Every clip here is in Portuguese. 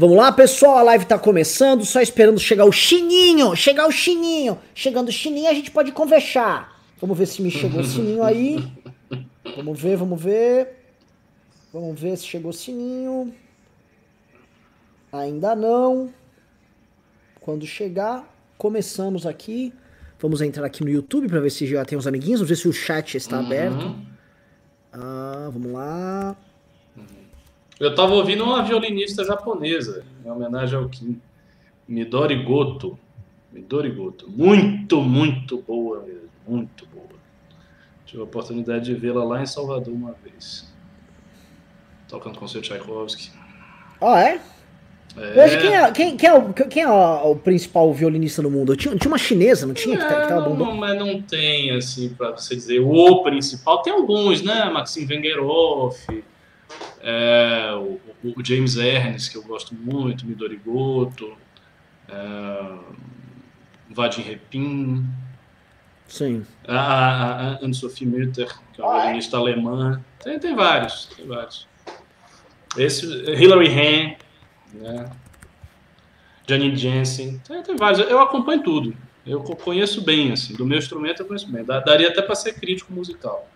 Vamos lá, pessoal, a live tá começando, só esperando chegar o chininho, chegar o chininho. Chegando o chininho, a gente pode conversar. Vamos ver se me chegou o sininho aí. Vamos ver, vamos ver. Vamos ver se chegou o sininho. Ainda não. Quando chegar, começamos aqui. Vamos entrar aqui no YouTube para ver se já tem os amiguinhos. Vamos ver se o chat está Uhum. aberto. Ah, vamos lá. Eu tava ouvindo uma violinista japonesa, em homenagem ao Kim. Midori Goto. Midori Goto. Muito, muito boa mesmo. Muito boa. Tive a oportunidade de vê-la lá em Salvador uma vez. Tocando com o seu Tchaikovsky. Ah, é? É, Hoje, quem é, quem, quem é, o, quem é o, o principal violinista do mundo? Tinha, tinha uma chinesa, não tinha? Que, tá- que bombando? não, mas não tem, assim, pra você dizer o principal. Tem alguns, né? Maxim Vengeroff, é, o, o- James Ernest, que eu gosto muito, Midori Goto, é, Vadim Repin, Sim. a, a, a Anne-Sophie Mütter, que é uma violinista alemã. Tem, tem vários, tem vários. Esse, Hilary Hahn, né? Janine Jensen, tem, tem vários. Eu acompanho tudo. Eu co- conheço bem, assim. Do meu instrumento eu conheço bem. Daria até para ser crítico musical.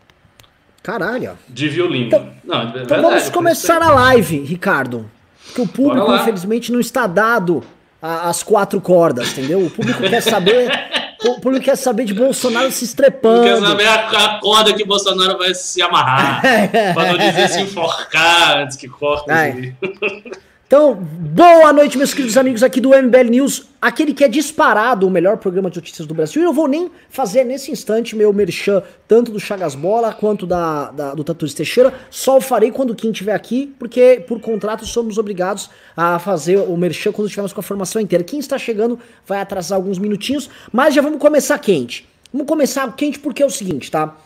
Caralho. De violino. Então- Não, é Então verdade, vamos começar a live, Ricardo. Porque o público, infelizmente, não está dado as quatro cordas, entendeu? O público quer saber. O público quer saber de Bolsonaro se estrepando. Quer saber a, a corda que Bolsonaro vai se amarrar. para não dizer se enforcar antes que corta. Então, boa noite, meus queridos amigos aqui do MBL News, aquele que é disparado o melhor programa de notícias do Brasil. E eu vou nem fazer nesse instante meu merchan, tanto do Chagas Bola quanto da, da- do Tatuís Teixeira. Só o farei quando Kim estiver aqui, porque por contrato somos obrigados a fazer o merchan quando estivermos com a formação inteira. Quem está chegando vai atrasar alguns minutinhos, mas já vamos começar quente. Vamos começar quente porque é o seguinte, tá?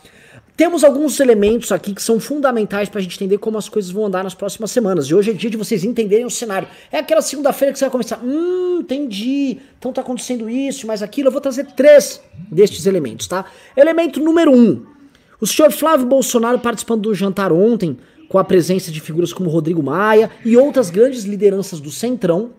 Temos alguns elementos aqui que são fundamentais pra gente entender como as coisas vão andar nas próximas semanas. E hoje é dia de vocês entenderem o cenário. É aquela segunda-feira que você vai começar. Hum, entendi. Então tá acontecendo isso, mas aquilo. Eu vou trazer três destes elementos, tá? Elemento número um. O senhor Flávio Bolsonaro participando do jantar ontem, com a presença de figuras como Rodrigo Maia e outras grandes lideranças do Centrão,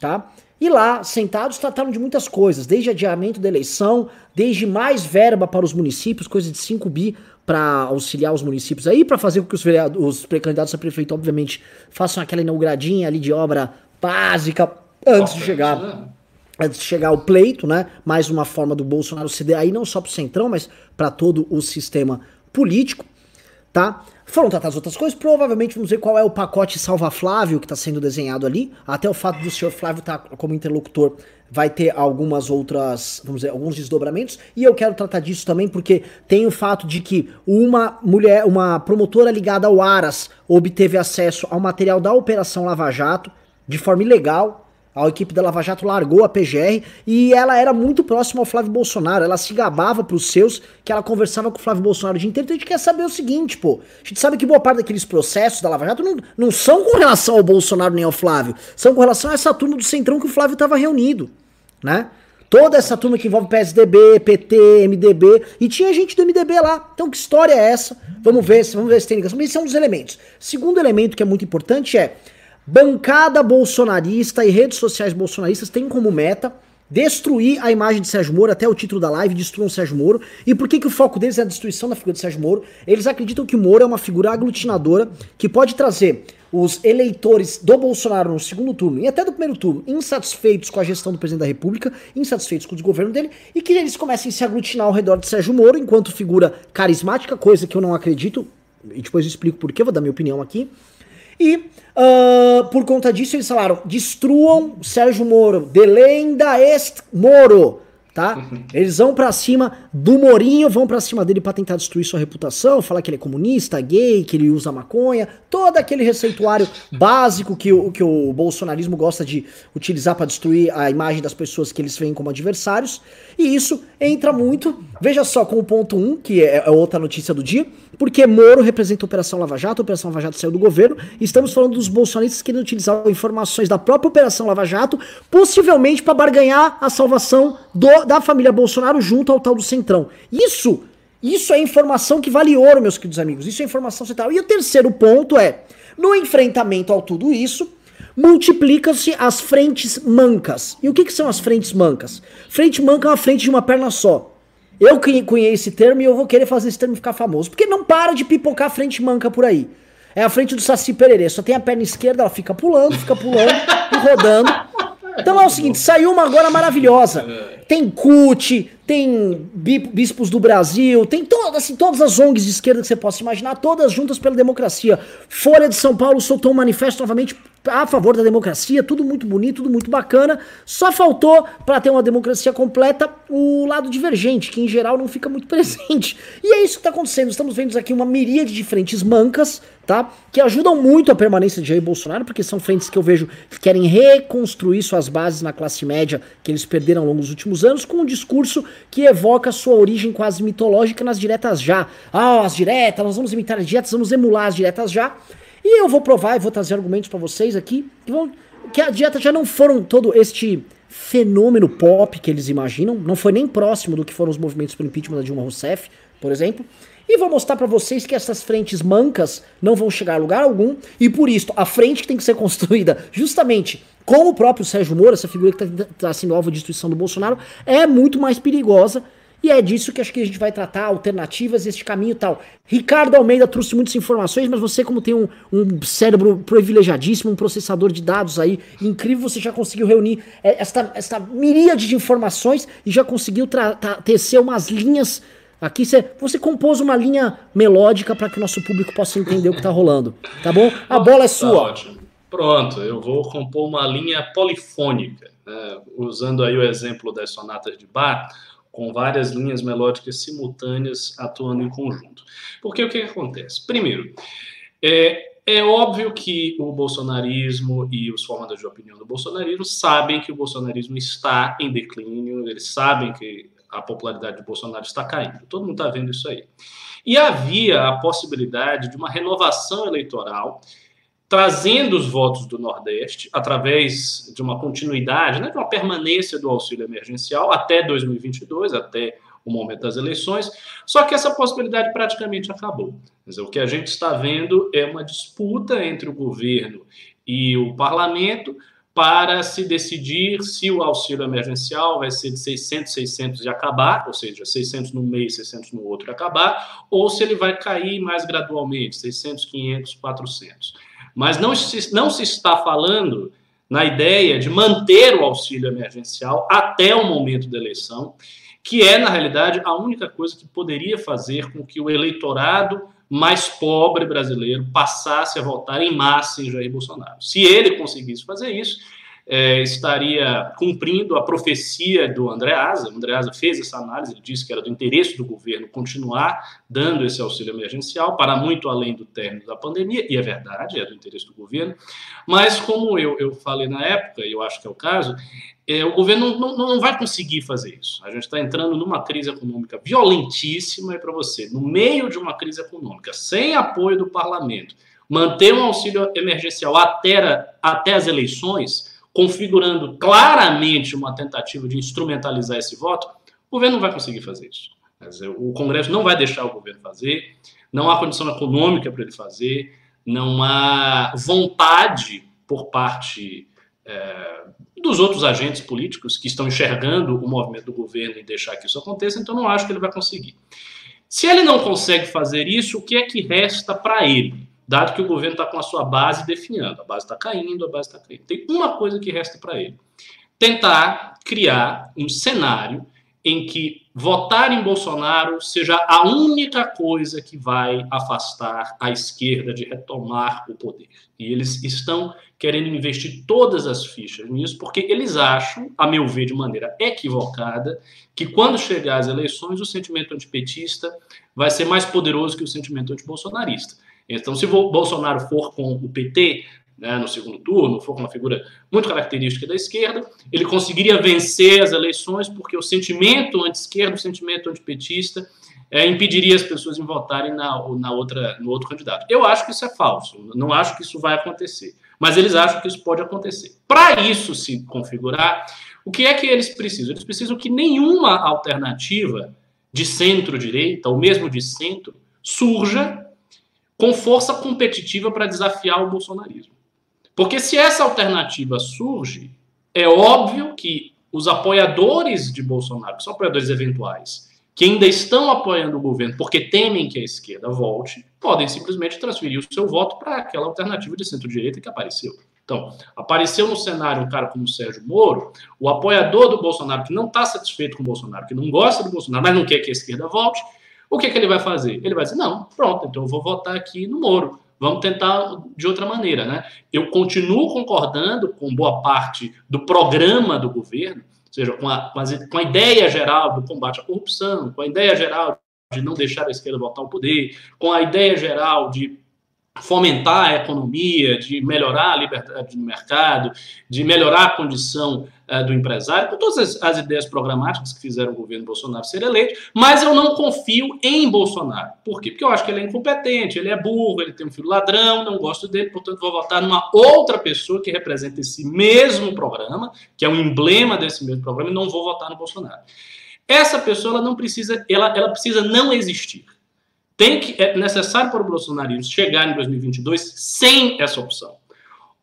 tá? E lá, sentados, trataram de muitas coisas, desde adiamento da eleição, desde mais verba para os municípios, coisa de 5 bi para auxiliar os municípios aí, para fazer com que os, vereado- os pré-candidatos a prefeito, obviamente, façam aquela inauguradinha ali de obra básica antes de chegar né? antes de chegar ao pleito, né? Mais uma forma do Bolsonaro ceder aí não só pro Centrão, mas para todo o sistema político, tá? Foram tratadas outras coisas, provavelmente vamos ver qual é o pacote Salva Flávio que está sendo desenhado ali, até o fato do senhor Flávio estar como interlocutor vai ter algumas outras, vamos dizer, alguns desdobramentos, e eu quero tratar disso também porque tem o fato de que uma mulher, uma promotora ligada ao Aras obteve acesso ao material da Operação Lava Jato de forma ilegal, a equipe da Lava Jato largou a PGR e ela era muito próxima ao Flávio Bolsonaro. Ela se gabava pros seus que ela conversava com o Flávio Bolsonaro o dia inteiro. Então a gente quer saber o seguinte, pô. A gente sabe que boa parte daqueles processos da Lava Jato não, não são com relação ao Bolsonaro nem ao Flávio. São com relação a essa turma do Centrão que o Flávio estava reunido, né? Toda essa turma que envolve PSDB, PT, MDB, e tinha gente do MDB lá. Então que história é essa? Vamos ver, vamos ver se tem ligação. Mas esse é um dos elementos. Segundo elemento que é muito importante é bancada bolsonarista e redes sociais bolsonaristas têm como meta destruir a imagem de Sérgio Moro, até o título da live, destruam Sérgio Moro. E por que, que o foco deles é a destruição da figura de Sérgio Moro? Eles acreditam que o Moro é uma figura aglutinadora que pode trazer os eleitores do Bolsonaro no segundo turno e até do primeiro turno insatisfeitos com a gestão do presidente da República, insatisfeitos com o desgoverno dele e que eles comecem a se aglutinar ao redor de Sérgio Moro enquanto figura carismática, coisa que eu não acredito, e depois eu explico por que, vou dar minha opinião aqui. E ah, por conta disso eles falaram: destruam Sérgio Moro, delenda est Moro, tá? Eles vão pra cima do Morinho, vão pra cima dele pra tentar destruir sua reputação, falar que ele é comunista, gay, que ele usa maconha, todo aquele receituário básico que o, que o bolsonarismo gosta de utilizar pra destruir a imagem das pessoas que eles veem como adversários. E isso entra muito, veja só, com o ponto 1, que é, é outra notícia do dia, porque Moro representa a Operação Lava Jato, a Operação Lava Jato saiu do governo, e estamos falando dos bolsonaristas querendo utilizar informações da própria Operação Lava Jato, possivelmente para barganhar a salvação do- da família Bolsonaro junto ao tal do Centrão. Isso, isso é informação que vale ouro, meus queridos amigos, isso é informação central. E o terceiro ponto é, no enfrentamento ao tudo isso, multiplica-se as frentes mancas. E o que, que são as frentes mancas? Frente manca é uma frente de uma perna só. Eu cunhei esse termo e eu vou querer fazer esse termo ficar famoso. Porque não para de pipocar frente manca por aí. É a frente do Saci Pererê. Só tem a perna esquerda, ela fica pulando, fica pulando e rodando. Então é o seguinte, saiu uma agora maravilhosa. Tem CUT, tem bispos do Brasil, tem todas, assim, todas as ONGs de esquerda que você possa imaginar, todas juntas pela democracia. Folha de São Paulo soltou um manifesto novamente a favor da democracia, tudo muito bonito, tudo muito bacana. Só faltou, para ter uma democracia completa, o lado divergente, que em geral não fica muito presente. E é isso que está acontecendo. Estamos vendo aqui uma miríade de frentes mancas, tá? Que ajudam muito a permanência de Jair Bolsonaro, porque são frentes que eu vejo que querem reconstruir suas bases na classe média que eles perderam ao longo dos últimos anos, com um discurso que evoca sua origem quase mitológica nas diretas já. Ah, as diretas, nós vamos imitar as diretas, vamos emular as diretas já. E eu vou provar e vou trazer argumentos para vocês aqui que, vão, que a dieta já não foram todo este fenômeno pop que eles imaginam, não foi nem próximo do que foram os movimentos pelo impeachment da Dilma Rousseff, por exemplo. E vou mostrar para vocês que essas frentes mancas não vão chegar a lugar algum, e por isso a frente que tem que ser construída justamente com o próprio Sérgio Moro, essa figura que está tá sendo alvo de destruição do Bolsonaro, é muito mais perigosa e é disso que acho que a gente vai tratar, alternativas, este caminho e tal. Ricardo Almeida trouxe muitas informações, mas você, como tem um, um cérebro privilegiadíssimo, um processador de dados aí incrível, você já conseguiu reunir é, esta, esta miríade de informações e já conseguiu tecer umas linhas. Aqui você, você compôs uma linha melódica para que o nosso público possa entender o que está rolando. Tá bom? A bola é tá sua. Tá ótimo. Pronto, eu vou compor uma linha polifônica, né? usando aí o exemplo das sonatas de Bach com várias linhas melódicas simultâneas atuando em conjunto. Porque o que, acontece? Primeiro, é, é óbvio que o bolsonarismo e os formadores de opinião do bolsonarismo sabem que o bolsonarismo está em declínio, eles sabem que a popularidade do Bolsonaro está caindo. Todo mundo está vendo isso aí. E havia a possibilidade de uma renovação eleitoral trazendo os votos do Nordeste através de uma continuidade, né, de uma permanência do auxílio emergencial até 2022, até o momento das eleições. Só que essa possibilidade praticamente acabou. Dizer, o que a gente está vendo é uma disputa entre o governo e o parlamento para se decidir se o auxílio emergencial vai ser de 600, 600 e acabar, ou seja, 600 no mês, 600 no outro e acabar, ou se ele vai cair mais gradualmente, 600, 500, 400. Mas não se, não se está falando na ideia de manter o auxílio emergencial até o momento da eleição, que é, na realidade, a única coisa que poderia fazer com que o eleitorado mais pobre brasileiro passasse a votar em massa em Jair Bolsonaro. Se ele conseguisse fazer isso, é, estaria cumprindo a profecia do Andreasa. O Andreasa fez essa análise, ele disse que era do interesse do governo continuar dando esse auxílio emergencial para muito além do término da pandemia, e é verdade, é do interesse do governo. Mas, como eu, eu falei na época, e eu acho que é o caso, é, o governo não, não, não, vai conseguir fazer isso. A gente está entrando numa crise econômica violentíssima, e para você, no meio de uma crise econômica, sem apoio do parlamento, manter um auxílio emergencial até, até as eleições configurando claramente uma tentativa de instrumentalizar esse voto, o governo não vai conseguir fazer isso. Dizer, o Congresso não vai deixar o governo fazer, não há condição econômica para ele fazer, não há vontade por parte é, dos outros agentes políticos que estão enxergando o movimento do governo e deixar que isso aconteça, então não acho que ele vai conseguir. Se ele não consegue fazer isso, o que é que resta para ele? Dado que o governo está com a sua base definhando. A base está caindo, a base está caindo. Tem uma coisa que resta para ele: tentar criar um cenário em que votar em Bolsonaro seja a única coisa que vai afastar a esquerda de retomar o poder. E eles estão querendo investir todas as fichas nisso, porque eles acham, a meu ver, de maneira equivocada, que quando chegar às eleições o sentimento antipetista vai ser mais poderoso que o sentimento antibolsonarista. Então, se Bolsonaro for com o PT né, no segundo turno, for com uma figura muito característica da esquerda, ele conseguiria vencer as eleições porque o sentimento anti-esquerda, o sentimento antipetista, é, impediria as pessoas de votarem na, na outra, no outro candidato. Eu acho que isso é falso, não acho que isso vai acontecer, mas eles acham que isso pode acontecer. Para isso se configurar, o que é que eles precisam? Eles precisam que nenhuma alternativa de centro-direita, ou mesmo de centro, surja com força competitiva para desafiar o bolsonarismo. Porque se essa alternativa surge, é óbvio que os apoiadores de Bolsonaro, que são apoiadores eventuais, que ainda estão apoiando o governo porque temem que a esquerda volte, podem simplesmente transferir o seu voto para aquela alternativa de centro-direita que apareceu. Então, apareceu no cenário um cara como o Sérgio Moro, o apoiador do Bolsonaro que não está satisfeito com o Bolsonaro, que não gosta do Bolsonaro, mas não quer que a esquerda volte, o que, que ele vai fazer? Ele vai dizer: não, pronto, então eu vou votar aqui no Moro. Vamos tentar de outra maneira, né? Eu continuo concordando com boa parte do programa do governo, ou seja, com a, com a ideia geral do combate à corrupção, com a ideia geral de não deixar a esquerda voltar ao poder, com a ideia geral de fomentar a economia, de melhorar a liberdade no mercado, de melhorar a condição uh, do empresário, com todas as, as, ideias programáticas que fizeram o governo Bolsonaro ser eleito, mas eu não confio em Bolsonaro. Por quê? Porque eu acho que ele é incompetente, ele é burro, ele tem um filho ladrão, não gosto dele, portanto vou votar numa outra pessoa que representa esse mesmo programa, que é um emblema desse mesmo programa, e não vou votar no Bolsonaro. Essa pessoa ela não precisa, ela, ela precisa não existir. Tem que, é necessário para o bolsonarismo chegar em 2022 sem essa opção.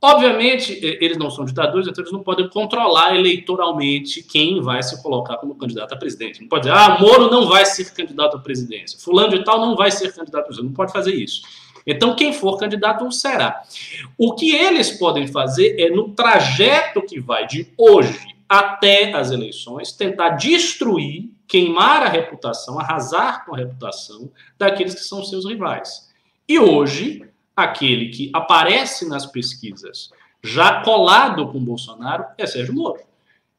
Obviamente, eles não são ditadores, então eles não podem controlar eleitoralmente quem vai se colocar como candidato a presidente. Não pode dizer, ah, Moro não vai ser candidato à presidência, fulano de tal não vai ser candidato a presidente. Não pode fazer isso. Então, quem for candidato será. O que eles podem fazer é, no trajeto que vai de hoje até as eleições, tentar destruir, queimar a reputação, arrasar com a reputação daqueles que são seus rivais. E hoje, aquele que aparece nas pesquisas já colado com Bolsonaro é Sérgio Moro.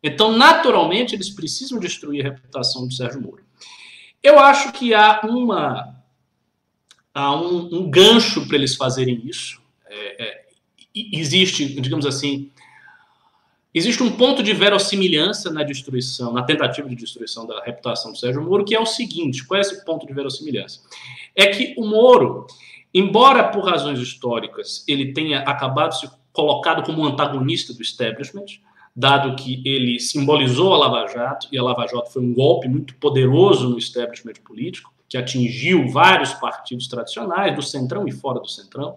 Então, naturalmente, eles precisam destruir a reputação de Sérgio Moro. Eu acho que há uma há um, um gancho para eles fazerem isso. É, é, existe, digamos assim, Existe um ponto de verossimilhança na destruição, na tentativa de destruição da reputação do Sérgio Moro, que é o seguinte: qual é esse ponto de verossimilhança? É que o Moro, embora por razões históricas ele tenha acabado se colocado como antagonista do establishment, dado que ele simbolizou a Lava Jato, e a Lava Jato foi um golpe muito poderoso no establishment político, que atingiu vários partidos tradicionais, do centrão e fora do centrão.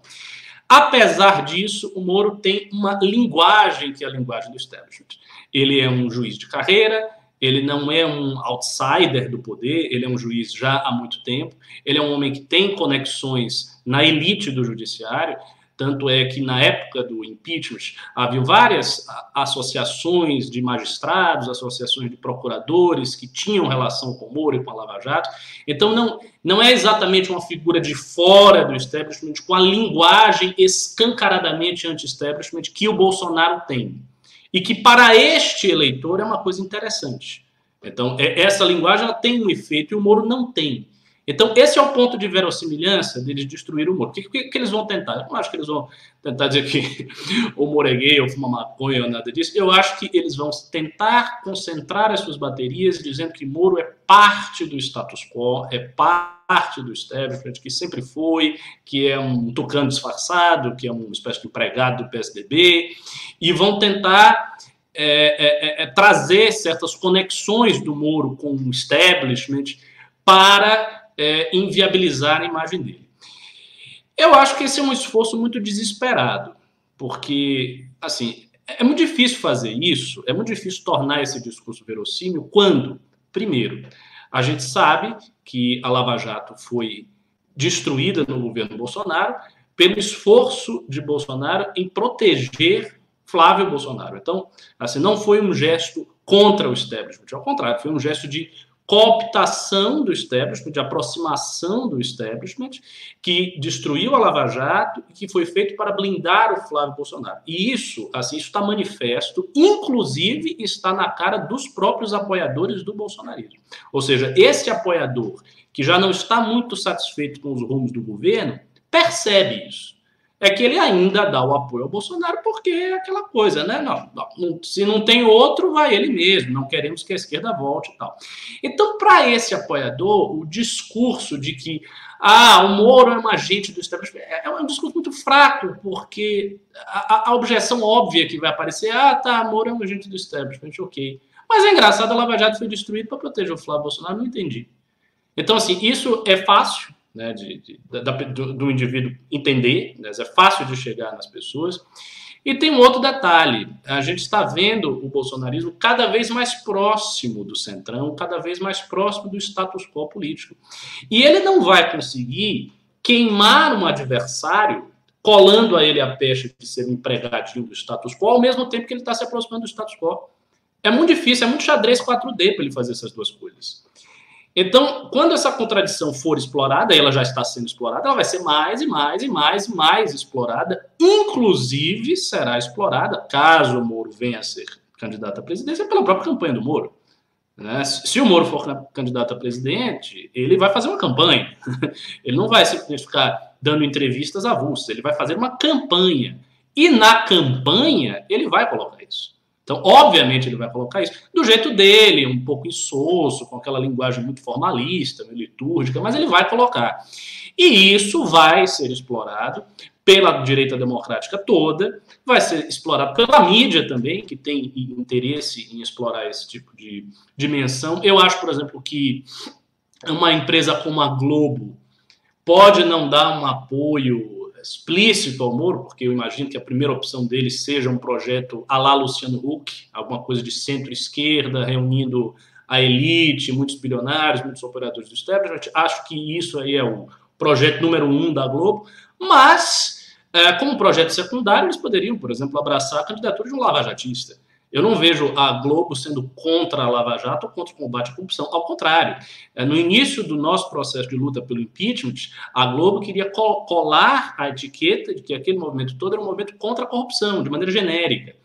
Apesar disso, o Moro tem uma linguagem que é a linguagem do establishment. Ele é um juiz de carreira, ele não é um outsider do poder, ele é um juiz já há muito tempo, ele é um homem que tem conexões na elite do judiciário, tanto é que na época do impeachment havia várias associações de magistrados, associações de procuradores que tinham relação com o Moro e com a Lava Jato. Então não, não é exatamente uma figura de fora do establishment com a linguagem escancaradamente anti-establishment que o Bolsonaro tem. E que para este eleitor é uma coisa interessante. Então, é, essa linguagem ela tem um efeito e o Moro não tem. Então, esse é o ponto de verossimilhança deles destruir o Moro. O que, que, que, eles vão tentar? Eu não acho que eles vão tentar dizer que o Moro é gay ou fuma maconha ou nada disso. Eu acho que eles vão tentar concentrar as suas baterias dizendo que Moro é parte do status quo, é parte do establishment, que sempre foi, que é um tucano disfarçado, que é uma espécie de empregado do PSDB, e vão tentar é, é, é, trazer certas conexões do Moro com o establishment para é, inviabilizar a imagem dele. Eu acho que esse é um esforço muito desesperado, porque, assim, é muito difícil fazer isso, é muito difícil tornar esse discurso verossímil quando, primeiro, a gente sabe que a Lava Jato foi destruída no governo Bolsonaro pelo esforço de Bolsonaro em proteger Flávio Bolsonaro. Então, assim, não foi um gesto contra o establishment, ao contrário, foi um gesto de cooptação do establishment, de aproximação do establishment, que destruiu a Lava Jato e que foi feito para blindar o Flávio Bolsonaro. E isso, assim, isso está manifesto, inclusive está na cara dos próprios apoiadores do bolsonarismo. Ou seja, esse apoiador que já não está muito satisfeito com os rumos do governo, percebe isso é que ele ainda dá o apoio ao Bolsonaro porque é aquela coisa, né? Não, não, se não tem outro, vai ele mesmo. Não queremos que a esquerda volte e tal. Então, para esse apoiador, o discurso de que ah, o Moro é um agente do establishment é, é um discurso muito fraco, porque a, a, objeção óbvia que vai aparecer, ah, tá, Moro é um agente do establishment, ok. Mas é engraçado, a Lava Jato foi destruída para proteger o Flávio Bolsonaro, não entendi. Então, assim, isso é fácil, né, de, de da, do, do, indivíduo entender, né, é fácil de chegar nas pessoas. E tem um outro detalhe: a gente está vendo o bolsonarismo cada vez mais próximo do centrão, cada vez mais próximo do status quo político. E ele não vai conseguir queimar um adversário colando a ele a peste de ser um empregadinho do status quo, ao mesmo tempo que ele está se aproximando do status quo. É muito difícil, é muito xadrez 4D para ele fazer essas duas coisas. Então, quando essa contradição for explorada, ela já está sendo explorada, ela vai ser mais e mais e mais e mais explorada, inclusive será explorada, caso o Moro venha a ser candidato à presidência, pela própria campanha do Moro. Né? Se o Moro for candidato a presidente, ele vai fazer uma campanha. Ele não vai simplesmente ficar dando entrevistas avulsas, ele vai fazer uma campanha. E na campanha, ele vai colocar isso. Então, obviamente, ele vai colocar isso do jeito dele, um pouco insosso, com aquela linguagem muito formalista, litúrgica, mas ele vai colocar. E isso vai ser explorado pela direita democrática toda, vai ser explorado pela mídia também, que tem interesse em explorar esse tipo de dimensão. Eu acho, por exemplo, que uma empresa como a Globo pode não dar um apoio explícito ao Moro, porque eu imagino que a primeira opção dele seja um projeto à la Luciano Huck, alguma coisa de centro-esquerda, reunindo a elite, muitos bilionários, muitos operadores do establishment. Acho que isso aí é o projeto número um da Globo, mas, é, como projeto secundário, eles poderiam, por exemplo, abraçar a candidatura de um lavajatista. Eu não vejo a Globo sendo contra a Lava Jato ou contra o combate à corrupção. Ao contrário, é, no início do nosso processo de luta pelo impeachment, a Globo queria colar a etiqueta de que aquele movimento todo era um movimento contra a corrupção, de maneira genérica.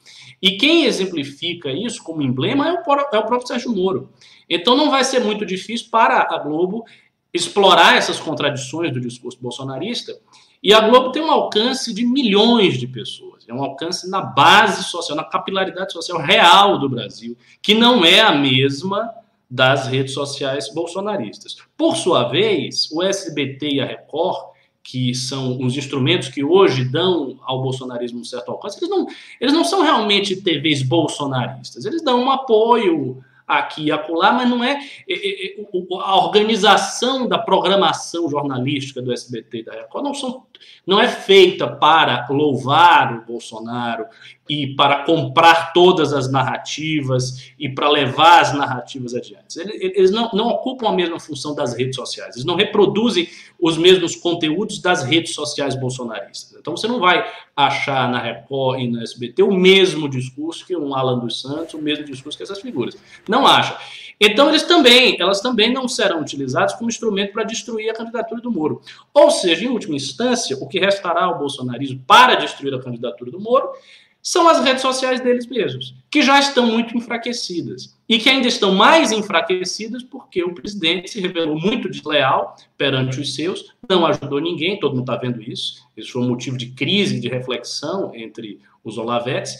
E quem exemplifica isso como emblema é o, é o próprio Sérgio Moro. Então não vai ser muito difícil para a Globo explorar essas contradições do discurso bolsonarista. E a Globo tem um alcance de milhões de pessoas é um alcance na base social, na capilaridade social real do Brasil, que não é a mesma das redes sociais bolsonaristas. Por sua vez, o SBT e a Record, que são os instrumentos que hoje dão ao bolsonarismo um certo alcance, eles não, eles não são realmente TVs bolsonaristas, eles dão um apoio aqui e acolá, mas não é, é, é, a organização da programação jornalística do SBT e da Record não, são, não é feita para louvar o Bolsonaro e para comprar todas as narrativas e para levar as narrativas adiante. Eles não, não ocupam a mesma função das redes sociais, eles não reproduzem os mesmos conteúdos das redes sociais bolsonaristas. Então você não vai achar na Record e no SBT o mesmo discurso que um Alan dos Santos, o mesmo discurso que essas figuras. Não acha. Então eles também, elas também não serão utilizadas como instrumento para destruir a candidatura do Moro. Ou seja, em última instância, o que restará ao bolsonarismo para destruir a candidatura do Moro são as redes sociais deles mesmos, que já estão muito enfraquecidas e que ainda estão mais enfraquecidas porque o presidente se revelou muito desleal perante os seus, não ajudou ninguém, todo mundo está vendo isso. Isso foi um motivo de crise, de reflexão entre os Olavetes.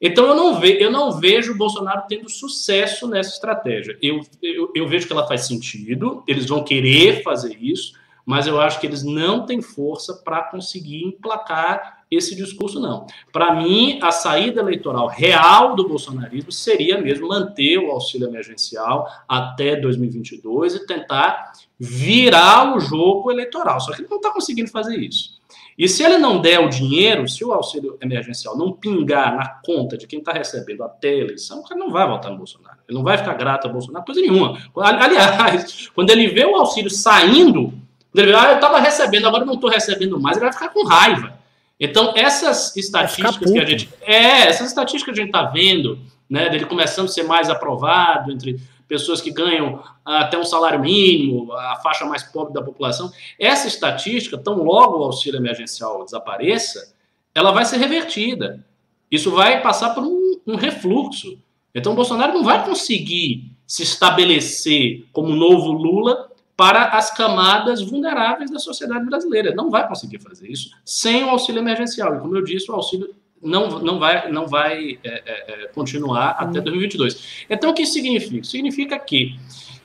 Então eu não, ve, eu não vejo o Bolsonaro tendo sucesso nessa estratégia. Eu, eu, eu vejo que ela faz sentido, eles vão querer fazer isso, mas eu acho que eles não têm força para conseguir emplacar esse discurso, não. Para mim, a saída eleitoral real do bolsonarismo seria mesmo manter o auxílio emergencial até 2022 e tentar virar o jogo eleitoral. Só que ele não está conseguindo fazer isso. E se ele não der o dinheiro, se o auxílio emergencial não pingar na conta de quem está recebendo até a eleição, o cara não vai votar no Bolsonaro. Ele não vai ficar grato a Bolsonaro, coisa nenhuma. Aliás, quando ele vê o auxílio saindo, ele vê, ah, eu estava recebendo, agora não estou recebendo mais, ele vai ficar com raiva. Então, essas estatísticas que a gente. É, essas estatísticas que a gente está vendo, né, dele começando a ser mais aprovado entre pessoas que ganham até um salário mínimo, a faixa mais pobre da população, essa estatística, tão logo o auxílio emergencial desapareça, ela vai ser revertida. Isso vai passar por um, um refluxo. Então, o Bolsonaro não vai conseguir se estabelecer como novo Lula para as camadas vulneráveis da sociedade brasileira. Não vai conseguir fazer isso sem o auxílio emergencial. E, como eu disse, o auxílio não, não vai, não vai é, é, é continuar até 2022. Uhum. Então, o que isso significa? Significa que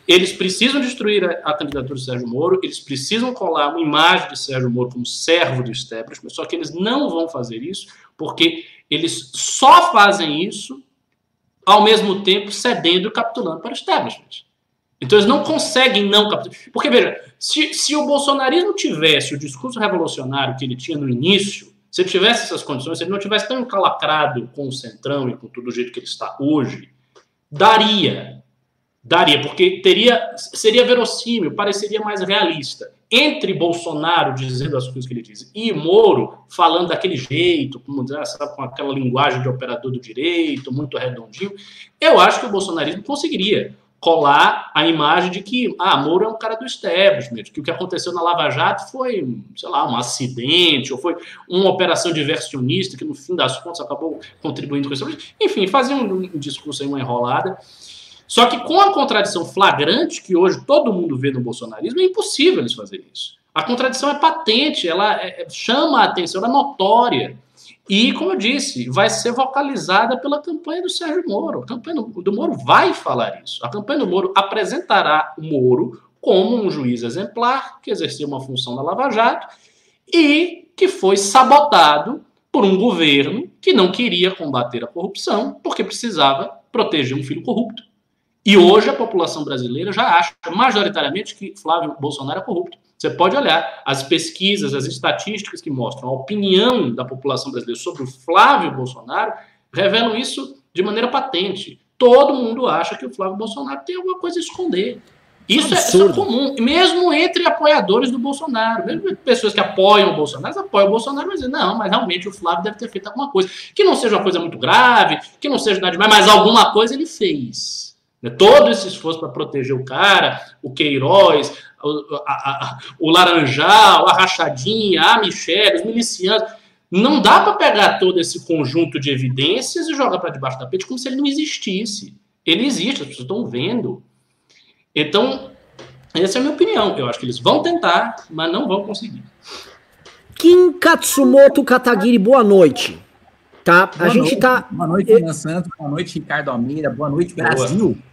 eles precisam destruir a, a, candidatura de Sérgio Moro, eles precisam colar uma imagem de Sérgio Moro como servo do establishment, só que eles não vão fazer isso porque eles só fazem isso ao mesmo tempo cedendo e capitulando para o establishment. Então eles não conseguem não capturar. Porque, veja, se, se o bolsonarismo tivesse o discurso revolucionário que ele tinha no início, se ele tivesse essas condições, se ele não tivesse tão encalacrado com o Centrão e com tudo o jeito que ele está hoje, daria. Daria, porque teria, seria verossímil, pareceria mais realista. Entre Bolsonaro dizendo as coisas que ele diz e Moro falando daquele jeito, como, sabe, com aquela linguagem de operador do direito, muito redondinho, eu acho que o bolsonarismo conseguiria colar a imagem de que ah, Moro é um cara do establishment, que o que aconteceu na Lava Jato foi, sei lá, um acidente, ou foi uma operação diversionista que no fim das contas acabou contribuindo com isso. Enfim, fazia um, um discurso aí, uma enrolada. Só que com a contradição flagrante que hoje todo mundo vê no bolsonarismo, é impossível eles fazerem isso. A contradição é patente, ela é, é chama a atenção, ela é notória. E, como eu disse, vai ser vocalizada pela campanha do Sérgio Moro. A campanha do Moro vai falar isso. A campanha do Moro apresentará o Moro como um juiz exemplar que exerceu uma função na Lava Jato e que foi sabotado por um governo que não queria combater a corrupção porque precisava proteger um filho corrupto. E hoje a população brasileira já acha majoritariamente que Flávio Bolsonaro é corrupto. Você pode olhar as pesquisas, as estatísticas que mostram a opinião da população brasileira sobre o Flávio Bolsonaro revelam isso de maneira patente. Todo mundo acha que o Flávio Bolsonaro tem alguma coisa a esconder. Isso é, isso é, comum, mesmo entre apoiadores do Bolsonaro, mesmo pessoas que apoiam o Bolsonaro, apoiam o Bolsonaro, mas dizem, não, mas realmente o Flávio deve ter feito alguma coisa. Que não seja uma coisa muito grave, que não seja nada demais, mas alguma coisa ele fez. Né? Todo esse esforço para proteger o cara, o Queiroz, o, a, a, o Laranjal, a Rachadinha, a Michelle, os milicianos. Não dá para pegar todo esse conjunto de evidências e jogar para debaixo da pete como se ele não existisse. Ele existe, as pessoas estão vendo. Então, essa é a minha opinião. Eu acho que eles vão tentar, mas não vão conseguir. Kim Katsumoto Katagiri, boa noite. Tá? Boa a gente noite, tá. Boa noite, Ian Santos. Boa noite, Ricardo Almeida. Boa noite, Brasil. Boa.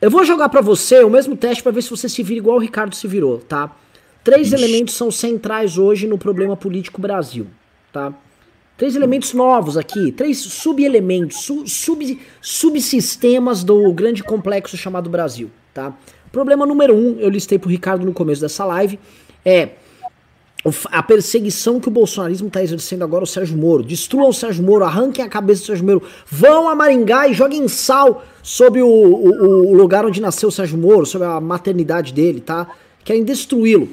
Eu vou jogar para você o mesmo teste para ver se você se vira igual o Ricardo se virou, tá? Três Ixi. elementos são centrais hoje no problema político Brasil, tá? Três elementos novos aqui, três subelementos, sub, sub, subsistemas do grande complexo chamado Brasil, tá? Problema número um, eu listei pro Ricardo no começo dessa live, é a perseguição que o bolsonarismo está exercendo agora o Sérgio Moro. Destruam o Sérgio Moro, arranquem a cabeça do Sérgio Moro, vão a Maringá e joguem sal sobre o, o, o lugar onde nasceu o Sérgio Moro, sobre a maternidade dele, tá? Querem destruí-lo.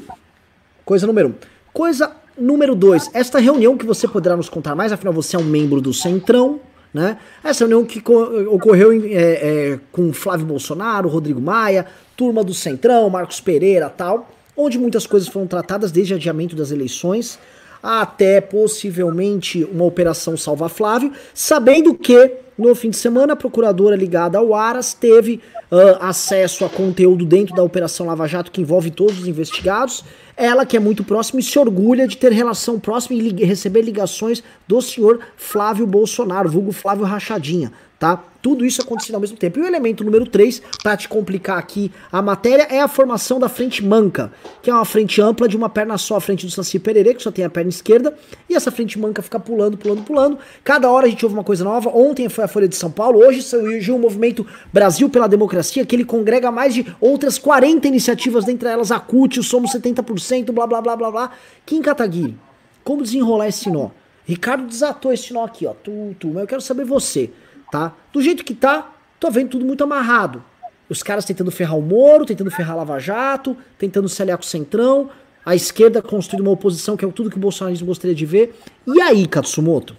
Coisa número um. Coisa número dois, esta reunião que você poderá nos contar mais, afinal você é um membro do Centrão, né? Essa reunião que ocorreu em, é, é, com Flávio Bolsonaro, Rodrigo Maia, turma do Centrão, Marcos Pereira tal onde muitas coisas foram tratadas desde adiamento das eleições até possivelmente uma operação Salva Flávio, sabendo que no fim de semana a procuradora ligada ao Aras teve uh, acesso a conteúdo dentro da Operação Lava Jato que envolve todos os investigados. Ela que é muito próxima e se orgulha de ter relação próxima e li receber ligações do senhor Flávio Bolsonaro, vulgo Flávio Rachadinha tá? Tudo isso acontecendo ao mesmo tempo. E o elemento número 3, para te complicar aqui a matéria, é a formação da frente manca, que é uma frente ampla de uma perna só, a frente do Saci Pererê, que só tem a perna esquerda, e essa frente manca fica pulando, pulando, pulando. Cada hora a gente ouve uma coisa nova. Ontem foi a Folha de São Paulo, hoje surgiu o movimento Brasil pela Democracia, que ele congrega mais de outras 40 iniciativas, dentre elas a CUT, o Somos 70%, blá blá blá blá blá. Kim Kataguiri, como desenrolar esse nó? Ricardo desatou esse nó aqui, ó. Tu, tu, mas eu quero saber você tá? Do jeito que tá, tô vendo tudo muito amarrado. Os caras tentando ferrar o Moro, tentando ferrar Lava Jato, tentando se aliar com o Centrão, a esquerda construindo uma oposição que é tudo que o bolsonarismo gostaria de ver. E aí, Katsumoto?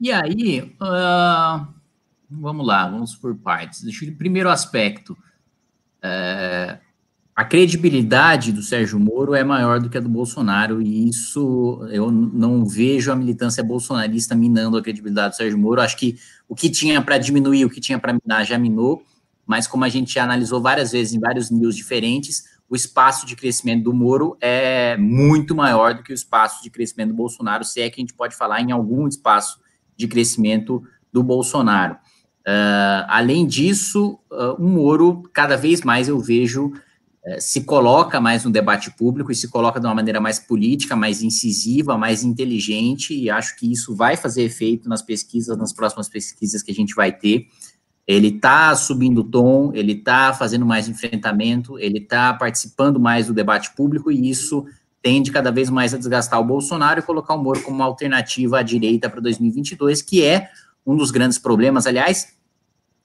E aí, uh, vamos lá, vamos por partes. Primeiro aspecto. Uh, a credibilidade do Sérgio Moro é maior do que a do Bolsonaro, e isso eu não vejo a militância bolsonarista minando a credibilidade do Sérgio Moro. Acho que o que tinha para diminuir, o que tinha para minar, já minou, mas como a gente já analisou várias vezes em vários news diferentes, o espaço de crescimento do Moro é muito maior do que o espaço de crescimento do Bolsonaro, se é que a gente pode falar em algum espaço de crescimento do Bolsonaro. Uh, além disso, uh, o Moro, cada vez mais eu vejo se coloca mais no debate público e se coloca de uma maneira mais política, mais incisiva, mais inteligente, e acho que isso vai fazer efeito nas pesquisas, nas próximas pesquisas que a gente vai ter. Ele está subindo o tom, ele está fazendo mais enfrentamento, ele está participando mais do debate público, e isso tende cada vez mais a desgastar o Bolsonaro e colocar o Moro como uma alternativa à direita para 2022, que é um dos grandes problemas. Aliás,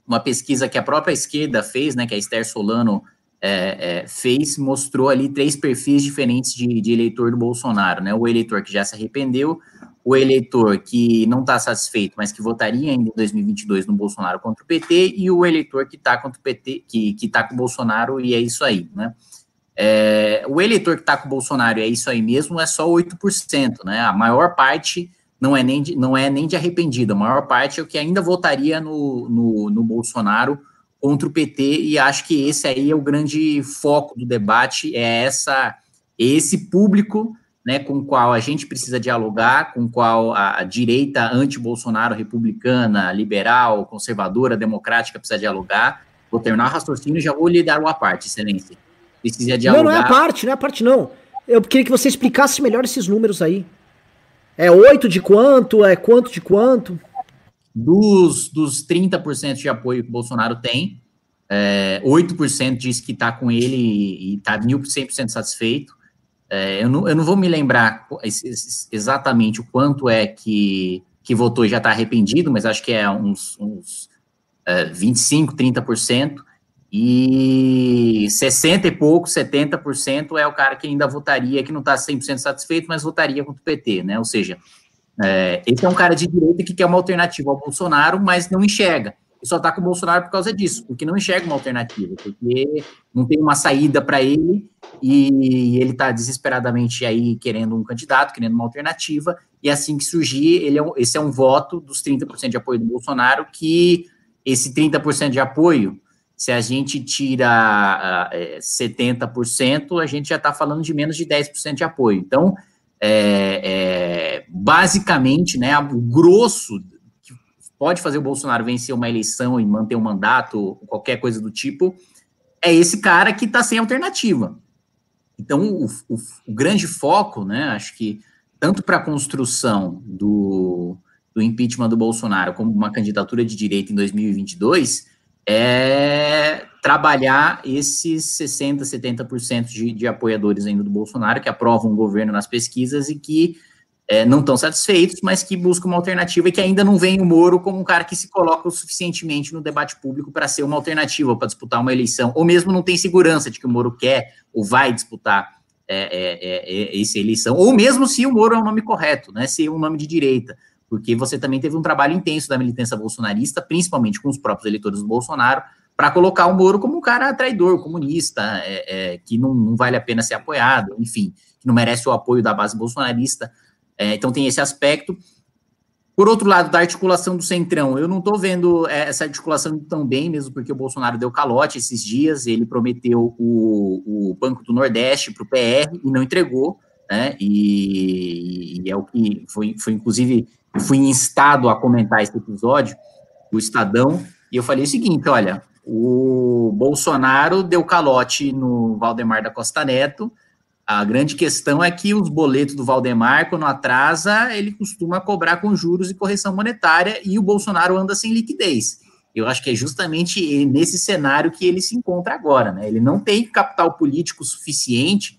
uma pesquisa que a própria esquerda fez, né, que a Esther Solano é, é, fez, mostrou ali três perfis diferentes de, de, eleitor do Bolsonaro, né? O eleitor que já se arrependeu, o eleitor que não está satisfeito, mas que votaria ainda em 2022 no Bolsonaro contra o PT, e o eleitor que está contra o PT, que está com o Bolsonaro, e é isso aí, né? É, o eleitor que está com o Bolsonaro, e é isso aí mesmo, é só 8%, né? A maior parte não é nem de, não é nem de arrependido, a maior parte é o que ainda votaria no, no, no Bolsonaro contra o PT, e acho que esse aí é o grande foco do debate, é essa esse público né, com o qual a gente precisa dialogar, com o qual a, direita anti-Bolsonaro, republicana, liberal, conservadora, democrática precisa dialogar. Vou terminar o raciocínio e já vou lhe dar uma parte, excelência. Precisa dialogar. Não, não é a parte, não é a parte, não. Eu queria que você explicasse melhor esses números aí. É 8 de quanto? É quanto de quanto? Dos, dos 30% de apoio que o Bolsonaro tem, é, 8% diz que está com ele e está 1.100% satisfeito. É, eu, não, eu não vou me lembrar exatamente o quanto é que, que votou e já está arrependido, mas acho que é uns, uns é, 25%, 30%. E 60 e pouco, 70% é o cara que ainda votaria, que não está 100% satisfeito, mas votaria contra o PT, né? Ou seja, é, esse é um cara de direita que quer uma alternativa ao Bolsonaro, mas não enxerga. E só está com o Bolsonaro por causa disso, porque não enxerga uma alternativa, porque não tem uma saída para ele e ele está desesperadamente aí querendo um candidato, querendo uma alternativa, e assim que surgir, ele é um, esse é um voto dos 30% de apoio do Bolsonaro, que esse 30% de apoio, se a gente tira uh, é, 70%, a gente já está falando de menos de 10% de apoio. Então, é, é, basicamente, né, o grosso que pode fazer o Bolsonaro vencer uma eleição e manter um mandato, qualquer coisa do tipo, é esse cara que está sem alternativa. Então, o, o, o, grande foco, né, acho que tanto para a construção do, do impeachment do Bolsonaro como uma candidatura de direita em 2022 é trabalhar esses 60%, 70% de, de apoiadores ainda do Bolsonaro que aprovam o governo nas pesquisas e que é, não estão satisfeitos, mas que buscam uma alternativa e que ainda não veem o Moro como um cara que se coloca o suficientemente no debate público para ser uma alternativa, para disputar uma eleição, ou mesmo não tem segurança de que o Moro quer ou vai disputar é, é, é, essa eleição, ou mesmo se o Moro é o nome correto, né, se é um nome de direita, porque você também teve um trabalho intenso da militância bolsonarista, principalmente com os próprios eleitores do Bolsonaro, para colocar o Moro como um cara traidor, comunista, é, é, que não, não, vale a pena ser apoiado, enfim, que não merece o apoio da base bolsonarista. É, então tem esse aspecto. Por outro lado, da articulação do Centrão, eu não estou vendo é, essa articulação tão bem, mesmo porque o Bolsonaro deu calote esses dias, ele prometeu o, o Banco do Nordeste para o PR e não entregou, né? E, e, é o que foi, foi inclusive, fui instado a comentar esse episódio, o Estadão, e eu falei o seguinte: olha, o Bolsonaro deu calote no Valdemar da Costa Neto. A grande questão é que os boletos do Valdemar, quando atrasa, ele costuma cobrar com juros e correção monetária e o Bolsonaro anda sem liquidez. Eu acho que é justamente nesse cenário que ele se encontra agora, né? Ele não tem capital político suficiente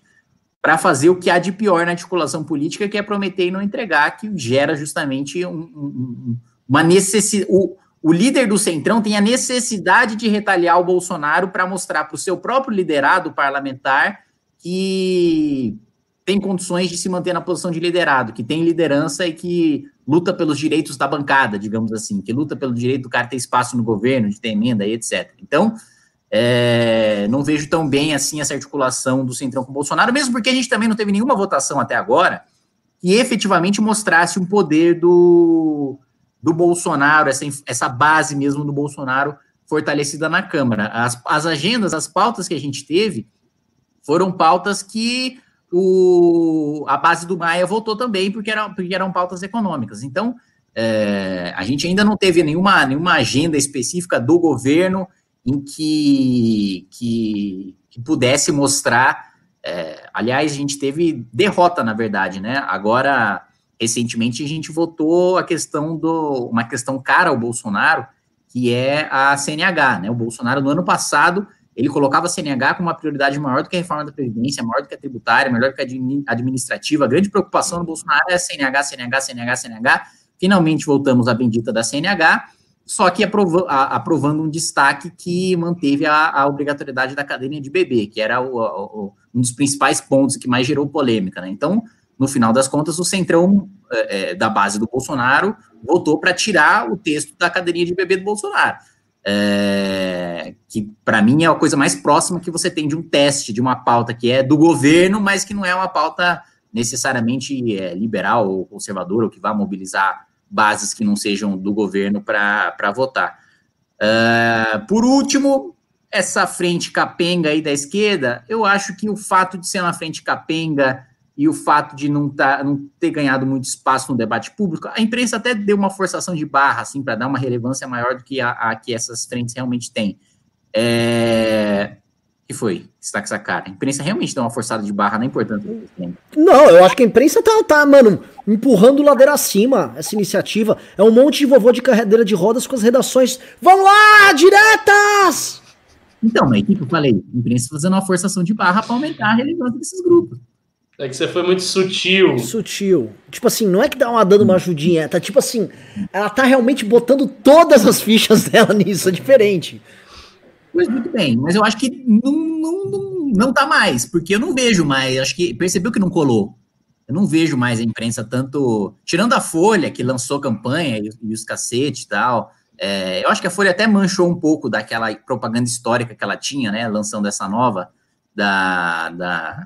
para fazer o que há de pior na articulação política, que é prometer e não entregar, que gera justamente um, um, uma necessidade o líder do Centrão tem a necessidade de retaliar o Bolsonaro para mostrar para o seu próprio liderado parlamentar que tem condições de se manter na posição de liderado, que tem liderança e que luta pelos direitos da bancada, digamos assim, que luta pelo direito do cara ter espaço no governo, de ter emenda e etc. Então, é, não vejo tão bem assim essa articulação do Centrão com o Bolsonaro, mesmo porque a gente também não teve nenhuma votação até agora que efetivamente mostrasse um poder do, do Bolsonaro, essa, essa base mesmo do Bolsonaro fortalecida na Câmara. As, as agendas, as pautas que a gente teve foram pautas que o, a base do Maia votou também, porque eram, porque eram pautas econômicas. Então, é, a gente ainda não teve nenhuma, nenhuma agenda específica do governo em que, que, que pudesse mostrar. É, aliás, a gente teve derrota, na verdade, né? Agora, recentemente a gente votou a questão do uma questão cara ao Bolsonaro, que é a CNH, né? O Bolsonaro no ano passado Ele colocava a CNH como uma prioridade maior do que a reforma da Previdência, maior do que a tributária, melhor do que a administrativa. A grande preocupação do Bolsonaro é a CNH, CNH, CNH, CNH. Finalmente voltamos à bendita da CNH, só que aprovando um destaque que manteve a, a obrigatoriedade da cadeirinha de bebê, que era o, o, um dos principais pontos que mais gerou polêmica. Né? Então, no final das contas, o centrão é, é da base do Bolsonaro votou para tirar o texto da cadeirinha de bebê do Bolsonaro. É, que para mim é a coisa mais próxima que você tem de um teste, de uma pauta que é do governo, mas que não é uma pauta necessariamente é, liberal ou conservadora, ou que vá mobilizar bases que não sejam do governo para votar. Uh, por último, essa frente capenga aí da esquerda, eu acho que o fato de ser uma frente capenga e o fato de não, tá, não ter ganhado muito espaço no debate público, a imprensa até deu uma forçação de barra, assim, para dar uma relevância maior do que a, a, que essas frentes realmente têm. É... que foi? Está com essa cara. A imprensa realmente deu uma forçada de barra na importância do Não, eu acho que a imprensa tá, tá, mano, empurrando ladeira acima essa iniciativa. É um monte de vovô de cadeira de rodas com as redações. Vamos lá, diretas! Então, mas o que eu falei? A imprensa fazendo uma forçação de barra para aumentar a relevância desses grupos. É que você foi muito sutil. Sutil. Tipo assim, não é que dá uma dando uma ajudinha, tá tipo assim, ela tá realmente botando todas as fichas dela nisso, é diferente. Pois muito bem, mas eu acho que não, não, não, não tá mais, porque eu não vejo mais, acho que percebeu que não colou. Eu não vejo mais a imprensa tanto. Tirando a Folha, que lançou campanha e, e os cacete e tal. É, eu acho que a Folha até manchou um pouco daquela propaganda histórica que ela tinha, né? Lançando essa nova da, da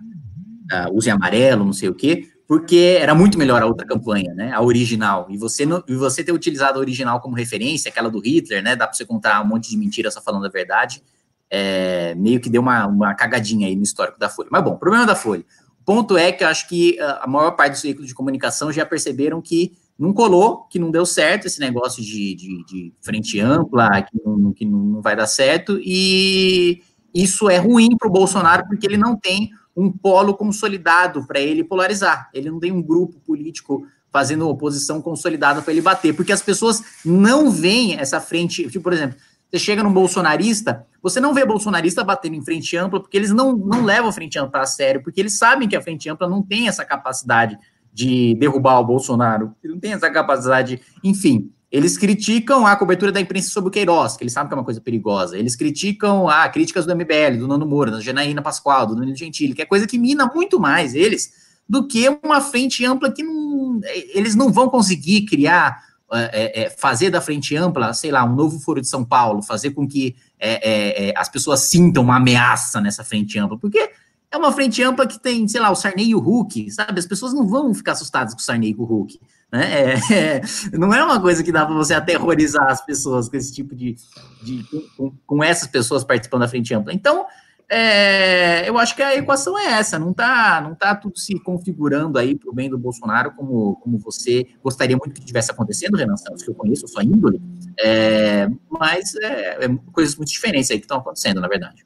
uh, use amarelo, não sei o quê, porque era muito melhor a outra campanha, né? A original. E você, não, e você ter utilizado a original como referência, aquela do Hitler, né? Dá para você contar um monte de mentira só falando a verdade. É, meio que deu uma, uma cagadinha aí no histórico da Folha. Mas bom, problema da Folha. O ponto é que eu acho que a maior parte dos veículos de comunicação já perceberam que não colou, que não deu certo esse negócio de, de, de frente ampla, que, não, que não vai dar certo, e isso é ruim para o Bolsonaro, porque ele não tem um polo consolidado para ele polarizar. Ele não tem um grupo político fazendo oposição consolidada para ele bater, porque as pessoas não veem essa frente. Tipo, por exemplo, você chega num bolsonarista, você não vê bolsonarista batendo em frente ampla, porque eles não, não levam a frente ampla a sério, porque eles sabem que a frente ampla não tem essa capacidade de derrubar o Bolsonaro, não tem essa capacidade, enfim. Eles criticam a cobertura da imprensa sobre o Queiroz, que eles sabem que é uma coisa perigosa. Eles criticam a ah, críticas do MBL, do Nando Moura, da Janaína Pascoal, do Danilo Gentili, que é coisa que mina muito mais eles do que uma frente ampla que não, eles não vão conseguir criar, é, é, fazer da frente ampla, sei lá, um novo foro de São Paulo, fazer com que é, as pessoas sintam uma ameaça nessa frente ampla, porque é uma frente ampla que tem, sei lá, o Sarney e o Hulk, sabe? As pessoas não vão ficar assustadas com o Sarney e com o Hulk. Né? É, é, não é uma coisa que dá para você aterrorizar as pessoas com esse tipo de. de com, com, essas pessoas participando da frente ampla. Então, é, eu acho que a equação é essa, não está não tá tudo se configurando aí para o bem do Bolsonaro como, como você gostaria muito que tivesse acontecendo, Renan Santos, que eu conheço, sua índole, é, mas é, é, coisas muito diferentes aí que estão acontecendo, na verdade.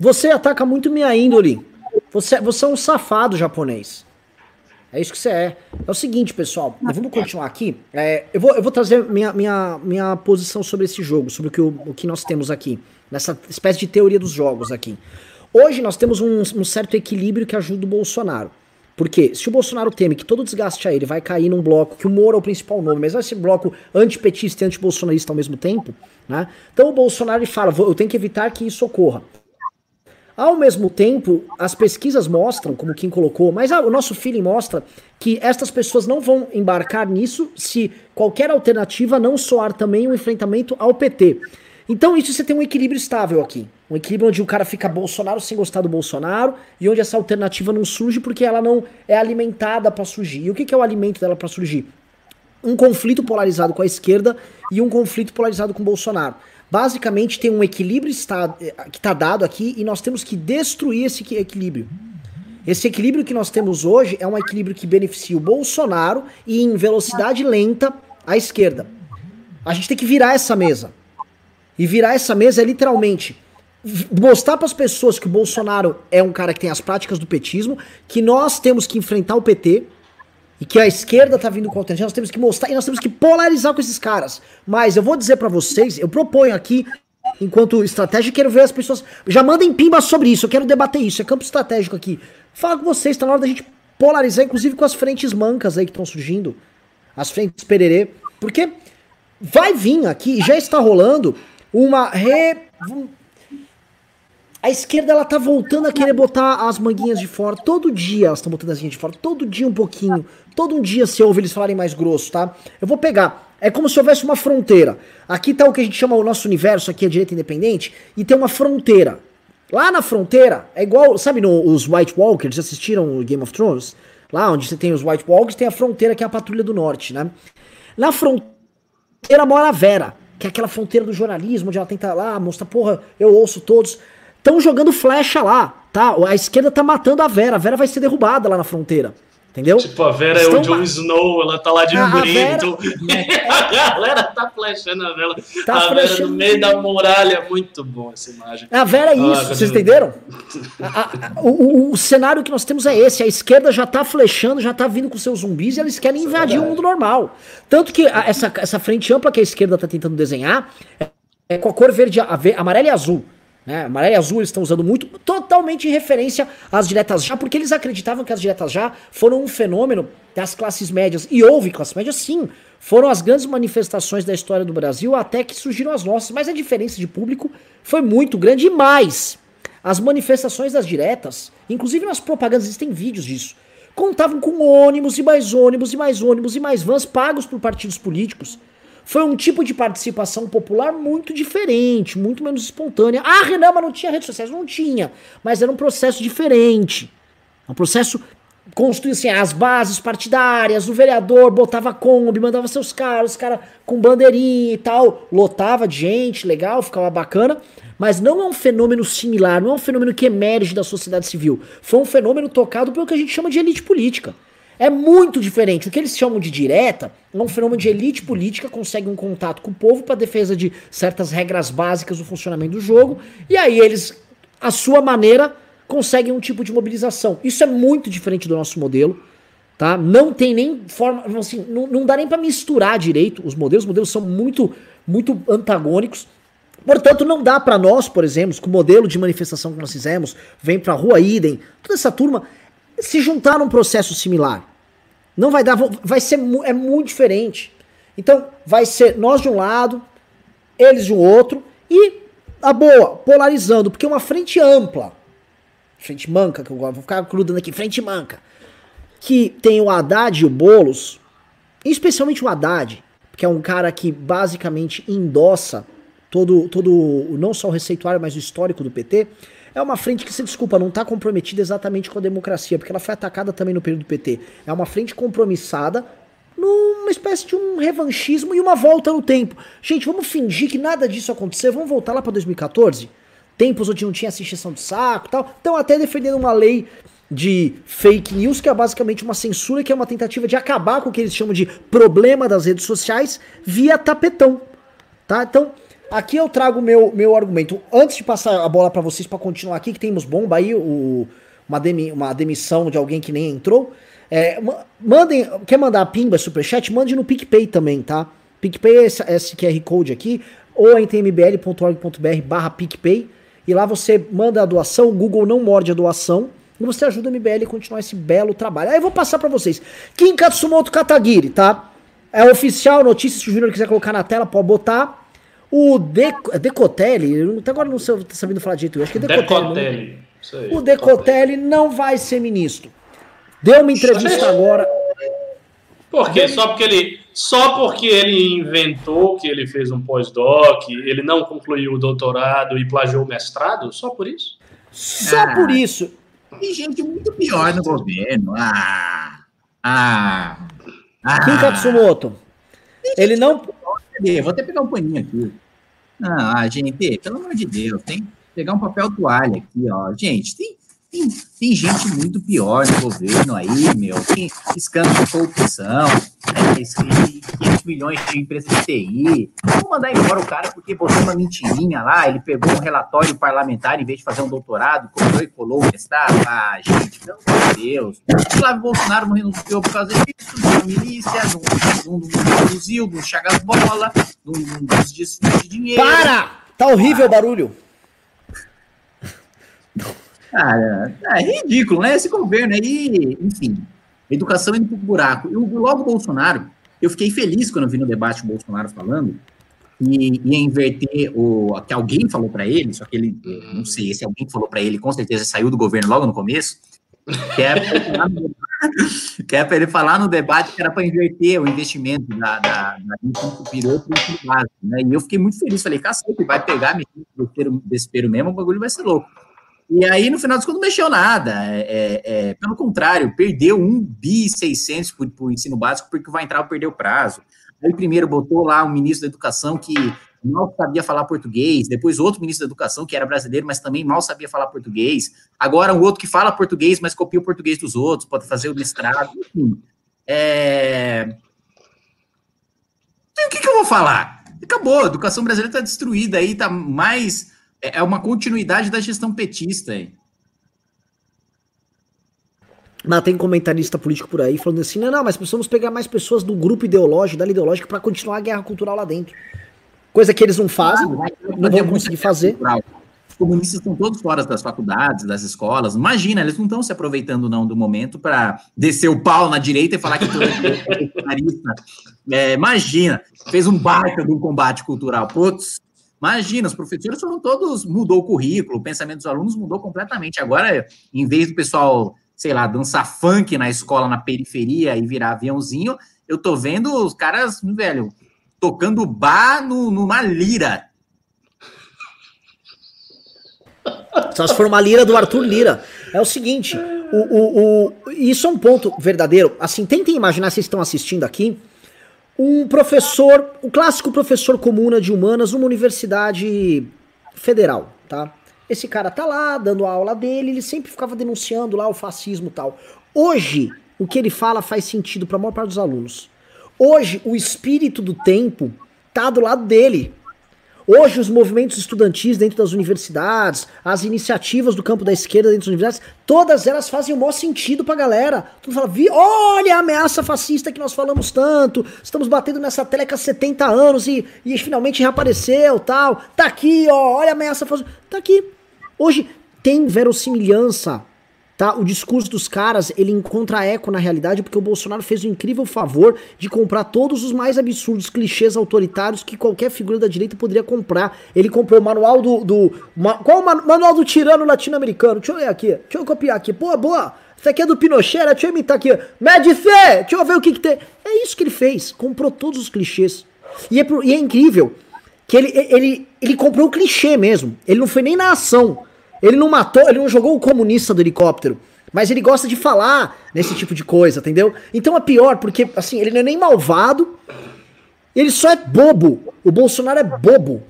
Você ataca muito minha índole. Você, você é um safado japonês. É isso que você é. É o seguinte, pessoal. Vamos continuar aqui. É, eu, vou, eu vou trazer minha, minha, minha posição sobre esse jogo, sobre o que, o, o que nós temos aqui. Nessa espécie de teoria dos jogos aqui. Hoje nós temos um, um certo equilíbrio que ajuda o Bolsonaro. Porque se o Bolsonaro teme que todo desgaste a ele vai cair num bloco, que o Moro é o principal nome, mas vai ser bloco antipetista e antibolsonarista ao mesmo tempo, né? Então o Bolsonaro ele fala, eu tenho que evitar que isso ocorra. Ao mesmo tempo, as pesquisas mostram, como quem colocou, mas o nosso feeling mostra que estas pessoas não vão embarcar nisso se qualquer alternativa não soar também um enfrentamento ao PT. Então, isso você tem um equilíbrio estável aqui. Um equilíbrio onde o cara fica Bolsonaro sem gostar do Bolsonaro e onde essa alternativa não surge porque ela não é alimentada para surgir. E o que, que é o alimento dela para surgir? Um conflito polarizado com a esquerda e um conflito polarizado com o Bolsonaro. Basicamente tem um equilíbrio está, que está dado aqui e nós temos que destruir esse equilíbrio. Esse equilíbrio que nós temos hoje é um equilíbrio que beneficia o Bolsonaro e em velocidade lenta a esquerda. A gente tem que virar essa mesa. E virar essa mesa é literalmente mostrar para as pessoas que o Bolsonaro é um cara que tem as práticas do petismo, que nós temos que enfrentar o PT, e que a esquerda tá vindo com alternativa, nós temos que mostrar e nós temos que polarizar com esses caras. Mas eu vou dizer para vocês, eu proponho aqui enquanto estratégia, quero ver as pessoas. Já mandem pimba sobre isso, eu quero debater isso. É campo estratégico aqui. Fala com vocês, tá na hora da gente polarizar, inclusive com as frentes mancas aí que estão surgindo. As frentes pererê. Porque vai vir aqui, já está rolando, uma re. A esquerda ela tá voltando a querer botar as manguinhas de fora. Todo dia elas estão botando as manguinhas de fora. Todo dia um pouquinho. Todo um dia se ouve eles falarem mais grosso, tá? Eu vou pegar. É como se houvesse uma fronteira. Aqui tá o que a gente chama o nosso universo, aqui é direita independente, e tem uma fronteira. Lá na fronteira, é igual, sabe, no, os White Walkers, assistiram o Game of Thrones? Lá onde você tem os White Walkers, tem a fronteira que é a Patrulha do Norte, né? Na fronteira mora a Vera, que é aquela fronteira do jornalismo, onde ela tenta lá mostrar, porra, eu ouço todos. Estão jogando flecha lá, tá? A esquerda tá matando a Vera, a Vera vai ser derrubada lá na fronteira. Entendeu? Tipo, a Vera Estão... é o Jon Snow, ela tá lá de ah, Vera... então a galera tá flechando a Vera. Tá a Vera no meio da muralha, muito bom essa imagem. A Vera é isso, ah, vocês entenderam? a, a, o, o, cenário que nós temos é esse, a esquerda já tá flechando, já tá vindo com seus zumbis e eles querem invadir é o mundo normal. Tanto que a, essa, essa frente ampla que a esquerda tá tentando desenhar é, é com a cor verde, amarela e azul. Né? Amarelo e azul eles estão usando muito, totalmente em referência às diretas já, porque eles acreditavam que as diretas já foram um fenômeno das classes médias. E houve classes médias, sim. Foram as grandes manifestações da história do Brasil até que surgiram as nossas. Mas a diferença de público foi muito grande. E mais, as manifestações das diretas, inclusive nas propagandas, existem vídeos disso, contavam com ônibus e mais ônibus e mais ônibus e mais vans pagos por partidos políticos foi um tipo de participação popular muito diferente, muito menos espontânea. Ah, Renan, mas não tinha redes sociais? Não tinha, mas era um processo diferente. Um processo construía assim, as bases partidárias, o vereador botava Kombi, mandava seus caras, os caras com bandeirinha e tal, lotava de gente, legal, ficava bacana, mas não é um fenômeno similar, não é um fenômeno que emerge da sociedade civil. Foi um fenômeno tocado pelo que a gente chama de elite política. É muito diferente. O que eles chamam de direta é um fenômeno de elite política, consegue um contato com o povo para defesa de certas regras básicas do funcionamento do jogo, e aí eles, à sua maneira, conseguem um tipo de mobilização. Isso é muito diferente do nosso modelo, tá? Não tem nem forma, assim, não, não dá nem para misturar direito os modelos, os modelos são muito, muito antagônicos. Portanto, não dá para nós, por exemplo, com o modelo de manifestação que nós fizemos, vem pra rua idem, toda essa turma, se juntar num processo similar. Não vai dar, vai ser é muito diferente. Então, vai ser nós de um lado, eles de um outro e a boa, polarizando, porque é uma frente ampla. Frente manca, que eu vou ficar grudando aqui, frente manca. Que tem o Haddad e o Bolos, especialmente o Haddad, que é um cara que basicamente endossa todo, todo não só o receituário, mas o histórico do PT. É uma frente que, se desculpa, não está comprometida exatamente com a democracia, porque ela foi atacada também no período do PT. É uma frente compromissada numa espécie de um revanchismo e uma volta no tempo. Gente, vamos fingir que nada disso aconteceu, vamos voltar lá para 2014? Tempos onde não tinha encheção de saco tal. Estão até defendendo uma lei de fake news, que é basicamente uma censura, que é uma tentativa de acabar com o que eles chamam de problema das redes sociais via tapetão. Tá? Então, Aqui eu trago meu meu argumento. Antes de passar a bola para vocês para continuar aqui, que temos bomba aí, o, uma, demi, uma demissão de alguém que nem entrou. É, mandem, quer mandar pimba, superchat? Mande no PicPay também, tá? PicPay é esse, esse QR Code aqui, ou em tmbl.org.br barra PicPay. E lá você manda a doação, o Google não morde a doação. E você ajuda a MBL a continuar esse belo trabalho. Aí eu vou passar para vocês. Kim Katsumoto Katagiri, tá? É oficial, notícia, se o Júnior quiser colocar na tela, pode botar. O De, Decotelli, até agora não sei, tá sabendo falar direito, acho que é Decotelli. Decotelli. Não, o Decotelli não vai ser ministro. Deu uma entrevista agora. Por quê? Só porque ele só porque ele inventou que ele fez um pós-doc, ele não concluiu o doutorado e plagiou o mestrado? Só por isso? Só ah, por isso. Tem gente muito pior no governo. Ah. Ah. ah. Kim Katsumoto. Ele não. Vou até pegar um paninho aqui. Ah, gente, pelo amor de Deus, tem que pegar um papel toalha aqui, ó. Gente, tem, tem, tem gente muito pior no governo aí, meu. Tem escândalo de corrupção, né? 500 milhões de empresas de TI. Vamos mandar embora o cara porque botou uma mentirinha lá, ele pegou um relatório parlamentar em vez de fazer um doutorado, colocou e colou o mestrado. Ah, gente, pelo amor de Deus. O Flávio Bolsonaro não renunciou por causa disso, de milícia, fuzil, de um chagas bola, de um desfile de dinheiro. Para! Tá horrível o barulho. Cara, é ridículo, né? Esse governo aí, enfim, educação indo pro buraco. E logo o Bolsonaro, eu fiquei feliz quando eu vi no debate o Bolsonaro falando e ia inverter o que alguém falou para ele, só que ele, não sei, esse alguém falou para ele, com certeza saiu do governo logo no começo, que é que é para ele falar no debate que era para inverter o investimento da, da, da virou para o básico, né? E eu fiquei muito feliz, falei, cacete, vai pegar desespero, desespero mesmo, o bagulho vai ser louco. E aí, no final das contas, não mexeu nada. É, é, é, pelo contrário, perdeu um bi 600 para o ensino básico, porque vai entrar perdeu o prazo. Aí, primeiro, botou lá um ministro da educação que mal sabia falar português, depois outro ministro da educação que era brasileiro, mas também mal sabia falar português. Agora, um outro que fala português, mas copia o português dos outros, pode fazer o mestrado, enfim. É... E o que, que eu vou falar? Acabou, a educação brasileira está destruída aí, está mais é, é uma continuidade da gestão petista aí. Mas tem comentarista político por aí falando assim: não, não, mas precisamos pegar mais pessoas do grupo ideológico, da ideológica, para continuar a guerra cultural lá dentro. Coisa que eles não fazem, não, não vão conseguir fazer. Os comunistas estão todos fora das faculdades, das escolas. Imagina, eles não estão se aproveitando não do momento para descer o pau na direita e falar que todo é, imagina, fez um baita de um combate cultural. Putz, Imagina, os professores foram todos, mudou o currículo, o pensamento dos alunos mudou completamente. Agora, em vez do pessoal, sei lá, dançar funk na escola, na periferia e virar aviãozinho, eu tô vendo os caras, velho, tocando bar no, numa lira. Só se for uma lira do Arthur Lira. É o seguinte, o, o, o, isso é um ponto verdadeiro. Assim, tentem imaginar, vocês estão assistindo aqui, um professor, o clássico professor comuna de humanas numa universidade federal, tá? Esse cara tá lá dando a aula dele, ele sempre ficava denunciando lá o fascismo tal. Hoje, o que ele fala faz sentido para a maior parte dos alunos. Hoje, o espírito do tempo tá do lado dele. Hoje, os movimentos estudantis dentro das universidades, as iniciativas do campo da esquerda dentro das universidades, todas elas fazem o maior sentido pra galera. Tu fala, olha a ameaça fascista que nós falamos tanto, estamos batendo nessa teleca há 70 anos e, e finalmente reapareceu, tal. Tá aqui, ó, olha a ameaça fascista. Tá aqui. Hoje tem verossimilhança tá? O discurso dos caras, ele encontra eco na realidade porque o Bolsonaro fez o incrível favor de comprar todos os mais absurdos clichês autoritários que qualquer figura da direita poderia comprar. Ele comprou o manual do... do ma, qual o manual do tirano latino-americano? Deixa eu ler aqui, deixa eu copiar aqui. Pô, boa, isso aqui é do Pinochet, né? deixa eu imitar aqui. Médice, deixa eu ver o que que tem. É isso que ele fez, comprou todos os clichês. E é, e é incrível que ele, ele, ele comprou o clichê mesmo, ele não foi nem na ação. Ele não matou, ele não jogou o comunista do helicóptero. Mas ele gosta de falar nesse tipo de coisa, entendeu? Então é pior, porque assim, ele não é nem malvado, ele só é bobo. O Bolsonaro é bobo.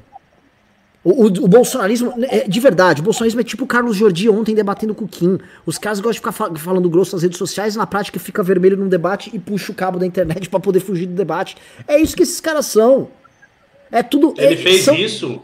O, o, o bolsonarismo, é, de verdade, o bolsonarismo é tipo o Carlos Jordi ontem debatendo com o Kim. Os caras gostam de ficar fal falando grosso nas redes sociais e na prática fica vermelho num debate e puxa o cabo da internet para poder fugir do debate. É isso que esses caras são. É tudo. Ele é, fez são... isso.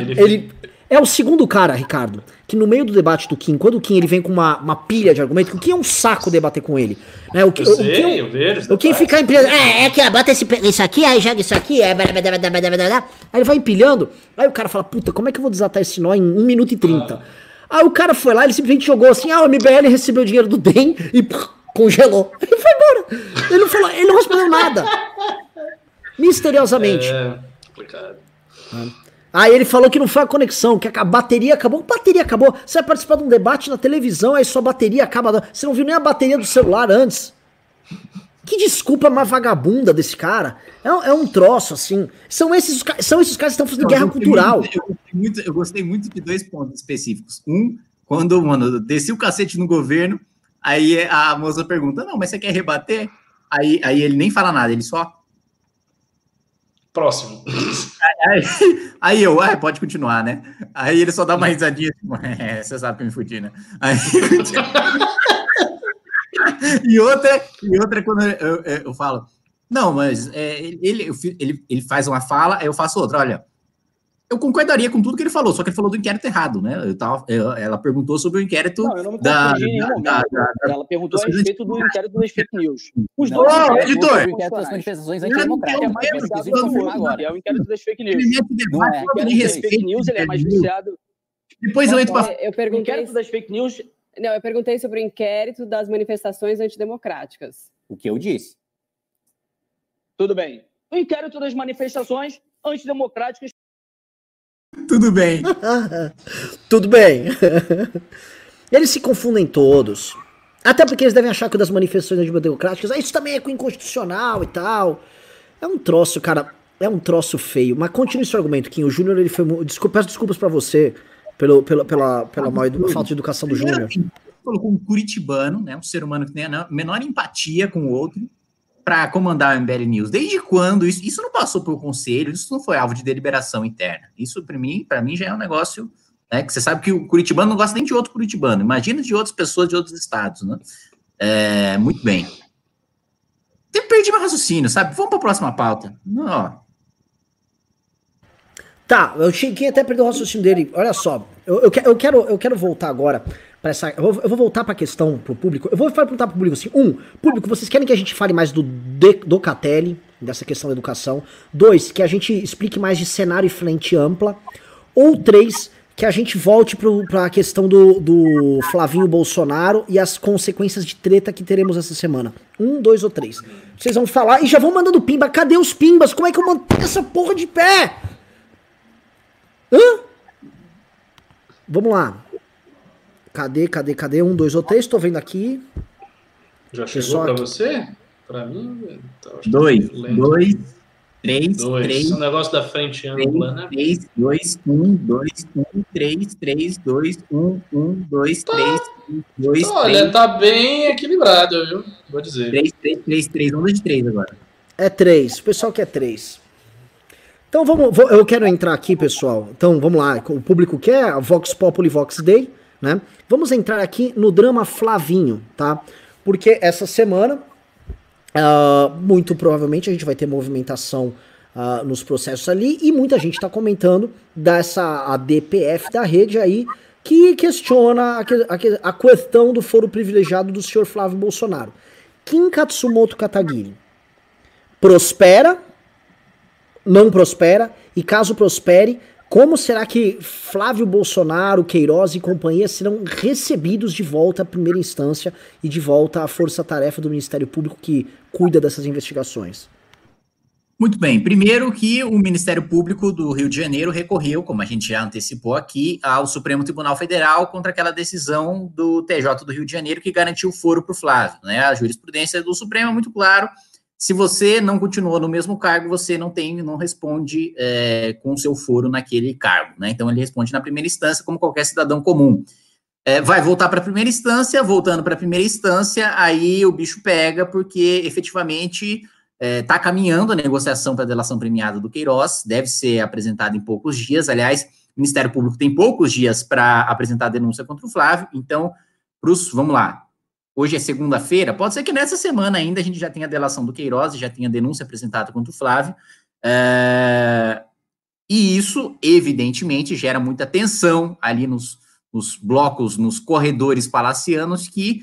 Ele, ele, é o segundo cara, Ricardo, que no meio do debate do Kim, quando o Kim ele vem com uma, uma pilha de argumento, o Kim é um saco debater com ele. Né? O, eu o, sei, o Kim, eu vejo. O Kim fica empilhando. É, é que bota esse, isso aqui, aí joga isso aqui, é. Aí ele vai empilhando. Aí o cara fala, puta, como é que eu vou desatar esse nó em 1 minuto e 30? Ah. Aí o cara foi lá, ele simplesmente jogou assim, ah, o MBL recebeu o dinheiro do DEM e pff, congelou. Ele foi embora. Ele não falou, ele não respondeu nada. Misteriosamente. É, complicado. Ah. Aí ele falou que não foi a conexão, que a bateria acabou. Bateria acabou. Você vai participar de um debate na televisão, aí sua bateria acaba. Você não viu nem a bateria do celular antes. Que desculpa mais vagabunda desse cara. É, é um troço, assim. São esses, são esses caras que estão fazendo não, guerra eu cultural. Muito, eu, gostei muito, eu, gostei muito, de dois pontos específicos. Um, quando, mano, desci o cacete no governo, aí a moça pergunta: Não, mas você quer rebater? Aí, aí ele nem fala nada, ele só Próximo. Aí, aí eu, ah, pode continuar, né? Aí ele só dá uma risadinha, tipo, é, você sabe que eu me fudi, né? Aí, e outra, e outra quando eu, eu, eu falo, não, mas é, ele, ele, ele faz uma fala, aí eu faço outra, olha. Eu concordaria com tudo que ele falou, só que ele falou do inquérito errado, né? Eu tava, eu, ela perguntou sobre o inquérito não, eu não me da, em nenhum momento. Da, da, ela perguntou a respeito do inquérito das fake news. Os não, dois. Oh, editor! O inquérito das manifestações antidemocráticas. É mais viciado agora. É o inquérito das fake news. Não é. O inquérito das fake news ele é mais viciado. Depois eu entro para. Eu perguntei. O inquérito das fake news. Não, eu perguntei sobre o inquérito das manifestações antidemocráticas. O que eu disse. Tudo bem. O inquérito das manifestações antidemocráticas tudo bem. Tudo bem. Eles se confundem todos. Até porque eles devem achar que das manifestações antidemocráticas, ah, isso também é inconstitucional e tal. É um troço, cara, é um troço feio. Mas continue seu argumento, Kim. O Júnior, ele foi. Desculpa, peço desculpas para você pelo, pela, pela, pela mal, falta de educação do Júnior. Colocou um curitibano, né, um ser humano que tem a menor empatia com o outro, para comandar o MBL News? Desde quando isso, isso não passou pelo conselho? Isso não foi alvo de deliberação interna? Isso para mim, para mim já é um negócio, né, que você sabe que o curitibano não gosta nem de outro curitibano. Imagina de outras pessoas de outros estados, né? É, muito bem. Eu perdi meu raciocínio, sabe? Vamos para a próxima pauta. Não, Tá, eu cheguei até perder o raciocínio dele. Olha só, eu, eu, eu, quero, eu quero voltar agora para essa. Eu vou, eu vou voltar para a questão pro público. Eu vou perguntar pro público assim: um, público, vocês querem que a gente fale mais do do Catelli, dessa questão da educação? Dois, que a gente explique mais de cenário e frente ampla. Ou três, que a gente volte para a questão do, do Flavinho Bolsonaro e as consequências de treta que teremos essa semana. Um, dois ou três. Vocês vão falar e já vão mandando pimba. Cadê os pimbas? Como é que eu mantenho essa porra de pé? Hã? Vamos lá. Cadê, cadê, cadê? Um, dois ou três, tô vendo aqui. Já chegou para você? Para mim? Então, dois, dois, três, dois. três. O negócio da frente ampla, né? Três, dois, um, dois, um, três, três, dois, um, um, dois, tá. três, um, dois, tá, Olha, tá bem equilibrado, viu? Vou dizer. Três, três, três, três, um de três agora. É três, o pessoal quer três. Então vamos, eu quero entrar aqui, pessoal. Então vamos lá, o público quer a Vox Populi Vox Day né? Vamos entrar aqui no drama Flavinho, tá? Porque essa semana, uh, muito provavelmente, a gente vai ter movimentação uh, nos processos ali e muita gente está comentando dessa a DPF da rede aí que questiona a, a, a questão do foro privilegiado do senhor Flávio Bolsonaro. Kim Katsumoto Katagiri prospera, não prospera, e caso prospere, como será que Flávio Bolsonaro, Queiroz e companhia serão recebidos de volta à primeira instância e de volta à força-tarefa do Ministério Público que cuida dessas investigações? Muito bem. Primeiro que o Ministério Público do Rio de Janeiro recorreu, como a gente já antecipou aqui, ao Supremo Tribunal Federal contra aquela decisão do TJ do Rio de Janeiro que garantiu o foro para o Flávio. Né? A jurisprudência do Supremo é muito claro se você não continuou no mesmo cargo, você não tem, não responde é, com o seu foro naquele cargo, né? Então ele responde na primeira instância, como qualquer cidadão comum. É, vai voltar para a primeira instância, voltando para a primeira instância, aí o bicho pega, porque efetivamente está é, caminhando a negociação para a delação premiada do Queiroz, deve ser apresentada em poucos dias. Aliás, o Ministério Público tem poucos dias para apresentar a denúncia contra o Flávio, então, pros, vamos lá, Hoje é segunda-feira, pode ser que nessa semana ainda a gente já tenha a delação do Queiroz, já tenha denúncia apresentada contra o Flávio. É... E isso, evidentemente, gera muita tensão ali nos, nos blocos, nos corredores palacianos que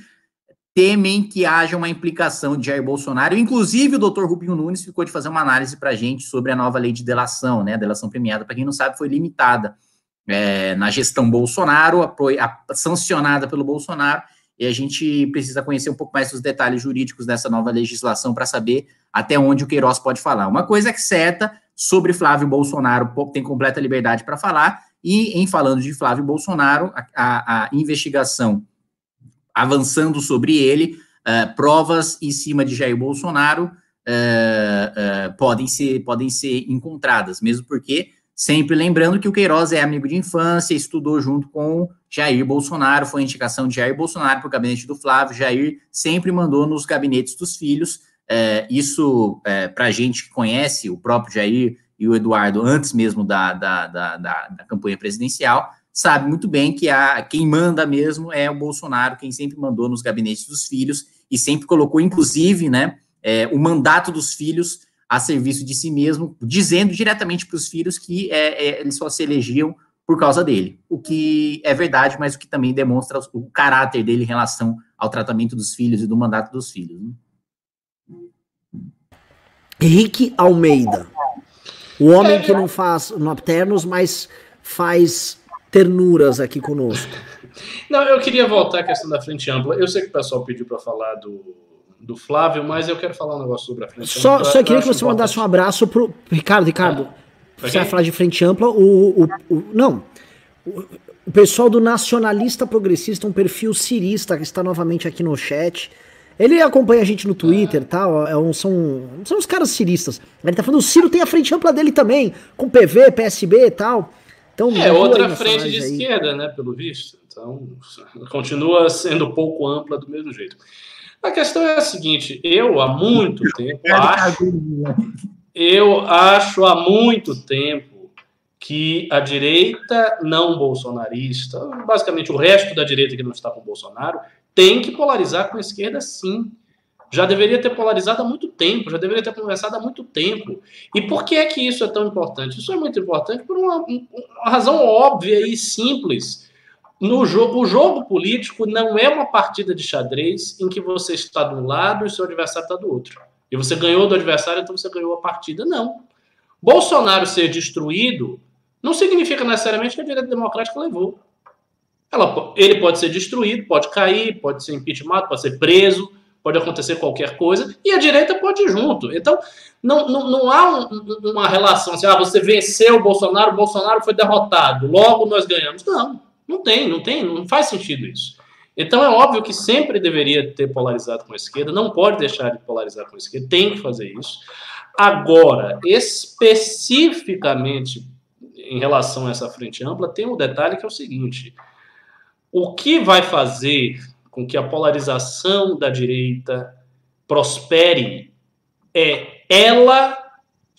temem que haja uma implicação de Jair Bolsonaro. Inclusive, o doutor Rubinho Nunes ficou de fazer uma análise para a gente sobre a nova lei de delação, né? A delação premiada, para quem não sabe, foi limitada é, na gestão Bolsonaro, a, a, sancionada pelo Bolsonaro, e a gente precisa conhecer um pouco mais dos detalhes jurídicos dessa nova legislação para saber até onde o Queiroz pode falar. Uma coisa é certa sobre Flávio Bolsonaro tem completa liberdade para falar, e em falando de Flávio Bolsonaro, a, a, a investigação avançando sobre ele, uh, provas em cima de Jair Bolsonaro uh, uh, podem, ser, podem ser encontradas, mesmo porque Sempre lembrando que o Queiroz é amigo de infância, estudou junto com Jair Bolsonaro, foi indicação de Jair Bolsonaro para o gabinete do Flávio. Jair sempre mandou nos gabinetes dos filhos. É, isso, é, para a gente que conhece o próprio Jair e o Eduardo antes mesmo da, da, da, da, da campanha presidencial, sabe muito bem que a, quem manda mesmo é o Bolsonaro, quem sempre mandou nos gabinetes dos filhos e sempre colocou, inclusive, né, é, o mandato dos filhos a serviço de si mesmo, dizendo diretamente para os filhos que é, é, eles só se elegiam por causa dele. O que é verdade, mas o que também demonstra o caráter dele em relação ao tratamento dos filhos e do mandato dos filhos. Né? Henrique Almeida. O homem que não faz nocternos, mas faz ternuras aqui conosco. Não, eu queria voltar à questão da frente ampla. Eu sei que o pessoal pediu para falar do, do Flávio, mas eu quero falar um negócio sobre a frente só, ampla. Só queria que você mandasse um abraço pro Ricardo. Ricardo, ah, você vai falar de frente ampla. O, o, o não. O, o pessoal do Nacionalista Progressista, um perfil cirista, que está novamente aqui no chat. Ele acompanha a gente no Twitter e ah. tal. É um, são, são os caras ciristas. Ele tá falando, o Ciro tem a frente ampla dele também, com PV, PSB e tal. Então, é outra frente de aí. esquerda, né, pelo visto. Então, continua sendo pouco ampla do mesmo jeito. A questão é a seguinte: eu há muito tempo acho, eu acho há muito tempo que a direita não bolsonarista, basicamente o resto da direita que não está com Bolsonaro, tem que polarizar com a esquerda, sim. Já deveria ter polarizado há muito tempo, já deveria ter conversado há muito tempo. E por que é que isso é tão importante? Isso é muito importante por uma, uma razão óbvia e simples no jogo, o jogo político não é uma partida de xadrez em que você está de um lado e seu adversário está do outro. E você ganhou do adversário, então você ganhou a partida. Não. Bolsonaro ser destruído não significa necessariamente que a direita democrática levou. Ela, ele pode ser destruído, pode cair, pode ser impeachment, pode ser preso, pode acontecer qualquer coisa, e a direita pode ir junto. Então, não, não, não há um, uma relação assim, ah, você venceu o Bolsonaro, o Bolsonaro foi derrotado, logo nós ganhamos. Não. Não tem, não tem, não faz sentido isso. Então é óbvio que sempre deveria ter polarizado com a esquerda, não pode deixar de polarizar com a esquerda, tem que fazer isso. Agora, especificamente em relação a essa frente ampla, tem um detalhe que é o seguinte: o que vai fazer com que a polarização da direita prospere é ela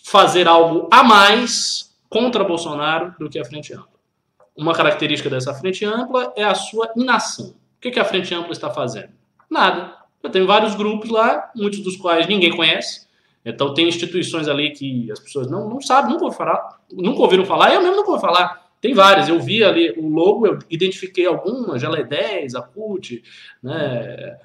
fazer algo a mais contra Bolsonaro do que a frente ampla uma característica dessa frente ampla é a sua inação. O que, que a frente ampla está fazendo? Nada. Eu tenho vários grupos lá, muitos dos quais ninguém conhece. Então tem instituições ali que as pessoas não, não sabem, nunca, falar, nunca ouviram falar, eu mesmo nunca ouvi falar. Tem várias, eu vi ali o logo, eu identifiquei algumas, Gele 10, a CUT, né,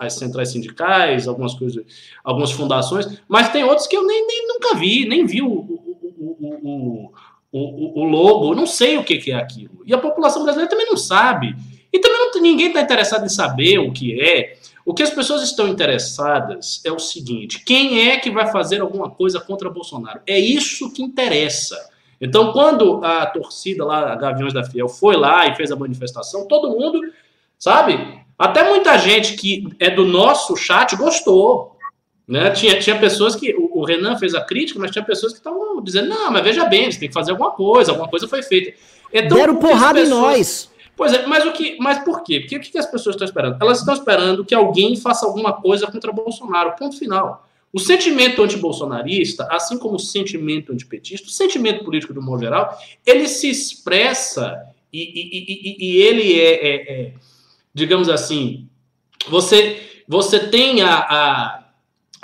as centrais sindicais, algumas coisas, algumas fundações, mas tem outros que eu nem, nem nunca vi, nem vi o, o, o, o, o, logo, eu não sei o que, que, é aquilo. E a população brasileira também não sabe. E também não, ninguém está interessado em saber o que é. O que as pessoas estão interessadas é o seguinte: quem é que vai fazer alguma coisa contra Bolsonaro? É isso que interessa. Então, quando a torcida lá, a Gaviões da Fiel, foi lá e fez a manifestação, todo mundo, sabe? Até muita gente que é do nosso chat gostou. Né? Tinha, tinha pessoas que. O, o Renan fez a crítica, mas tinha pessoas que estavam dizendo: não, mas veja bem, eles têm que fazer alguma coisa, alguma coisa foi feita. Então, Deram porrada pessoas... em nós. Pois é, mas o que, mas por quê? Porque o que as pessoas estão esperando? Elas estão esperando que alguém faça alguma coisa contra Bolsonaro. Ponto final. O sentimento antibolsonarista, assim como o sentimento antipetista, o sentimento político do modo geral, ele se expressa e, e, e, e ele é, é, é, digamos assim, você, você tem a, a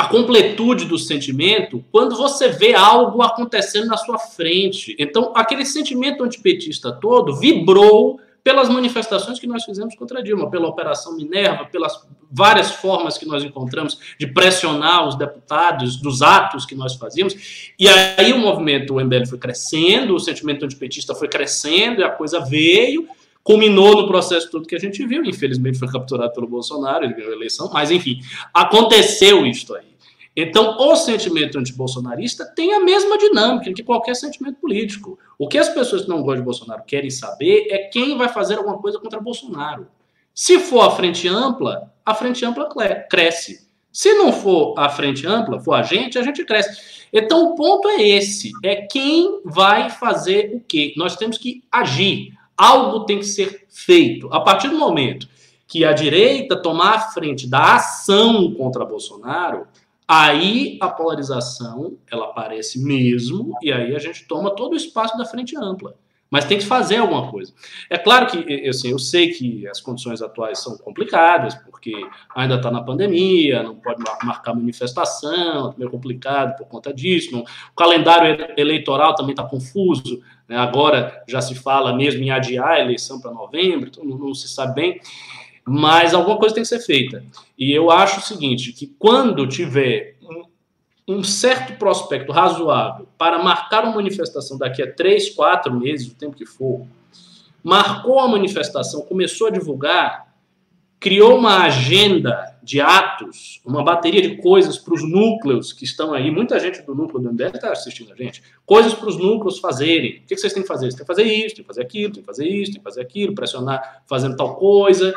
a completude do sentimento quando você vê algo acontecendo na sua frente. Então, aquele sentimento antipetista todo vibrou pelas manifestações que nós fizemos contra Dilma, pela Operação Minerva, pelas várias formas que nós encontramos de pressionar os deputados, dos atos que nós fazíamos. E aí o movimento o MBL foi crescendo, o sentimento antipetista foi crescendo, e a coisa veio, culminou no processo todo que a gente viu. Infelizmente foi capturado pelo Bolsonaro, ele ganhou a eleição, mas enfim, aconteceu isto aí. Então, o sentimento antibolsonarista tem a mesma dinâmica que qualquer sentimento político. O que as pessoas que não gostam de Bolsonaro querem saber é quem vai fazer alguma coisa contra Bolsonaro. Se for a frente ampla, a frente ampla cresce. Se não for a frente ampla, for a gente, a gente cresce. Então, o ponto é esse: é quem vai fazer o quê? Nós temos que agir. Algo tem que ser feito. A partir do momento que a direita tomar a frente da ação contra Bolsonaro, Aí a polarização ela aparece mesmo, e aí a gente toma todo o espaço da frente ampla. mas tem que fazer alguma coisa. É claro que, assim, eu sei que as condições atuais são complicadas, porque ainda está na pandemia, não pode marcar manifestação, é meio complicado por conta disso, não, o calendário eleitoral também está confuso, né, agora já se fala mesmo em adiar a eleição para novembro, então não, não se sabe bem, mas alguma coisa tem que ser feita. E eu acho o seguinte, que quando tiver um certo prospecto razoável para marcar uma manifestação daqui a três, quatro meses, o tempo que for, marcou a manifestação, começou a divulgar, criou uma agenda de atos, uma bateria de coisas para os núcleos que estão aí. Muita gente do núcleo do MBL está assistindo a gente. Coisas para os núcleos fazerem. O que vocês têm que fazer? Vocês têm que fazer isso, tem que fazer aquilo, tem que fazer isso, tem que fazer aquilo, pressionar fazendo tal coisa.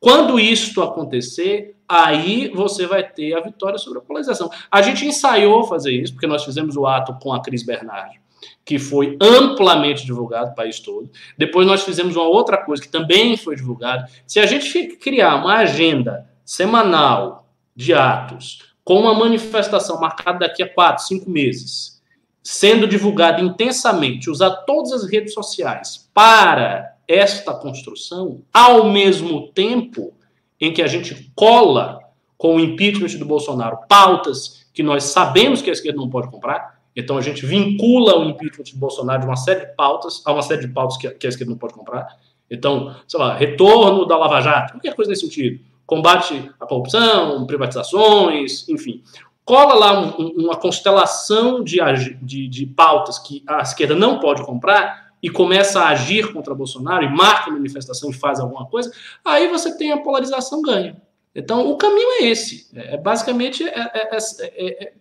Quando isto acontecer, aí você vai ter a vitória sobre a polarização. A gente ensaiou fazer isso, porque nós fizemos o ato com a Cris Bernardi, que foi amplamente divulgado no país todo. Depois nós fizemos uma outra coisa que também foi divulgada. Se a gente criar uma agenda semanal de atos com uma manifestação marcada daqui a quatro, cinco meses, sendo divulgada intensamente, usar todas as redes sociais para esta construção, ao mesmo tempo em que a gente cola com o impeachment do Bolsonaro pautas que nós sabemos que a esquerda não pode comprar, então a gente vincula o impeachment do Bolsonaro de uma série de pautas a uma série de pautas que, que a esquerda não pode comprar. Então, sei lá, retorno da Lava Jato, qualquer coisa nesse sentido. Combate à corrupção, privatizações, enfim. Cola lá um, uma constelação de, de, de pautas que a esquerda não pode comprar e começa a agir contra Bolsonaro e marca a manifestação e faz alguma coisa, aí você tem a polarização ganha. Então, o caminho é esse. É, é basicamente é, é, é, é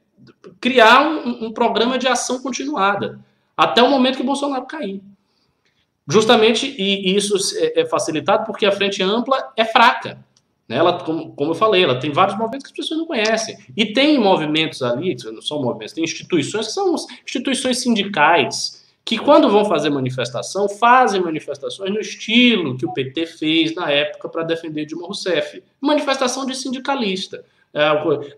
criar um, um, programa de ação continuada até o momento que Bolsonaro cair. Justamente, e, isso é, facilitado porque a frente ampla é fraca. Né? Ela, como, como eu falei, ela tem vários movimentos que as pessoas não conhecem. E tem movimentos ali, não são movimentos, tem instituições que são instituições sindicais, que quando vão fazer manifestação, fazem manifestações no estilo que o PT fez na época para defender Dilma Rousseff. Manifestação de sindicalista. É,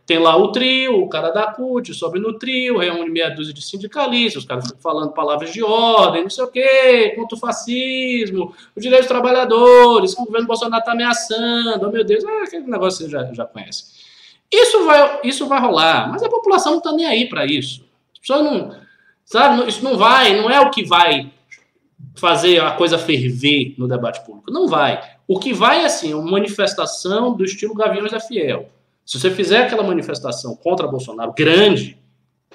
tem lá o trio, o cara da CUT sobe no trio, reúne meia dúzia de sindicalistas, os caras ficam falando palavras de ordem, não sei o quê, contra o fascismo, os direitos dos trabalhadores, que o governo Bolsonaro está ameaçando, oh meu Deus, ah, aquele negócio você já, já conhece. Isso vai, isso vai rolar, mas a população não está nem aí para isso. As pessoas não Sabe? Isso não vai, não é o que vai fazer a coisa ferver no debate público. Não vai. O que vai é assim, uma manifestação do estilo Gaviões da Fiel. Se você fizer aquela manifestação contra Bolsonaro grande,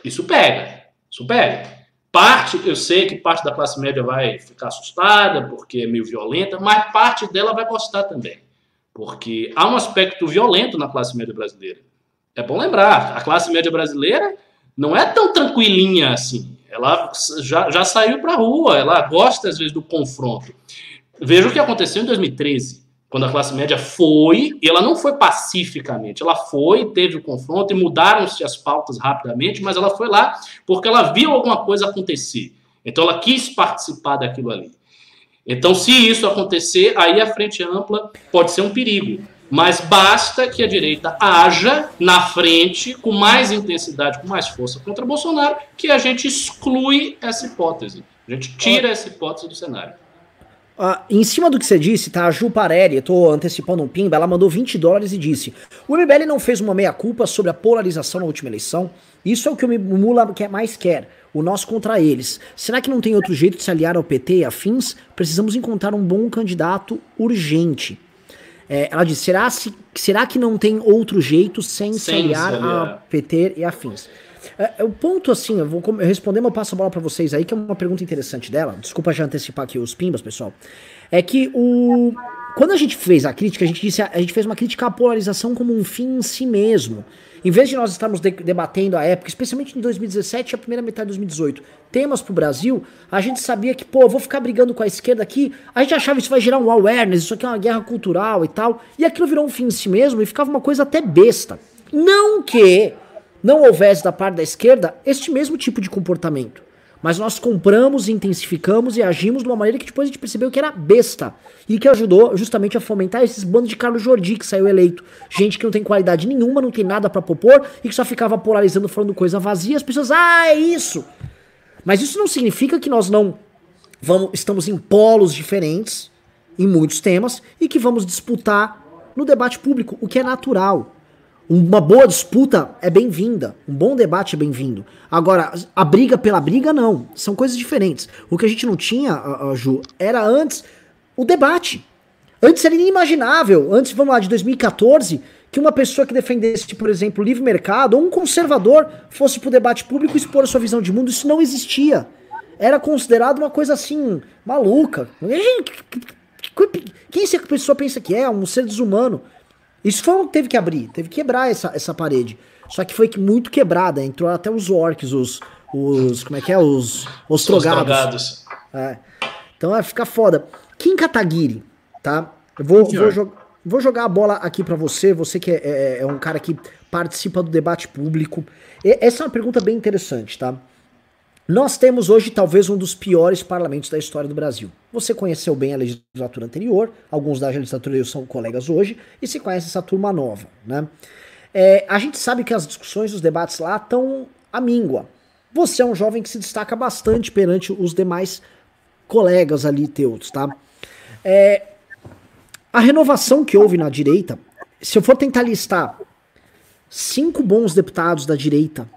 isso pega. Isso pega. Parte, eu sei que parte da classe média vai ficar assustada porque é meio violenta, mas parte dela vai gostar também. Porque há um aspecto violento na classe média brasileira. É bom lembrar, a classe média brasileira não é tão tranquilinha assim. Ela já, já saiu para a rua, ela gosta às vezes do confronto. Veja o que aconteceu em 2013, quando a classe média foi, e ela não foi pacificamente, ela foi, teve o confronto e mudaram-se as pautas rapidamente, mas ela foi lá porque ela viu alguma coisa acontecer. Então ela quis participar daquilo ali. Então, se isso acontecer, aí a frente ampla pode ser um perigo. Mas basta que a direita haja na frente com mais intensidade, com mais força contra Bolsonaro, que a gente exclui essa hipótese. A gente tira essa hipótese do cenário. Uh, em cima do que você disse, tá? A Ju Parelli, eu tô antecipando um pimba, ela mandou 20 dólares e disse: O MBL não fez uma meia-culpa sobre a polarização na última eleição? Isso é o que o Mula quer mais quer, o nós contra eles. Será que não tem outro jeito de se aliar ao PT e afins? Precisamos encontrar um bom candidato urgente. É, ela diz: será, se, será que não tem outro jeito sem, sem se aliar a PT e afins? É, é, o ponto, assim, eu vou responder, mas eu passo a bola para vocês aí, que é uma pergunta interessante dela. Desculpa já antecipar aqui os pimbas, pessoal. É que o. Quando a gente fez a crítica, a gente disse, a gente fez uma crítica à polarização como um fim em si mesmo. Em vez de nós estarmos de debatendo a época, especialmente em 2017 e a primeira metade de 2018, temas pro Brasil, a gente sabia que, pô, vou ficar brigando com a esquerda aqui, a gente achava que isso vai gerar um awareness, isso aqui é uma guerra cultural e tal, e aquilo virou um fim em si mesmo e ficava uma coisa até besta. Não que não houvesse da parte da esquerda este mesmo tipo de comportamento. Mas nós compramos, intensificamos e agimos de uma maneira que depois a gente percebeu que era besta. E que ajudou justamente a fomentar esses bandos de Carlos Jordi que saiu eleito. Gente que não tem qualidade nenhuma, não tem nada para propor e que só ficava polarizando, falando coisa vazia. As pessoas, ah, é isso. Mas isso não significa que nós não vamos, estamos em polos diferentes em muitos temas e que vamos disputar no debate público, o que é natural. Uma boa disputa é bem-vinda, um bom debate é bem-vindo. Agora, a briga pela briga, não. São coisas diferentes. O que a gente não tinha, Ju, era antes o debate. Antes era inimaginável, antes, vamos lá, de 2014, que uma pessoa que defendesse, por exemplo, o livre mercado, ou um conservador, fosse pro debate público expor a sua visão de mundo, isso não existia. Era considerado uma coisa assim, maluca. Quem essa pessoa pensa que é? Um ser desumano. Isso foi teve que abrir, teve que quebrar essa, essa parede. Só que foi muito quebrada, entrou até os orcs, os. os como é que é? Os. Os trogados. É. Então vai ficar foda. Kim Kataguiri, tá? Eu vou, vou jogar. Vou jogar a bola aqui para você, você que é, é, é, um cara que participa do debate público. E essa é uma pergunta bem interessante, tá? Nós temos hoje talvez um dos piores parlamentos da história do Brasil. Você conheceu bem a legislatura anterior, alguns da legislatura são colegas hoje, e se conhece essa turma nova, né? É, a gente sabe que as discussões, os debates lá estão à míngua. Você é um jovem que se destaca bastante perante os demais colegas ali teus, tá? É, a renovação que houve na direita, se eu for tentar listar cinco bons deputados da direita,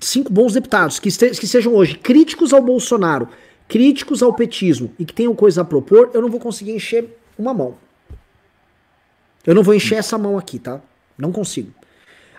cinco bons deputados que, que sejam hoje críticos ao Bolsonaro, críticos ao petismo e que tenham coisa a propor, eu não vou conseguir encher uma mão. Eu não vou encher essa mão aqui, tá? Não consigo.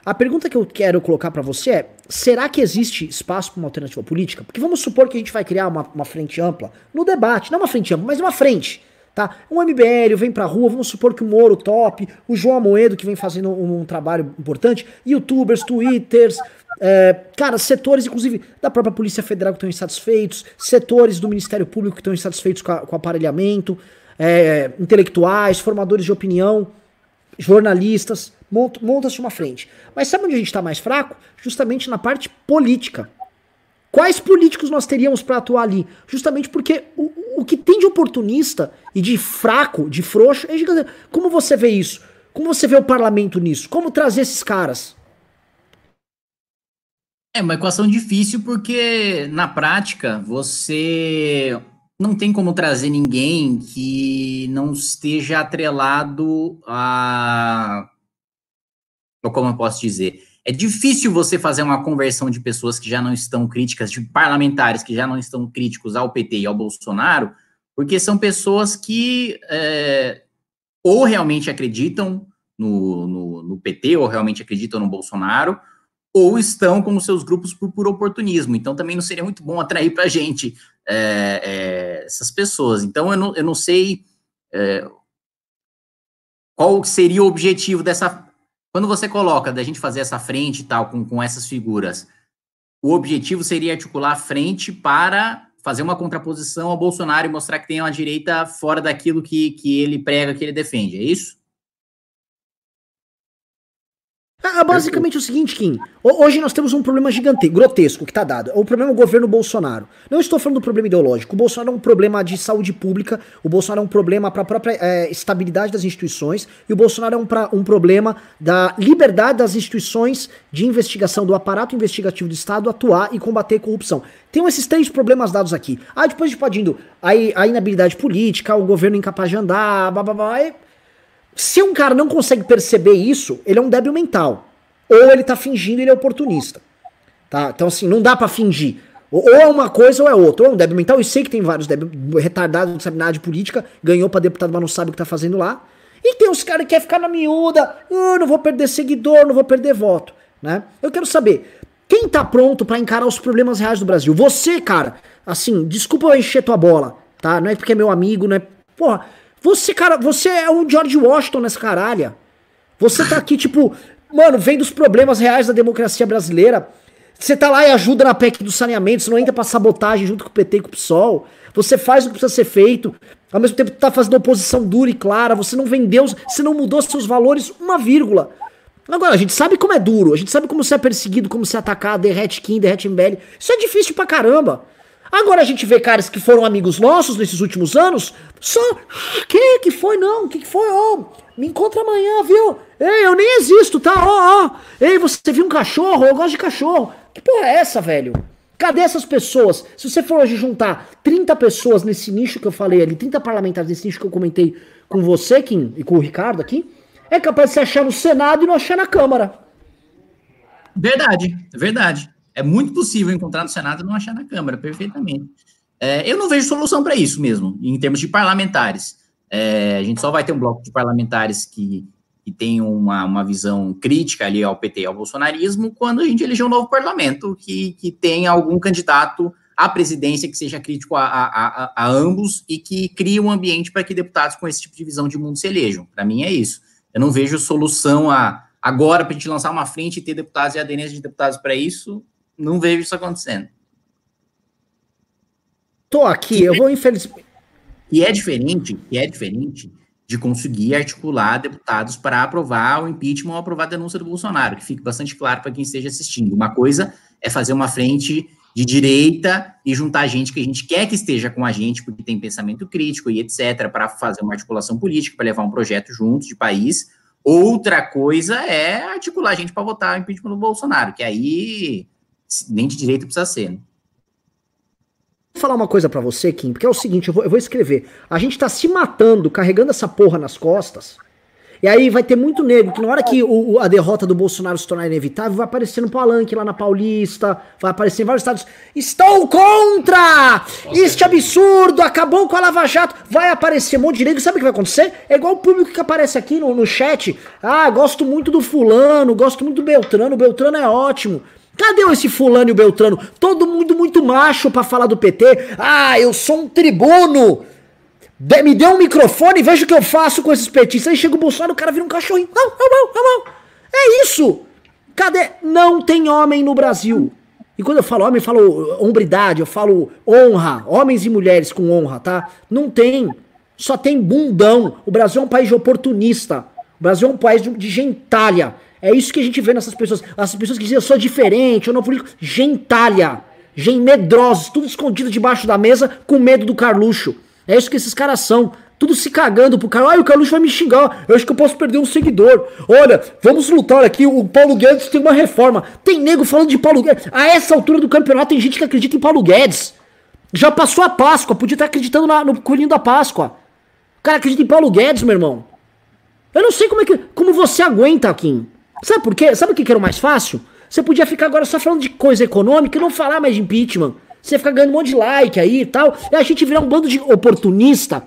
A pergunta que eu quero colocar para você é: será que existe espaço para uma alternativa política? Porque vamos supor que a gente vai criar uma, uma frente ampla no debate, não uma frente ampla, mas uma frente tá? Um MBL vem pra rua, vamos supor que o Moro top, o João Amoedo que vem fazendo um, um trabalho importante, youtubers, twitters, é, cara, setores inclusive da própria Polícia Federal que estão insatisfeitos, setores do Ministério Público que estão insatisfeitos com, a, com o aparelhamento, é, intelectuais, formadores de opinião, jornalistas, monta-se uma frente. Mas sabe onde a gente está mais fraco? Justamente na parte política. Quais políticos nós teríamos para atuar ali? Justamente porque o, o que tem de oportunista e de fraco, de frouxo, é gigante. Como você vê isso? Como você vê o parlamento nisso? Como trazer esses caras? É uma equação difícil porque, na prática, você não tem como trazer ninguém que não esteja atrelado a. Como eu posso dizer? É difícil você fazer uma conversão de pessoas que já não estão críticas, de parlamentares que já não estão críticos ao PT e ao Bolsonaro, porque são pessoas que é, ou realmente acreditam no, no, no, PT, ou realmente acreditam no Bolsonaro, ou estão com os seus grupos por, por oportunismo. Então também não seria muito bom atrair para a gente é, é, essas pessoas. Então eu não, eu não sei é, qual seria o objetivo dessa quando você coloca da gente fazer essa frente e tal, com, com essas figuras, o objetivo seria articular a frente para fazer uma contraposição ao Bolsonaro e mostrar que tem uma direita fora daquilo que, que ele prega, que ele defende, é isso? Ah, basicamente é o seguinte, Kim. Hoje nós temos um problema gigante, grotesco, que tá dado. O problema é o governo Bolsonaro. Não estou falando do problema ideológico. O Bolsonaro é um problema de saúde pública, o Bolsonaro é um problema para a própria é, estabilidade das instituições, e o Bolsonaro é um, pra, um problema da liberdade das instituições de investigação, do aparato investigativo do Estado atuar e combater a corrupção. Tem esses três problemas dados aqui. Ah, depois a gente pode indo. Aí a inabilidade política, o governo incapaz de andar, blá blá blá. Se um cara não consegue perceber isso, ele é um débil mental. Ou ele tá fingindo ele é oportunista. Tá? Então, assim, não dá para fingir. Ou é uma coisa ou é outra. Ou é um débil mental. E sei que tem vários débil, retardados, não sabe nada de política. Ganhou pra deputado, mas não sabe o que tá fazendo lá. E tem os caras que querem ficar na miúda. Oh, não vou perder seguidor, não vou perder voto. Né? Eu quero saber. Quem tá pronto para encarar os problemas reais do Brasil? Você, cara. Assim, desculpa eu encher tua bola. Tá? Não é porque é meu amigo, não é. Porra. Você, cara, você é um George Washington nessa caralha. Você tá aqui, tipo, mano, vendo os problemas reais da democracia brasileira. Você tá lá e ajuda na PEC do saneamento, você não entra pra sabotagem junto com o PT e com o PSOL. Você faz o que precisa ser feito. Ao mesmo tempo, tá fazendo oposição dura e clara. Você não vendeu, você não mudou seus valores uma vírgula. Agora, a gente sabe como é duro, a gente sabe como você é perseguido, como você é atacado, derrete Kim, derrete MBL. Isso é difícil pra caramba. Agora a gente vê caras que foram amigos nossos nesses últimos anos, só. Que que foi? Não, que que foi? Ó, oh, me encontra amanhã, viu? Ei, eu nem existo, tá? Ó, oh, ó. Oh. Ei, você viu um cachorro? Eu gosto de cachorro. Que porra é essa, velho? Cadê essas pessoas? Se você for hoje juntar 30 pessoas nesse nicho que eu falei ali, 30 parlamentares nesse nicho que eu comentei com você, Kim, e com o Ricardo aqui, é capaz de se achar no Senado e não achar na Câmara. Verdade, verdade. É muito possível encontrar no Senado e não achar na Câmara, perfeitamente. É, eu não vejo solução para isso mesmo, em termos de parlamentares. É, a gente só vai ter um bloco de parlamentares que, que tem uma, uma visão crítica ali ao PT e ao bolsonarismo quando a gente eleger um novo parlamento que, que tenha algum candidato à presidência que seja crítico a, a, a, a ambos e que crie um ambiente para que deputados com esse tipo de visão de mundo se elejam. Para mim é isso. Eu não vejo solução a, agora para a gente lançar uma frente e ter deputados e aderência de deputados para isso. Não vejo isso acontecendo. Tô aqui, eu vou infelizmente. E é diferente, e é diferente de conseguir articular deputados para aprovar o impeachment ou aprovar a denúncia do Bolsonaro, que fique bastante claro para quem esteja assistindo. Uma coisa é fazer uma frente de direita e juntar gente que a gente quer que esteja com a gente, porque tem pensamento crítico e etc., para fazer uma articulação política, para levar um projeto juntos de país. Outra coisa é articular gente para votar o impeachment do Bolsonaro, que aí nem de direito precisa ser. Né? Vou falar uma coisa para você, Kim, porque é o seguinte, eu vou, eu vou escrever. A gente tá se matando, carregando essa porra nas costas. E aí vai ter muito negro que na hora que o, a derrota do Bolsonaro se tornar inevitável, vai aparecer no Palanque lá na Paulista, vai aparecer em vários estados. Estou contra! Este absurdo! Acabou com a Lava Jato! Vai aparecer um monte de negro. Sabe o que vai acontecer? É igual o público que aparece aqui no, no chat. Ah, gosto muito do fulano, gosto muito do Beltrano, o Beltrano é ótimo. Cadê esse fulano e o Beltrano? Todo mundo muito macho para falar do PT. Ah, eu sou um tribuno. De, me dê um microfone e veja o que eu faço com esses petistas. Aí chega o Bolsonaro, o cara vira um cachorrinho. Não, não, não, não, não. É isso. Cadê? Não tem homem no Brasil. E quando eu falo homem, eu falo hombridade, eu falo honra. Homens e mulheres com honra, tá? Não tem. Só tem bundão. O Brasil é um país de oportunista. O Brasil é um país de gentalha. É isso que a gente vê nessas pessoas. Essas pessoas que dizem eu sou diferente, eu não político. Gentalha. Gen medrosos, tudo escondido debaixo da mesa com medo do Carluxo. É isso que esses caras são. Tudo se cagando pro cara. Ai, o Carluxo vai me xingar. Eu acho que eu posso perder um seguidor. Olha, vamos lutar aqui. O Paulo Guedes tem uma reforma. Tem nego falando de Paulo Guedes. A essa altura do campeonato tem gente que acredita em Paulo Guedes. Já passou a Páscoa. Podia estar acreditando na, no coelhinho da Páscoa. O cara acredita em Paulo Guedes, meu irmão. Eu não sei como é que. Como você aguenta, Kim. Sabe por quê? Sabe o que, era o mais fácil? Você podia ficar agora só falando de coisa econômica e não falar mais de impeachment. Você ficar ganhando um monte de like aí e tal. E a gente virar um bando de oportunista,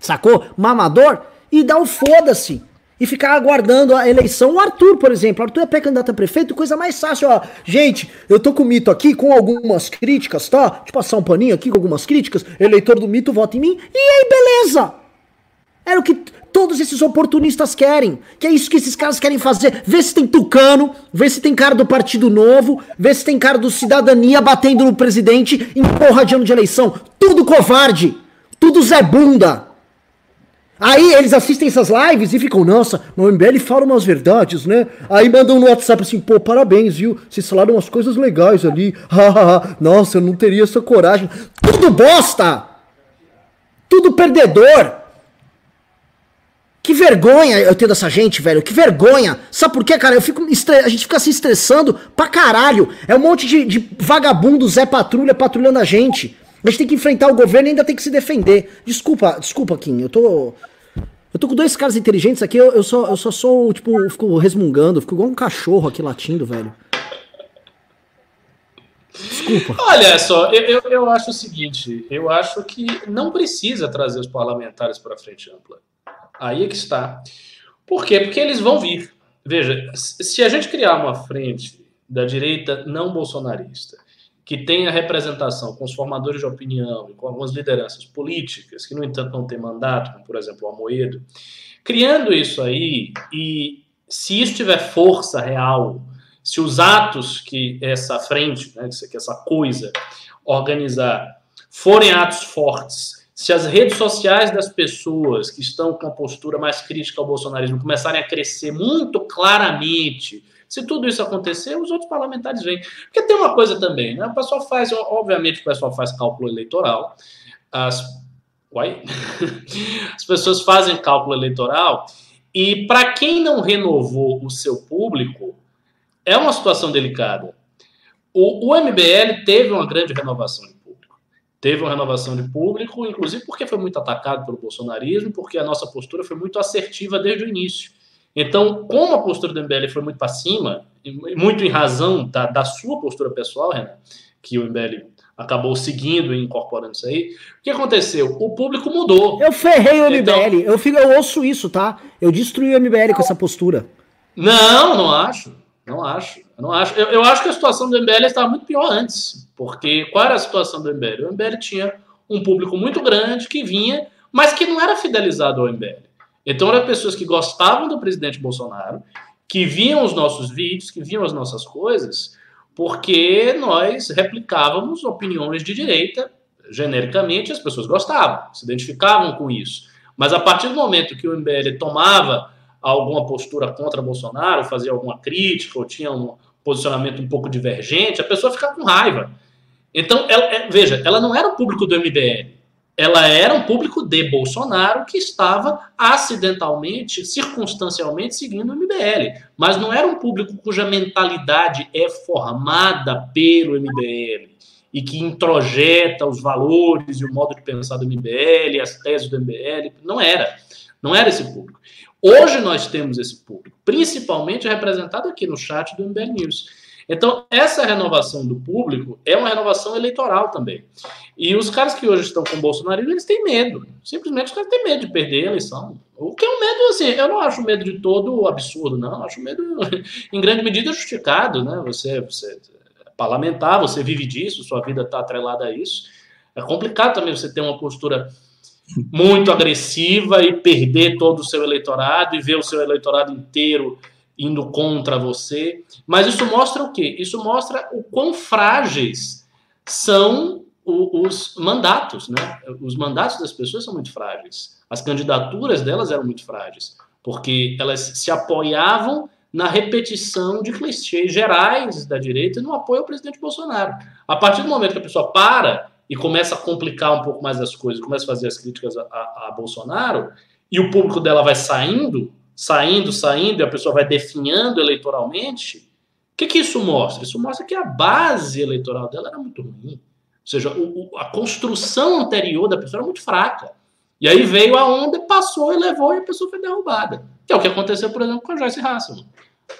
sacou? Mamador, e dar um foda-se. E ficar aguardando a eleição. O Arthur, por exemplo. O Arthur é pré-candidato a prefeito, coisa mais fácil, ó. Gente, eu tô com o mito aqui, com algumas críticas, tá? Deixa eu passar um paninho aqui com algumas críticas. Eleitor do mito, vota em mim. E aí, beleza! Era o que todos esses oportunistas querem. Que é isso que esses caras querem fazer. Vê se tem tucano, vê se tem cara do Partido Novo, vê se tem cara do Cidadania batendo no presidente em porra de ano de eleição. Tudo covarde. Tudo Zé Bunda. Aí eles assistem essas lives e ficam, nossa, no MBL fala umas verdades, né? Aí mandam no WhatsApp assim, pô, parabéns, viu? Vocês falaram umas coisas legais ali. nossa, eu não teria essa coragem. Tudo bosta! Tudo perdedor! Que vergonha eu tenho dessa gente, velho. Que vergonha. Sabe por quê, cara? Eu fico. A gente fica se estressando pra caralho. É um monte de, de vagabundo Zé Patrulha patrulhando a gente. A gente tem que enfrentar o governo e ainda tem que se defender. Desculpa, desculpa, Kim. Eu tô. Eu tô com dois caras inteligentes aqui, eu, eu, só, eu só sou, tipo, fico resmungando, fico igual um cachorro aqui latindo, velho. Desculpa. Olha só, eu, eu, eu acho o seguinte: eu acho que não precisa trazer os parlamentares para frente ampla. Aí é que está. Por quê? Porque eles vão vir. Veja, se a gente criar uma frente da direita não bolsonarista, que tenha representação com os formadores de opinião e com algumas lideranças políticas, que, no entanto, não tem mandato, como, por exemplo, o Amoedo, criando isso aí, e se isso tiver força real, se os atos que essa frente, né, que essa coisa organizar, forem atos fortes se as redes sociais das pessoas que estão com a postura mais crítica ao bolsonarismo começarem a crescer muito claramente, se tudo isso acontecer, os outros parlamentares vêm. Porque tem uma coisa também, né? O pessoal faz, obviamente, o pessoal faz cálculo eleitoral. As, uai? as pessoas fazem cálculo eleitoral e para quem não renovou o seu público, é uma situação delicada. o, o MBL teve uma grande renovação. Teve uma renovação de público, inclusive porque foi muito atacado pelo bolsonarismo, porque a nossa postura foi muito assertiva desde o início. Então, como a postura do MBL foi muito para cima, muito em razão da, da sua postura pessoal, Renan, que o MBL acabou seguindo e incorporando isso aí. O que aconteceu? O público mudou. Eu ferrei o MBL. Então, eu, fico, eu ouço isso, tá? Eu destruí o MBL com essa postura. Não, não acho. Não acho. Eu não acho. Eu, eu acho que a situação do MBL estava muito pior antes. Porque qual era a situação do MBL? O MBL tinha um público muito grande que vinha, mas que não era fidelizado ao MBL. Então eram pessoas que gostavam do presidente Bolsonaro, que viam os nossos vídeos, que viam as nossas coisas, porque nós replicávamos opiniões de direita, genericamente, as pessoas gostavam, se identificavam com isso. Mas a partir do momento que o MBL tomava alguma postura contra Bolsonaro, fazia alguma crítica, ou tinha um posicionamento um pouco divergente, a pessoa ficava com raiva. Então, ela, é, veja, ela não era o público do MBL, ela era um público de Bolsonaro que estava acidentalmente, circunstancialmente seguindo o MBL, mas não era um público cuja mentalidade é formada pelo MBL e que introjeta os valores e o modo de pensar do MBL, as teses do MBL, não era. Não era esse público. Hoje nós temos esse público, principalmente representado aqui no chat do MBL News. Então, essa renovação do público é uma renovação eleitoral também. E os caras que hoje estão com o Bolsonaro, eles têm medo. Simplesmente os caras têm medo de perder a eleição. O que é um medo, assim, eu não acho medo de todo absurdo, não. Eu acho medo, em grande medida, justificado, né? Você, você é parlamentar, você vive disso, sua vida está atrelada a isso. É complicado também você ter uma postura muito agressiva e perder todo o seu eleitorado e ver o seu eleitorado inteiro indo contra você. Mas isso mostra o quê? Isso mostra o quão frágeis são os mandatos, né? Os mandatos das pessoas são muito frágeis. As candidaturas delas eram muito frágeis, porque elas se apoiavam na repetição de clichês gerais da direita e no apoio ao presidente Bolsonaro. A partir do momento que a pessoa para e começa a complicar um pouco mais as coisas, começa a fazer as críticas a, a, a Bolsonaro, e o público dela vai saindo, saindo, saindo, e a pessoa vai definhando eleitoralmente, o que, que isso mostra? Isso mostra que a base eleitoral dela era muito ruim. Ou seja, o, o, a construção anterior da pessoa era muito fraca. E aí veio a onda, passou e levou e a pessoa foi derrubada. Que é o que aconteceu, por exemplo, com a Joyce Hasselman.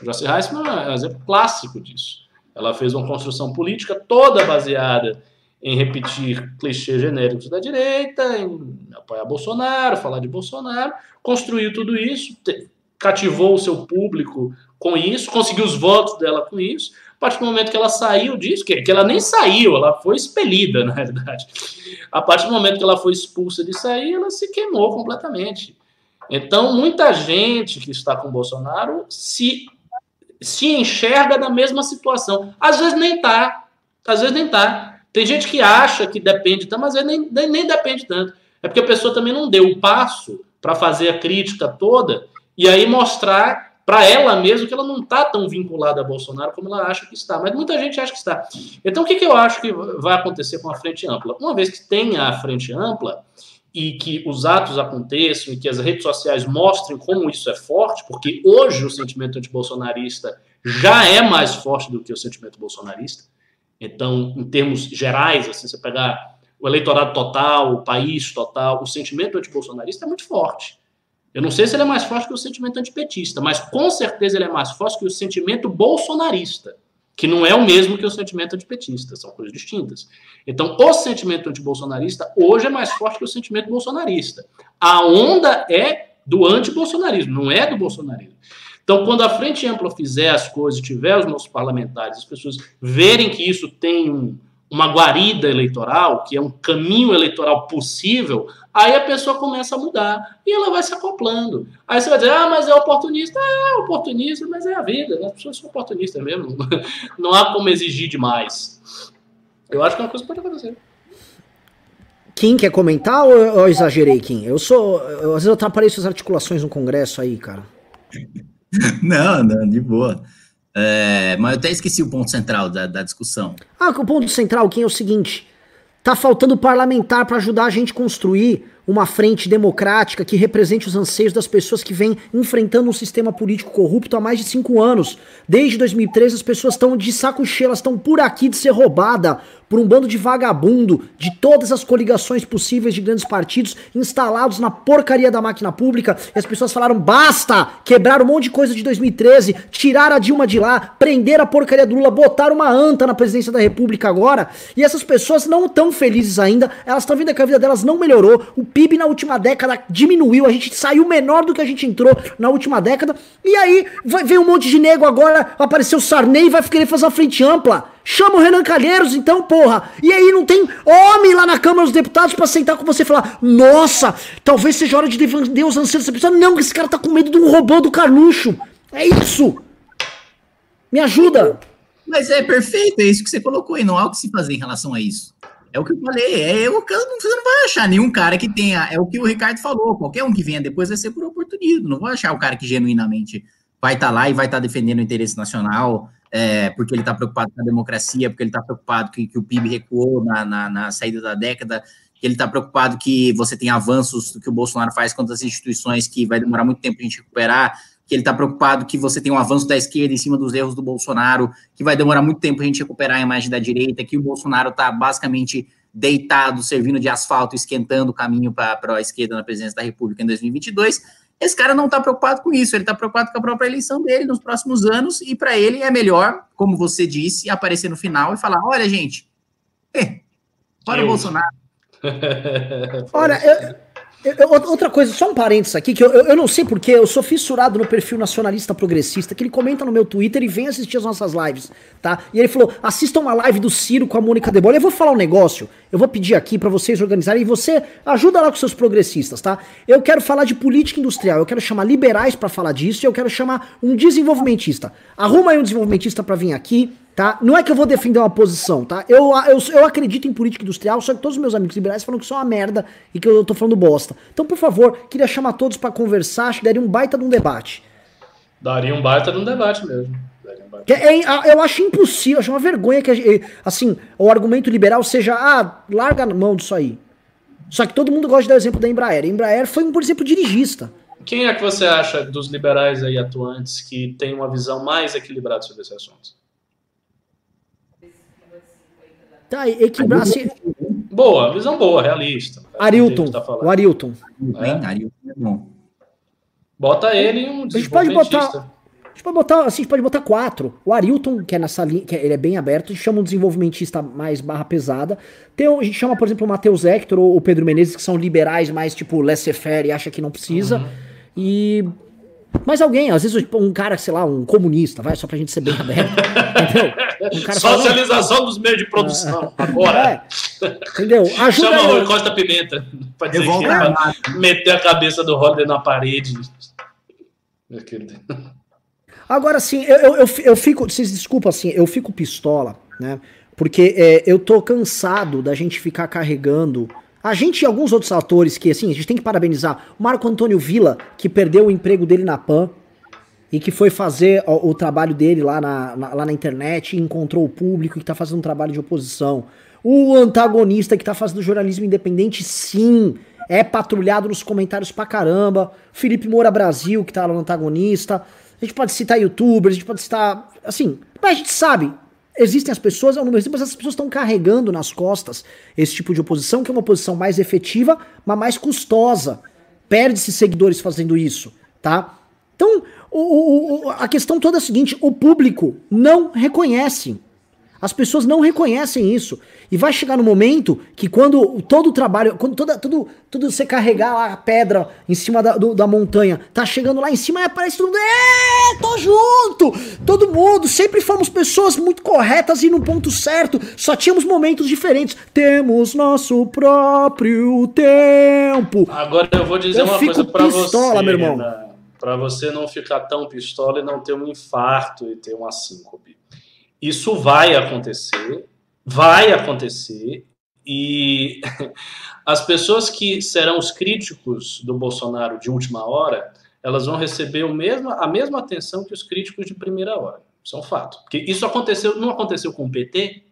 A Joyce Hasselman é um exemplo clássico disso. Ela fez uma construção política toda baseada em repetir clichês genéricos da direita, em apoiar Bolsonaro, falar de Bolsonaro, construiu tudo isso, cativou o seu público com isso, conseguiu os votos dela com isso. A partir do momento que ela saiu disso, que, que ela nem saiu, ela foi expelida, na realidade. A partir do momento que ela foi expulsa de sair, ela se queimou completamente. Então, muita gente que está com Bolsonaro se, se enxerga na mesma situação. Às vezes nem está, às vezes nem está. Tem gente que acha que depende, mas nem, nem, nem depende tanto. É porque a pessoa também não deu o passo para fazer a crítica toda e aí mostrar para ela mesma que ela não está tão vinculada a Bolsonaro como ela acha que está. Mas muita gente acha que está. Então, o que, que eu acho que vai acontecer com a frente ampla? Uma vez que tenha a frente ampla e que os atos aconteçam e que as redes sociais mostrem como isso é forte, porque hoje o sentimento antibolsonarista já é mais forte do que o sentimento bolsonarista. Então, em termos gerais, assim, você pegar o eleitorado total, o país total, o sentimento antibolsonarista é muito forte. Eu não sei se ele é mais forte que o sentimento antipetista, mas com certeza ele é mais forte que o sentimento bolsonarista, que não é o mesmo que o sentimento antipetista, são coisas distintas. Então, o sentimento antibolsonarista hoje é mais forte que o sentimento bolsonarista. A onda é do antibolsonarismo, não é do bolsonarismo. Então, quando a Frente Ampla fizer as coisas, tiver os nossos parlamentares, as pessoas verem que isso tem um, uma guarida eleitoral, que é um caminho eleitoral possível, aí a pessoa começa a mudar e ela vai se acoplando. Aí você vai dizer, ah, mas é oportunista. É oportunista, mas é a vida, né? as pessoas são oportunistas mesmo. Não há como exigir demais. Eu acho que é uma coisa que pode acontecer. Kim, quer comentar ou eu exagerei, Kim? Eu sou. Eu, às vezes eu atrapalhei suas articulações no Congresso aí, cara. não, não, de boa. É, mas eu até esqueci o ponto central da, da discussão. Ah, o ponto central, Kim, é o seguinte: tá faltando parlamentar para ajudar a gente a construir uma frente democrática que represente os anseios das pessoas que vêm enfrentando um sistema político corrupto há mais de cinco anos. Desde 2013 as pessoas estão de saco cheio, elas estão por aqui de ser roubada por um bando de vagabundo de todas as coligações possíveis de grandes partidos instalados na porcaria da máquina pública. E as pessoas falaram: basta! Quebrar um monte de coisa de 2013, tirar a Dilma de lá, prender a porcaria do Lula, botar uma anta na presidência da República agora. E essas pessoas não estão felizes ainda, elas estão vendo que a vida delas não melhorou. O PIB na última década diminuiu, a gente saiu menor do que a gente entrou na última década. E aí vem um monte de nego agora, apareceu Sarney e vai querer fazer uma frente ampla. Chama o Renan Calheiros, então, porra. E aí não tem homem lá na Câmara dos Deputados para sentar com você e falar: Nossa, talvez seja hora de defender os anseios dessa pessoa. Não, esse cara tá com medo de um robô do Carluxo. É isso. Me ajuda. Mas é perfeito, é isso que você colocou aí. Não há o que se fazer em relação a isso. É o que eu falei, é, eu, você não vai achar nenhum cara que tenha, é o que o Ricardo falou, qualquer um que venha depois vai ser por oportunismo, não vou achar o cara que genuinamente vai estar tá lá e vai estar tá defendendo o interesse nacional, é, porque ele está preocupado com a democracia, porque ele está preocupado que, que, o PIB recuou na, na, na saída da década, que ele está preocupado que você tem avanços que o Bolsonaro faz contra as instituições que vai demorar muito tempo a gente recuperar, que ele está preocupado que você tem um avanço da esquerda em cima dos erros do Bolsonaro, que vai demorar muito tempo a gente recuperar a imagem da direita, que o Bolsonaro está basicamente deitado, servindo de asfalto, esquentando o caminho para a esquerda na presidência da República em 2022. Esse cara não está preocupado com isso, ele está preocupado com a própria eleição dele nos próximos anos, e para ele é melhor, como você disse, aparecer no final e falar: olha, gente, eh, olha o Bolsonaro. olha, eu, Outra coisa, só um parênteses aqui, que eu, eu, não sei porque, eu sou fissurado no perfil nacionalista progressista, que ele comenta no meu Twitter e vem assistir as nossas lives, tá? E ele falou: assistam uma live do Ciro com a Mônica De Bola. Eu vou falar um negócio, eu vou pedir aqui para vocês organizarem, e você ajuda lá com seus progressistas, tá? Eu quero falar de política industrial, eu quero chamar liberais para falar disso, eu quero chamar um desenvolvimentista. Arruma aí um desenvolvimentista para vir aqui, Tá? Não é que eu vou defender uma posição, tá? Eu, eu, eu acredito em política industrial, só que todos os meus amigos liberais falam que isso é uma merda e que eu tô falando bosta. Então, por favor, queria chamar todos para conversar, acho que daria um baita de um debate. Daria um baita de um debate mesmo. É, é, eu acho impossível, acho uma vergonha que, assim, o argumento liberal seja, ah, larga a mão disso aí. Só que todo mundo gosta de dar o exemplo da Embraer. A Embraer foi, por exemplo, dirigista. Quem é que você acha dos liberais aí atuantes que tem uma visão mais equilibrada sobre esse assunto? Tá, equilibrar. Assim... Boa, visão boa, realista. Arilton. Tá o Arilton. É? Arilton é bom. Bota ele em um A gente pode botar. A gente pode botar, assim, a gente pode botar quatro. O Arilton, que é nessa linha, que ele é bem aberto, a gente chama um desenvolvimentista mais barra pesada. Tem, a gente chama, por exemplo, o Matheus Hector ou o Pedro Menezes, que são liberais mais, tipo, laissez-faire e acha que não precisa. Uhum. E mas alguém, às vezes um cara, sei lá, um comunista, vai, só pra gente ser bem aberto. entendeu? Um cara Socialização fala, dos meios de produção, ah, agora. É, entendeu? Ajuda Chama o Costa Pimenta pra dizer que é meter a cabeça do Roder na parede. Meu querido. Agora, assim, eu, eu, eu, fico, vocês desculpa, assim, eu fico pistola, né? Porque é, eu tô cansado da gente ficar carregando a gente e alguns outros atores que, assim, a gente tem que parabenizar. Marco Antônio Villa, que perdeu o emprego dele na PAN e que foi fazer o, o trabalho dele lá na, na, lá na internet encontrou o público e que tá fazendo um trabalho de oposição. O antagonista que tá fazendo jornalismo independente, sim, é patrulhado nos comentários pra caramba. Felipe Moura Brasil, que tá lá no antagonista. A gente pode citar youtubers, a gente pode citar. Assim, mas a gente sabe, existem as pessoas, é um número mas essas pessoas estão carregando nas costas esse tipo de oposição, que é uma oposição mais efetiva, mas mais custosa. Perde-se seguidores fazendo isso, tá? Então, o, o, a questão toda é a seguinte: o público não reconhece as pessoas não reconhecem isso. E vai chegar no momento que quando todo o trabalho, quando toda, tudo, tudo você carregar lá a pedra em cima da, do, da montanha, tá chegando lá em cima e aparece todo mundo, é, tô junto! Todo mundo, sempre fomos pessoas muito corretas e no ponto certo, só tínhamos momentos diferentes. Temos nosso próprio tempo. Agora eu vou dizer eu uma coisa pra pistola, você, meu irmão. Né? Pra você não ficar tão pistola e não ter um infarto e ter uma síncope. Isso vai acontecer, vai acontecer, e as pessoas que serão os críticos do Bolsonaro de última hora, elas vão receber o mesmo, a mesma atenção que os críticos de primeira hora. Isso é um fato. Porque isso aconteceu, não aconteceu com o PT.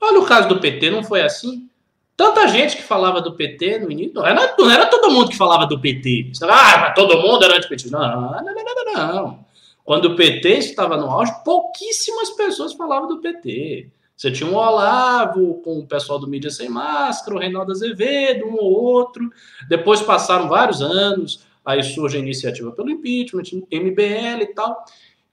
Olha o caso do PT, não foi assim? Tanta gente que falava do PT no início. Não era, não era todo mundo que falava do PT. Ah, mas todo mundo era anti-PT. Não, não, não, não, não. Quando o PT estava no auge, pouquíssimas pessoas falavam do PT. Você tinha um Olavo com o pessoal do Mídia Sem Máscara, o Reinaldo Azevedo, um ou outro. Depois passaram vários anos, aí surge a iniciativa pelo impeachment, MBL e tal.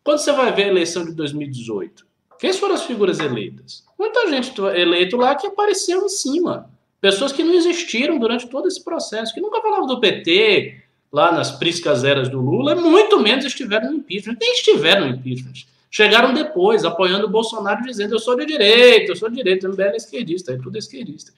Quando você vai ver a eleição de 2018, quem foram as figuras eleitas? Muita gente eleito lá que apareceu em cima. Pessoas que não existiram durante todo esse processo, que nunca falavam do PT, lá nas priscas eras do Lula, muito menos estiveram no impeachment, nem estiveram no impeachment. Chegaram depois, apoiando o Bolsonaro, dizendo eu sou de direita, eu sou de direita, o MBL é esquerdista, é tudo esquerdista.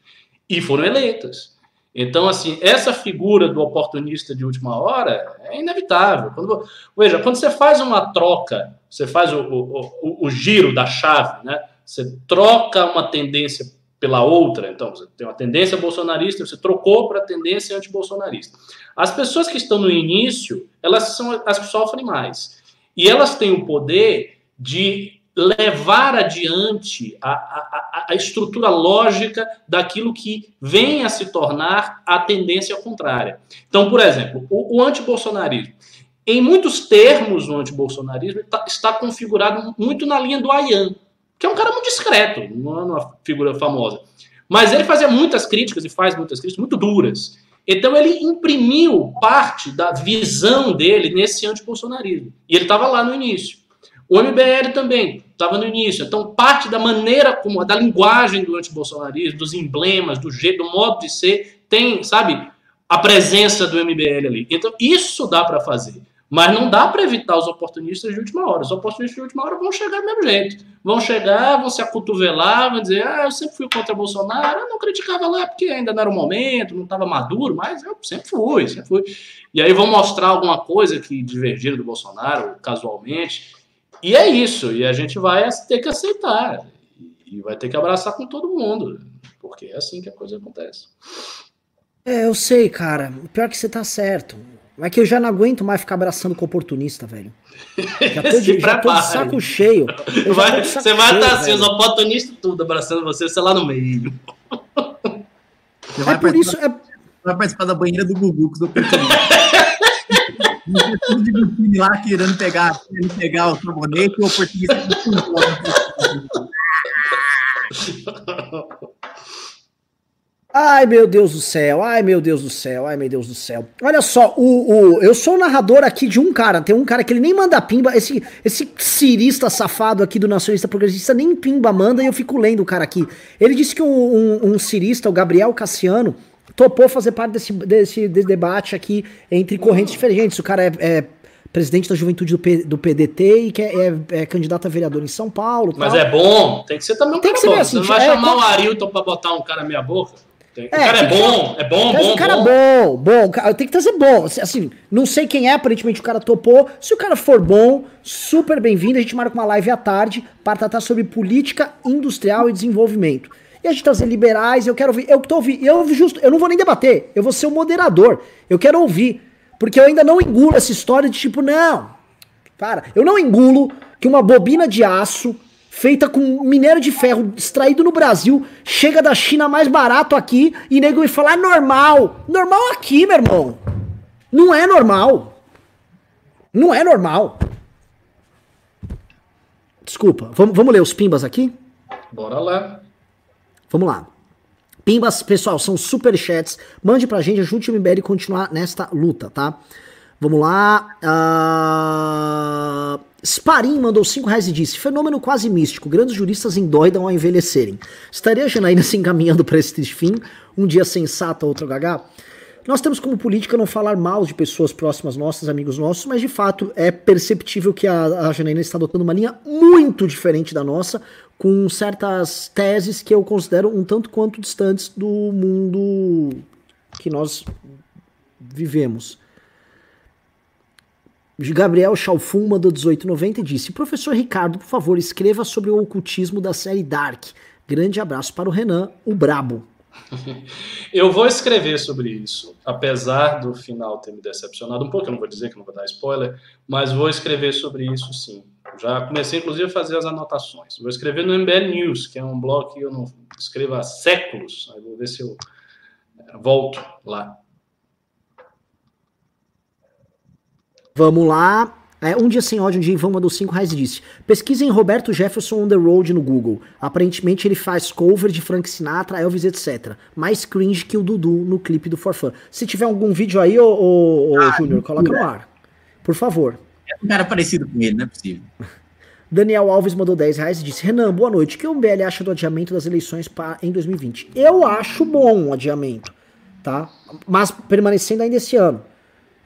E foram eleitas. Então, assim, essa figura do oportunista de última hora é inevitável. Quando, veja, quando você faz uma troca, você faz o, o, o, o giro da chave, né? Você troca uma tendência pela outra, então você tem uma tendência bolsonarista, você trocou para a tendência antibolsonarista. As pessoas que estão no início, elas são as que sofrem mais. E elas têm o poder de levar adiante a, a, a, estrutura lógica daquilo que vem a se tornar a tendência contrária. Então, por exemplo, o, o antibolsonarismo. Em muitos termos, o antibolsonarismo está, está configurado muito na linha do Ayan, que é um cara muito discreto, não é uma figura famosa. Mas ele fazia muitas críticas e faz muitas críticas muito duras. Então ele imprimiu parte da visão dele nesse antibolsonarismo. E ele estava lá no início. O MBL também estava no início. Então, parte da maneira como, da linguagem do antibolsonarismo, dos emblemas, do jeito, do modo de ser, tem, sabe, a presença do MBL ali. Então, isso dá para fazer. Mas não dá para evitar os oportunistas de última hora. Os oportunistas de última hora vão chegar do mesmo jeito. Vão chegar, vão se acotovelar, vão dizer: ah, eu sempre fui contra Bolsonaro, eu não criticava lá porque ainda não era o momento, não estava maduro, mas eu sempre fui, sempre fui. E aí vão mostrar alguma coisa que divergiram do Bolsonaro casualmente. E é isso, e a gente vai ter que aceitar. E vai ter que abraçar com todo mundo, porque é assim que a coisa acontece. É, eu sei, cara. Pior que você tá certo. É que eu já não aguento mais ficar abraçando com oportunista, velho. Já tô de, já tô de saco cheio. Vai, saco você vai estar tá assim, os oportunistas tudo abraçando você, sei lá no meio. Você vai é por isso. É... Vai participar da banheira do Gugu com os oportunistas. de lá querendo pegar, querendo pegar o sabonete e o oportunista. Ai, meu Deus do céu, ai, meu Deus do céu, ai, meu Deus do céu. Olha só, o, o, eu sou o narrador aqui de um cara, tem um cara que ele nem manda pimba, esse, esse cirista safado aqui do Nacionalista Progressista nem pimba manda e eu fico lendo o cara aqui. Ele disse que um, um, um cirista, o Gabriel Cassiano, topou fazer parte desse, desse, desse debate aqui entre correntes diferentes. O cara é, é presidente da juventude do, P, do PDT e que é, é, é, candidato a vereador em São Paulo. Mas tal. é bom, tem que ser também um tem cara que ser bom. Assim, Você não vai é, chamar o Arilton pra botar um cara meia boca? Tem, é, o cara é bom, é bom, bom, o cara bom. é bom, bom, tem que trazer bom. Assim, não sei quem é, aparentemente o cara topou. Se o cara for bom, super bem-vindo. A gente marca uma live à tarde para tratar sobre política industrial e desenvolvimento. E a gente trazer liberais, eu quero ouvir, eu tô ouvindo, eu justo, eu não vou nem debater, eu vou ser o moderador. Eu quero ouvir, porque eu ainda não engulo essa história de tipo, não. Cara, eu não engulo que uma bobina de aço feita com minério de ferro extraído no Brasil, chega da China mais barato aqui e nego vai falar normal. Normal aqui, meu irmão. Não é normal. Não é normal. Desculpa, vamos, vamos ler os pimbas aqui? Bora lá. Vamos lá. Pimbas, pessoal, são super chats. Mande pra gente, ajude o MBL a continuar nesta luta, tá? Vamos lá. Uh... Sparim mandou 5 reais e disse: Fenômeno quase místico. Grandes juristas endoidam ao envelhecerem. Estaria a Janaína se encaminhando para esse fim? Um dia sensato, outro gaga? Nós temos como política não falar mal de pessoas próximas nossas, amigos nossos, mas de fato é perceptível que a, a Janaína está adotando uma linha muito diferente da nossa, com certas teses que eu considero um tanto quanto distantes do mundo que nós vivemos. Gabriel Chalfun mandou 1890 e disse: Professor Ricardo, por favor, escreva sobre o ocultismo da série Dark. Grande abraço para o Renan, o Brabo. Eu vou escrever sobre isso, apesar do final ter me decepcionado um pouco. Eu não vou dizer que não vou dar spoiler, mas vou escrever sobre isso sim. Já comecei, inclusive, a fazer as anotações. Vou escrever no MBL News, que é um blog que eu não escrevo há séculos. Aí vou ver se eu é, volto lá. Vamos lá. É, um dia sem ódio, um dia em vão mandou 5 reais e disse: Pesquisem Roberto Jefferson on the road no Google. Aparentemente ele faz cover de Frank Sinatra, Elvis, etc. Mais cringe que o Dudu no clipe do For Fun. Se tiver algum vídeo aí, ô, ô, ô ah, Júnior, coloca no ar. Por favor. É um cara parecido com ele, não é possível. Daniel Alves mandou 10 reais e disse: Renan, boa noite. O que o MBL acha do adiamento das eleições pra, em 2020? Eu acho bom o adiamento, tá? Mas permanecendo ainda esse ano.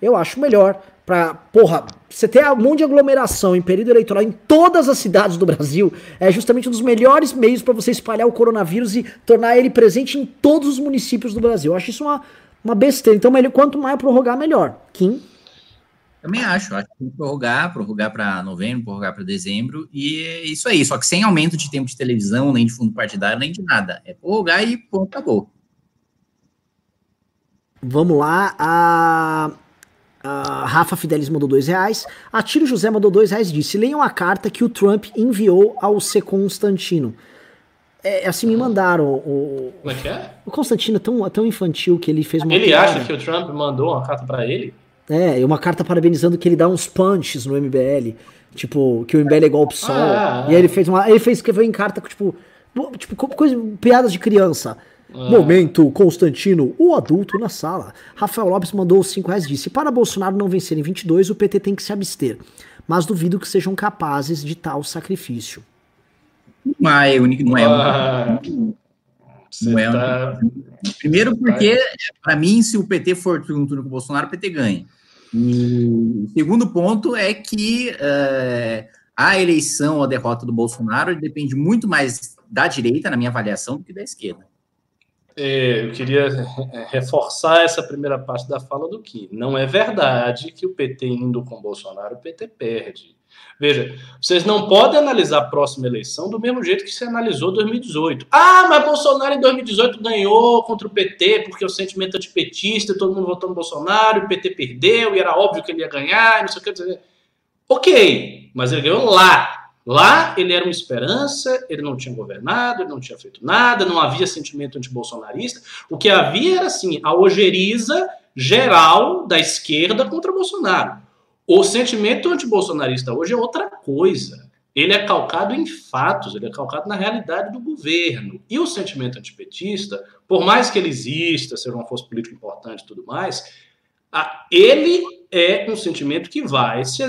Eu acho melhor pra, porra, você ter um monte de aglomeração em período eleitoral em todas as cidades do Brasil é justamente um dos melhores meios para você espalhar o coronavírus e tornar ele presente em todos os municípios do Brasil. Eu acho isso uma, uma besteira. Então, melhor, quanto mais prorrogar, melhor. Kim? Também acho, acho que tem que prorrogar, prorrogar para novembro, prorrogar para dezembro, e é isso aí, só que sem aumento de tempo de televisão, nem de fundo partidário, nem de nada. É prorrogar e ponto, acabou. Vamos lá, a Uh, Rafa Fidelis mandou dois reais. A Tiro José mandou dois reais e disse: leiam a carta que o Trump enviou ao C. Constantino. É, é, assim me mandaram. O, Como é que é? O Constantino é tão, tão infantil que ele fez uma. Ele acha que o Trump mandou uma carta para ele? É, uma carta parabenizando que ele dá uns punches no MBL. Tipo, que o MBL é igual o PSOL. Ah, e aí ele fez uma. Ele fez escreveu em carta, tipo, tipo, coisa, piadas de criança. Ah. Momento, Constantino, o adulto na sala. Rafael Lopes mandou 5 reais e disse: Para Bolsonaro não vencer em 22, o PT tem que se abster. Mas duvido que sejam capazes de tal sacrifício. Não é único, não é ah, não é tá... Primeiro porque, para mim, se o PT for um turno com o Bolsonaro, o PT ganha. E segundo ponto é que uh, a eleição, a derrota do Bolsonaro depende muito mais da direita, na minha avaliação, do que da esquerda. É, eu queria reforçar essa primeira parte da fala do que não é verdade que o PT indo com Bolsonaro, o PT perde. Veja, vocês não podem analisar a próxima eleição do mesmo jeito que se analisou 2018. Ah, mas Bolsonaro em 2018 ganhou contra o PT porque o sentimento antipetista, todo mundo votou no Bolsonaro, o PT perdeu e era óbvio que ele ia ganhar, não sei o que. Ok, mas ele ganhou lá, Lá ele era uma esperança, ele não tinha governado, ele não tinha feito nada, não havia sentimento antibolsonarista. O que havia era assim, a ojeriza geral da esquerda contra Bolsonaro. O sentimento antibolsonarista hoje é outra coisa. Ele é calcado em fatos, ele é calcado na realidade do governo. E o sentimento antipetista, por mais que ele exista, seja uma força política importante e tudo mais, ele é um sentimento que vai se,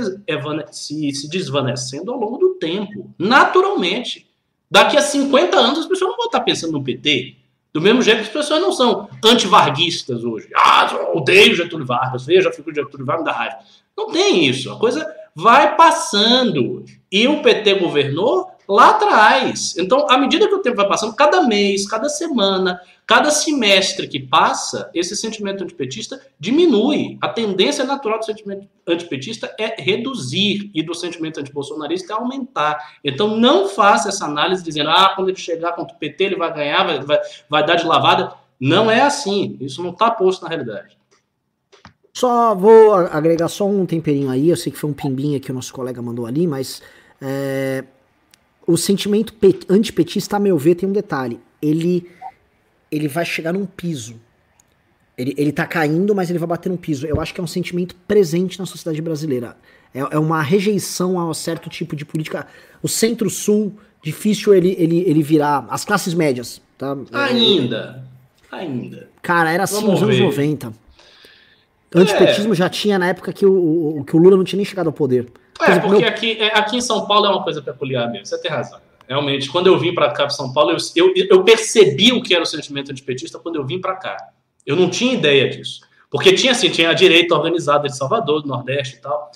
se, se desvanecendo ao longo do tempo, naturalmente. Daqui a 50 anos as pessoas não vão estar pensando no PT. Do mesmo jeito que as pessoas não são antivarguistas hoje. Ah, odeio Getúlio Vargas, veja a figura de Getúlio Vargas da raiva. Não tem isso. A coisa vai passando. E o PT governou lá atrás. Então, à medida que o tempo vai passando, cada mês, cada semana, cada semestre que passa, esse sentimento antipetista diminui. A tendência natural do sentimento antipetista é reduzir e do sentimento antibolsonarista é aumentar. Então, não faça essa análise dizendo, ah, quando ele chegar contra o PT, ele vai ganhar, vai, vai, vai dar de lavada. Não é assim. Isso não está posto na realidade. Só vou agregar só um temperinho aí. Eu sei que foi um pimbinha que o nosso colega mandou ali, mas é, o sentimento antipetista, a meu ver, tem um detalhe. Ele, ele vai chegar num piso. Ele, ele tá caindo, mas ele vai bater num piso. Eu acho que é um sentimento presente na sociedade brasileira. É, é uma rejeição a um certo tipo de política. O centro-sul, difícil ele, ele, ele virar. As classes médias, tá? Ainda. Ainda. Cara, era assim Vamos nos anos 90. Antipetismo é. já tinha na época que o, o, que o Lula não tinha nem chegado ao poder. É, porque meu... aqui, é, aqui em São Paulo é uma coisa peculiar mesmo, você tem razão. Realmente, quando eu vim para cá, para São Paulo, eu, eu, eu, percebi o que era o sentimento antipetista quando eu vim para cá. Eu não tinha ideia disso. Porque tinha assim, tinha a direita organizada de Salvador, do Nordeste e tal.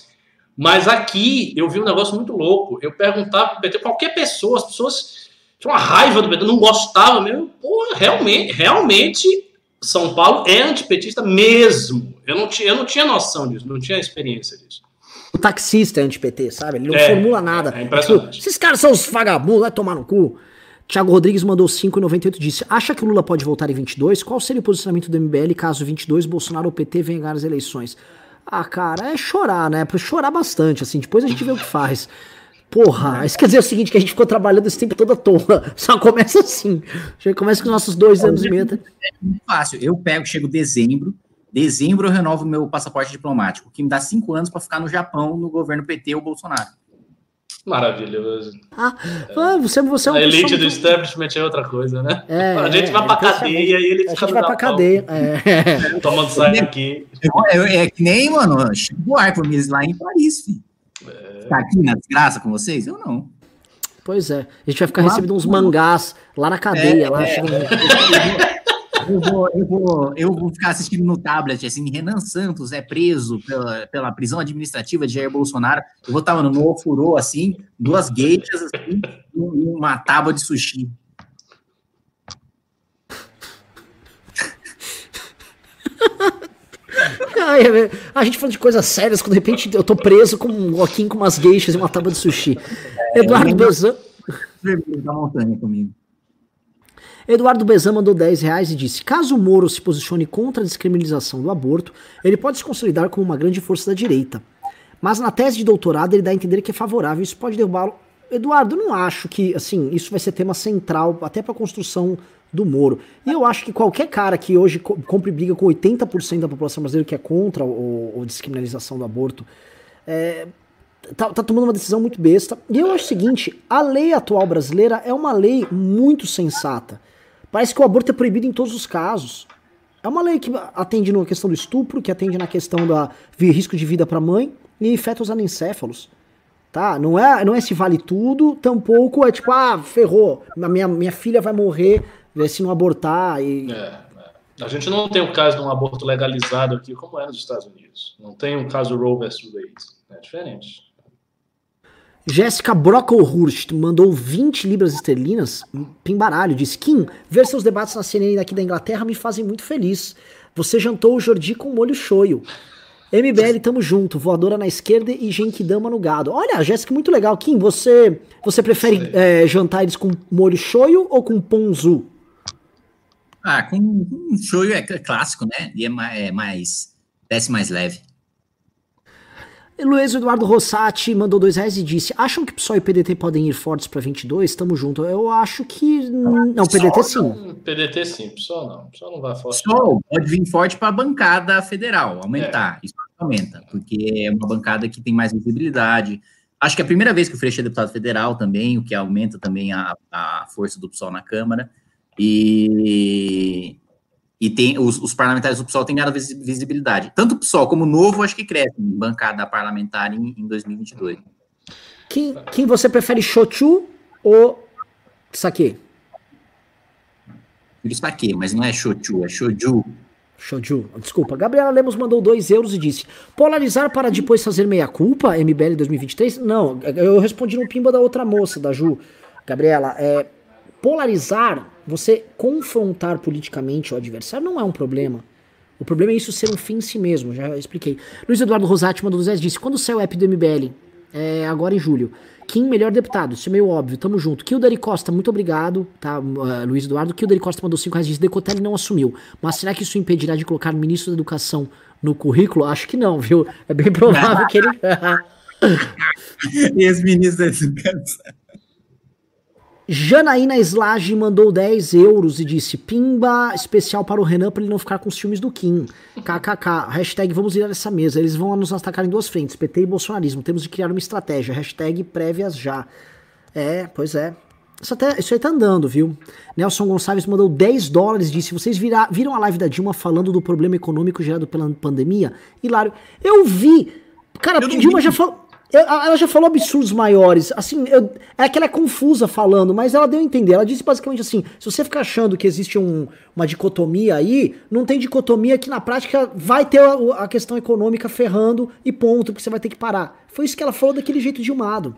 Mas aqui eu vi um negócio muito louco. Eu perguntava para o PT, qualquer pessoa, as pessoas tinham uma raiva do PT, não gostavam mesmo. Pô, realmente, realmente, São Paulo é antipetista mesmo. Eu não, tinha, eu não tinha noção disso, não tinha experiência disso. O taxista é anti-PT, sabe? Ele não é, formula nada. É impressionante. Esses caras são os vagabundos, vai tomar no cu. Thiago Rodrigues mandou 5,98 disse: Acha que o Lula pode voltar em 22? Qual seria o posicionamento do MBL caso 22 Bolsonaro ou PT venham ganhar as eleições? Ah, cara, é chorar, né? Pra chorar bastante, assim. Depois a gente vê o que faz. Porra, isso quer dizer o seguinte, que a gente ficou trabalhando esse tempo todo à toa. Só começa assim. Já começa com os nossos dois anos e meio. É muito fácil. Eu pego, chego dezembro, dezembro eu renovo meu passaporte diplomático, que me dá cinco anos para ficar no Japão, no governo PT ou Bolsonaro. Maravilhoso. Ah, é. você, você é um A elite do establishment é outra coisa, né? É, a gente é, vai pra cadeia e ele fica A gente vai pra cadeia. É. Tomando sair aqui. É, é, que nem, mano, Chico Buarque, lá em Paris, filho. É. Tá aqui na desgraça com vocês? Eu não. Pois é. A gente vai ficar recebendo uns mangás lá na cadeia. É, lá, é. eu, vou, eu, vou, eu vou ficar assistindo no tablet, assim, Renan Santos é preso pela, pela prisão administrativa de Jair Bolsonaro. Eu vou estar, no ofurô, assim, duas geitas, assim, e uma tábua de sushi. a gente falando de coisas sérias, quando de repente eu tô preso com um loquinho com umas geixas e uma tábua de sushi. É, Eduardo Bezan. Da montanha comigo. Eduardo Bezan mandou 10 reais e disse: caso o Moro se posicione contra a descriminalização do aborto, ele pode se consolidar como uma grande força da direita. Mas na tese de doutorado ele dá a entender que é favorável, isso pode derrubá-lo. Eduardo, não acho que assim isso vai ser tema central até para a construção do Moro. E eu acho que qualquer cara que hoje compre briga com 80% da população brasileira que é contra o, a descriminalização do aborto, é, tá, tá, tomando uma decisão muito besta. E eu acho o seguinte: a lei atual brasileira é uma lei muito sensata. Parece que o aborto é proibido em todos os casos. É uma lei que atende na questão do estupro, que atende na questão do risco de vida para a mãe e fetos anencéfalos. Tá? Não é, não é se vale tudo, tampouco é tipo, ah, ferrou, minha, minha filha vai morrer se não abortar. E... É, é. A gente não tem o caso de um aborto legalizado aqui como é nos Estados Unidos. Não tem um caso Roe vs. Wade. É diferente. Jéssica Brocklehurst mandou 20 libras esterlinas, pimbaralho, disse, Kim, ver seus debates na CNN daqui da Inglaterra me fazem muito feliz. Você jantou o Jordi com molho shoyu. MBL, tamo junto. Voadora na esquerda e Genkidama no gado. Olha, Jéssica, muito legal. Kim, você, você prefere é, jantar eles com molho shoyu ou com ponzu? Ah, com, com shoyu é clássico, né? E é mais, é mais desce mais leve. Luiz Eduardo Rossati mandou dois reais e disse: Acham que PSOL e PDT podem ir fortes para 22? Tamo junto. Eu acho que. Não, PDT sim. PDT sim, PSOL não. PSOL não vai forte. PSOL pode vir forte para a bancada federal, aumentar. É. Isso aumenta, porque é uma bancada que tem mais visibilidade. Acho que é a primeira vez que o Freixo é deputado federal também, o que aumenta também a, a força do PSOL na Câmara. E, e tem os, os, parlamentares do PSOL têm ganhado visibilidade. Tanto o PSOL como o Novo, acho que cresce em bancada parlamentar em, em 2022. Quem, quem você prefere, Xochu ou Saque? Prefiro Saque, mas não é Xochu, é Xoju. Xoju, desculpa. Gabriela Lemos mandou 2 euros e disse: Polarizar para depois fazer meia-culpa, MBL 2023? Não, eu respondi no pimba da outra moça, da Ju. Gabriela, é, polarizar, você confrontar politicamente o adversário não é um problema. O problema é isso ser um fim em si mesmo, já expliquei. Luiz Eduardo Rosati mandou 2 disse: Quando saiu o app do MBL? É, agora em julho. Kim, melhor deputado, isso é meio óbvio, tamo junto. Kildari Costa, muito obrigado, tá, uh, Luiz Eduardo. Kildari Costa mandou 5 reais, disse, Decotelli não assumiu. Mas será que isso impedirá de colocar ministro da Educação no currículo? Acho que não, viu? É bem provável que ele... Ex-ministro da Educação. Janaína Slage mandou 10 euros e disse: Pimba especial para o Renan para ele não ficar com os filmes do Kim. KKK. Hashtag vamos virar essa mesa. Eles vão nos atacar em duas frentes: PT e bolsonarismo. Temos de criar uma estratégia. Hashtag prévias já. É, pois é. Isso, até, isso aí tá andando, viu? Nelson Gonçalves mandou 10 dólares e disse: Vocês vira, viram a live da Dilma falando do problema econômico gerado pela pandemia? Hilário. Eu vi. Cara, Dilma já falou. Ela já falou absurdos maiores. Assim, eu, é que ela é confusa falando, mas ela deu a entender. Ela disse basicamente assim: se você ficar achando que existe um, uma dicotomia aí, não tem dicotomia que na prática vai ter a, a, questão econômica ferrando e ponto, porque você vai ter que parar. Foi isso que ela falou daquele jeito dilmado.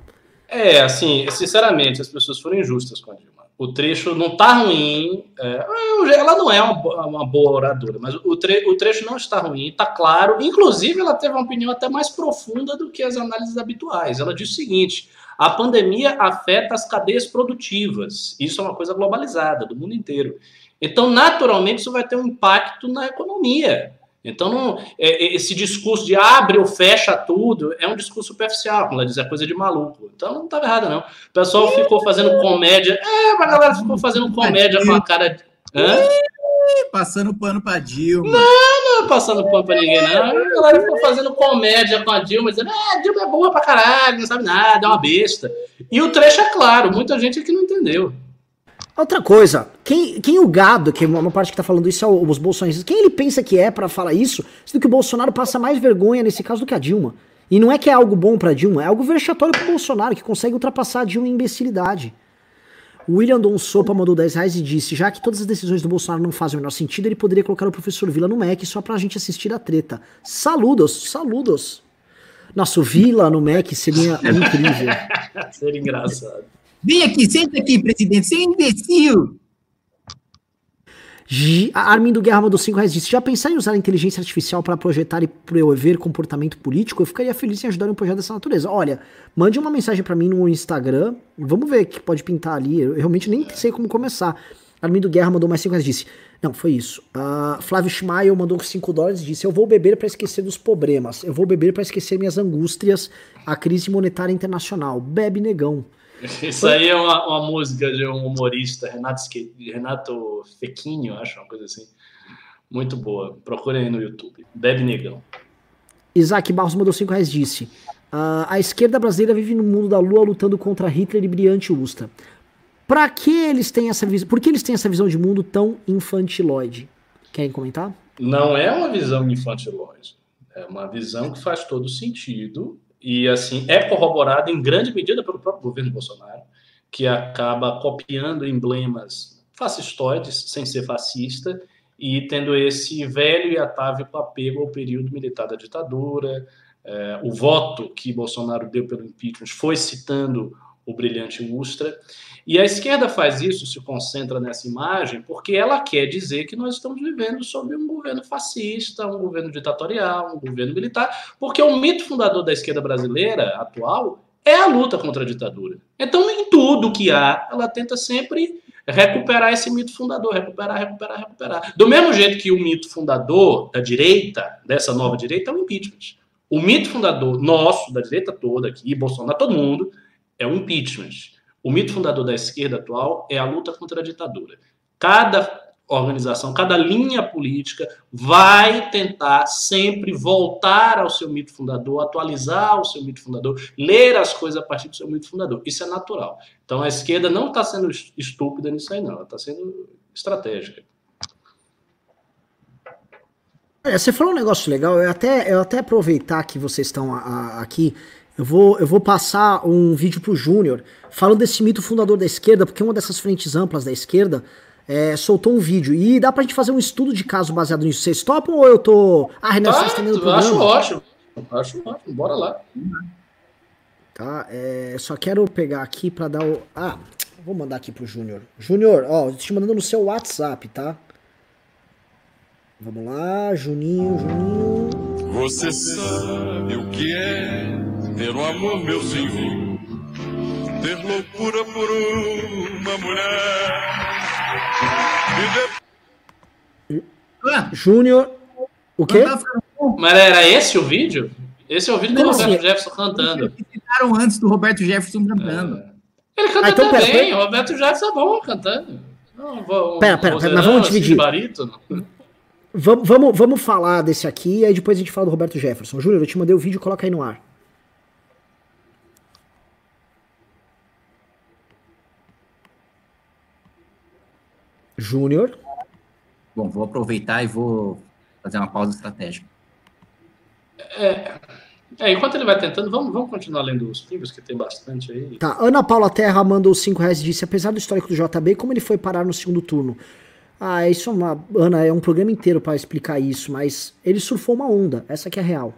É, assim, sinceramente, as pessoas foram injustas com a Dilma o trecho não tá ruim. É, ela não é uma, uma, boa oradora, mas o, tre, o trecho não está ruim, está claro. Inclusive, ela teve uma opinião até mais profunda do que as análises habituais. Ela diz o seguinte: a pandemia afeta as cadeias produtivas. Isso é uma coisa globalizada, do mundo inteiro. Então, naturalmente, isso vai ter um impacto na economia. Então, não, é, é, esse discurso de abre ou fecha tudo é um discurso superficial, como ela diz, é coisa de maluco. Então, não estava errado, não. O pessoal ficou fazendo comédia. É, a galera ficou fazendo comédia com a cara. Hã? Passando pano pra Dilma. Não, não passando pano pra ninguém, não. A galera ficou fazendo comédia com a Dilma, dizendo, ah, Dilma é boa pra caralho, não sabe nada, é uma besta. E o trecho é claro, muita gente aqui não entendeu. Outra coisa, quem, quem o gado, que é uma parte que tá falando isso é os bolsonaristas, quem ele pensa que é para falar isso, sendo que o Bolsonaro passa mais vergonha nesse caso do que a Dilma. E não é que é algo bom para Dilma, é algo vexatório pro Bolsonaro, que consegue ultrapassar a Dilma em imbecilidade. O William Don Sopa mandou 10 reais e disse: já que todas as decisões do Bolsonaro não fazem o menor sentido, ele poderia colocar o professor Vila no MEC só pra gente assistir a treta. Saludos, saludos. Nossa, o Vila no MEC seria incrível. seria engraçado. Vem aqui, senta aqui, presidente, você é imbecil. Armindo Guerra mandou 5 reais disse: Já pensaram em usar a inteligência artificial para projetar e prever comportamento político? Eu ficaria feliz em ajudar um projeto dessa natureza. Olha, mande uma mensagem para mim no Instagram. Vamos ver o que pode pintar ali. Eu realmente nem sei como começar. Armindo Guerra mandou mais 5 reais disse: Não, foi isso. Uh, Flávio Schmael mandou 5 dólares e disse: Eu vou beber para esquecer dos problemas. Eu vou beber para esquecer minhas angústias. A crise monetária internacional. Bebe negão. Isso aí é uma, uma, música de um humorista, Renato, Renato Fequinho, acho, uma coisa assim. Muito boa. Procurem aí no YouTube. Bebe Negão. Isaac Barros mandou 5 reais disse: uh, A esquerda brasileira vive no mundo da lua lutando contra Hitler e brilhante Usta. Para que eles têm essa visão? Por que eles têm essa visão de mundo tão infantiloide? Querem comentar? Não é uma visão infantiloide. É uma visão que faz todo sentido e assim é corroborado em grande medida pelo próprio governo Bolsonaro, que acaba copiando emblemas fascistoides, sem ser fascista, e tendo esse velho e atávico apego ao período militar da ditadura. É, o voto que Bolsonaro deu pelo impeachment foi citando o brilhante Ustra. E a esquerda faz isso, se concentra nessa imagem, porque ela quer dizer que nós estamos vivendo sob um governo fascista, um governo ditatorial, um governo militar, porque o mito fundador da esquerda brasileira atual é a luta contra a ditadura. Então, em tudo que há, ela tenta sempre recuperar esse mito fundador, recuperar, recuperar, recuperar. Do mesmo jeito que o mito fundador da direita, dessa nova direita, é o impeachment. O mito fundador nosso, da direita toda aqui, Bolsonaro, todo mundo, é o impeachment. O mito fundador da esquerda atual é a luta contra a ditadura. Cada organização, cada linha política vai tentar sempre voltar ao seu mito fundador, atualizar o seu mito fundador, ler as coisas a partir do seu mito fundador. Isso é natural. Então a esquerda não está sendo estúpida nisso aí, não. Ela está sendo estratégica. É, você falou um negócio legal. Eu até, eu até aproveitar que vocês estão aqui eu vou, eu vou passar um vídeo pro Júnior falando desse mito fundador da esquerda, porque uma dessas frentes amplas da esquerda é, soltou um vídeo. E dá pra gente fazer um estudo de caso baseado nisso. Vocês topam ou eu tô. Ah, Renan, tá, vocês o programa? Acho ótimo. Acho ótimo. Bora lá. Tá, é, só quero pegar aqui pra dar o. Ah, vou mandar aqui pro Júnior. Júnior, ó, tô te mandando no seu WhatsApp, tá? Vamos lá, Juninho, Juninho. Você sabe o que é ter um amor, meu senhor, ter loucura por uma mulher. De... Ah, Júnior, o quê? Mas era esse o vídeo? Esse é o vídeo do Roberto assim? Jefferson cantando. Eles citaram antes do Roberto Jefferson cantando. É. Ele canta ah, então, também, pera, o Roberto Jefferson é bom cantando. Não, vou, pera, pera, pera mas vamos dividir. Vamos, vamos, vamos falar desse aqui e aí depois a gente fala do Roberto Jefferson. Júnior, eu te mandei o vídeo, coloca aí no ar. Júnior. Bom, vou aproveitar e vou fazer uma pausa estratégica. É, é, enquanto ele vai tentando, vamos, vamos continuar lendo os livros, que tem bastante aí. Tá, Ana Paula Terra mandou 5 reais e disse: apesar do histórico do JB, como ele foi parar no segundo turno? Ah, isso é uma. Ana, é um programa inteiro para explicar isso, mas ele surfou uma onda, essa que é a real.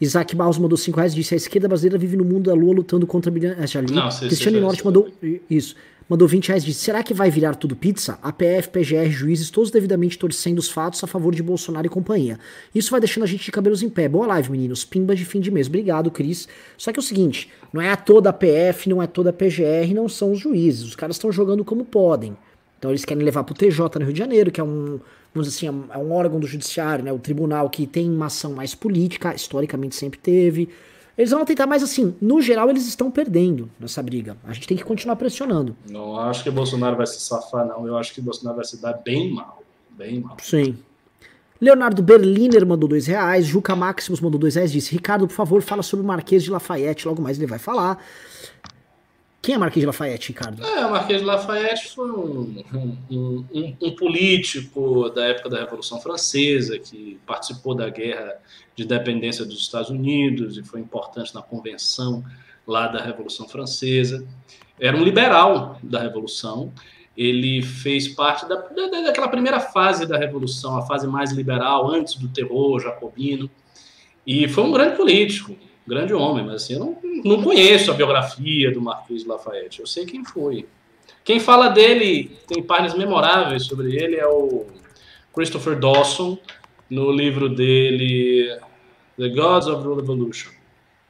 Isaac Barros mandou 5 reais e disse: a esquerda brasileira vive no mundo da lua lutando contra a bilhões. Já li. Não, Cristiano Norte mandou. Isso mandou 20 reais de será que vai virar tudo pizza? A PF, PGR, juízes, todos devidamente torcendo os fatos a favor de Bolsonaro e companhia. Isso vai deixando a gente de cabelos em pé. Boa live, meninos. Pimba de fim de mês. Obrigado, Cris. Só que é o seguinte, não é a toda a PF, não é toda a PGR, não são os juízes. Os caras estão jogando como podem, Então eles querem levar para o TJ no Rio de Janeiro, que é um, vamos dizer assim, é um órgão do judiciário, né, o tribunal que tem uma ação mais política, historicamente sempre teve. Eles vão tentar, mas assim, no geral eles estão perdendo nessa briga. A gente tem que continuar pressionando. Não acho que Bolsonaro vai se safar, não. Eu acho que Bolsonaro vai se dar bem mal. Bem mal. Sim. Leonardo Berliner mandou dois reais. Juca Maximus mandou dois reais. Disse: Ricardo, por favor, fala sobre o Marquês de Lafayette. Logo mais ele vai falar. Quem é Marquês de Lafayette, Ricardo? É, o Marquês de Lafayette foi um, um, um, um, político da época da Revolução Francesa que participou da guerra de dependência dos Estados Unidos e foi importante na convenção lá da Revolução Francesa. Era um liberal da Revolução. Ele fez parte da, da, daquela primeira fase da Revolução, a fase mais liberal, antes do terror jacobino. E foi um grande político, grande homem, mas assim, eu não, não conheço a biografia do Marquês de Lafayette, eu sei quem foi. Quem fala dele, tem páginas memoráveis sobre ele, é o Christopher Dawson, no livro dele The Gods of the Revolution,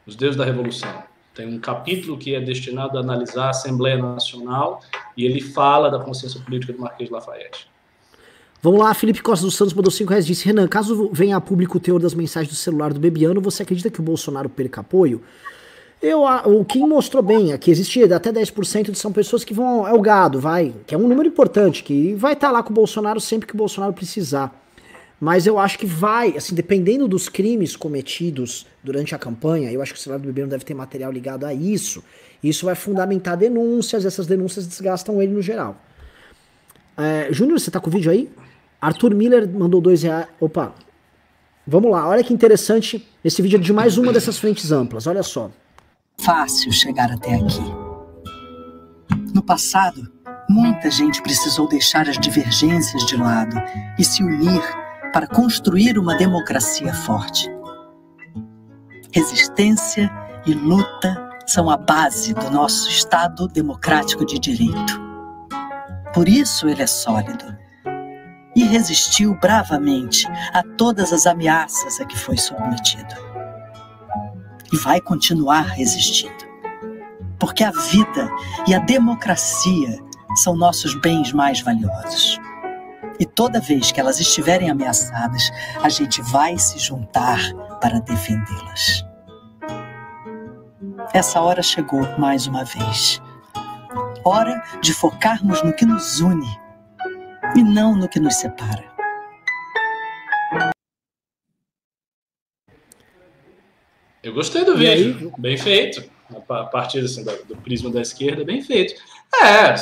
Os Deuses da Revolução. Tem um capítulo que é destinado a analisar a Assembleia Nacional e ele fala da consciência política do Marquês de Lafayette. Vamos lá, Felipe Costa dos Santos mandou 5 reais disse: Renan, caso venha a público o teor das mensagens do celular do Bebiano, você acredita que o Bolsonaro perca apoio? Eu, o Kim mostrou bem, aqui existe até 10% de são pessoas que vão. É o gado, vai, que é um número importante, que vai estar tá lá com o Bolsonaro sempre que o Bolsonaro precisar. Mas eu acho que vai, assim, dependendo dos crimes cometidos durante a campanha, eu acho que o celular do Bebiano deve ter material ligado a isso. Isso vai fundamentar denúncias, essas denúncias desgastam ele no geral. É, Júnior, você tá com o vídeo aí? Arthur Miller mandou dois reais. Opa. Vamos lá, olha que interessante esse vídeo de mais uma dessas frentes amplas. Olha só. Fácil chegar até aqui. No passado, muita gente precisou deixar as divergências de lado e se unir para construir uma democracia forte. Resistência e luta são a base do nosso Estado democrático de direito. Por isso ele é sólido resistiu bravamente a todas as ameaças a que foi submetido. E vai continuar resistindo. Porque a vida e a democracia são nossos bens mais valiosos. E toda vez que elas estiverem ameaçadas, a gente vai se juntar para defendê-las. Essa hora chegou mais uma vez. Hora de focarmos no que nos une e não no que nos separa. Eu gostei do vídeo, bem feito. A partir assim, do prisma da esquerda, bem feito. É,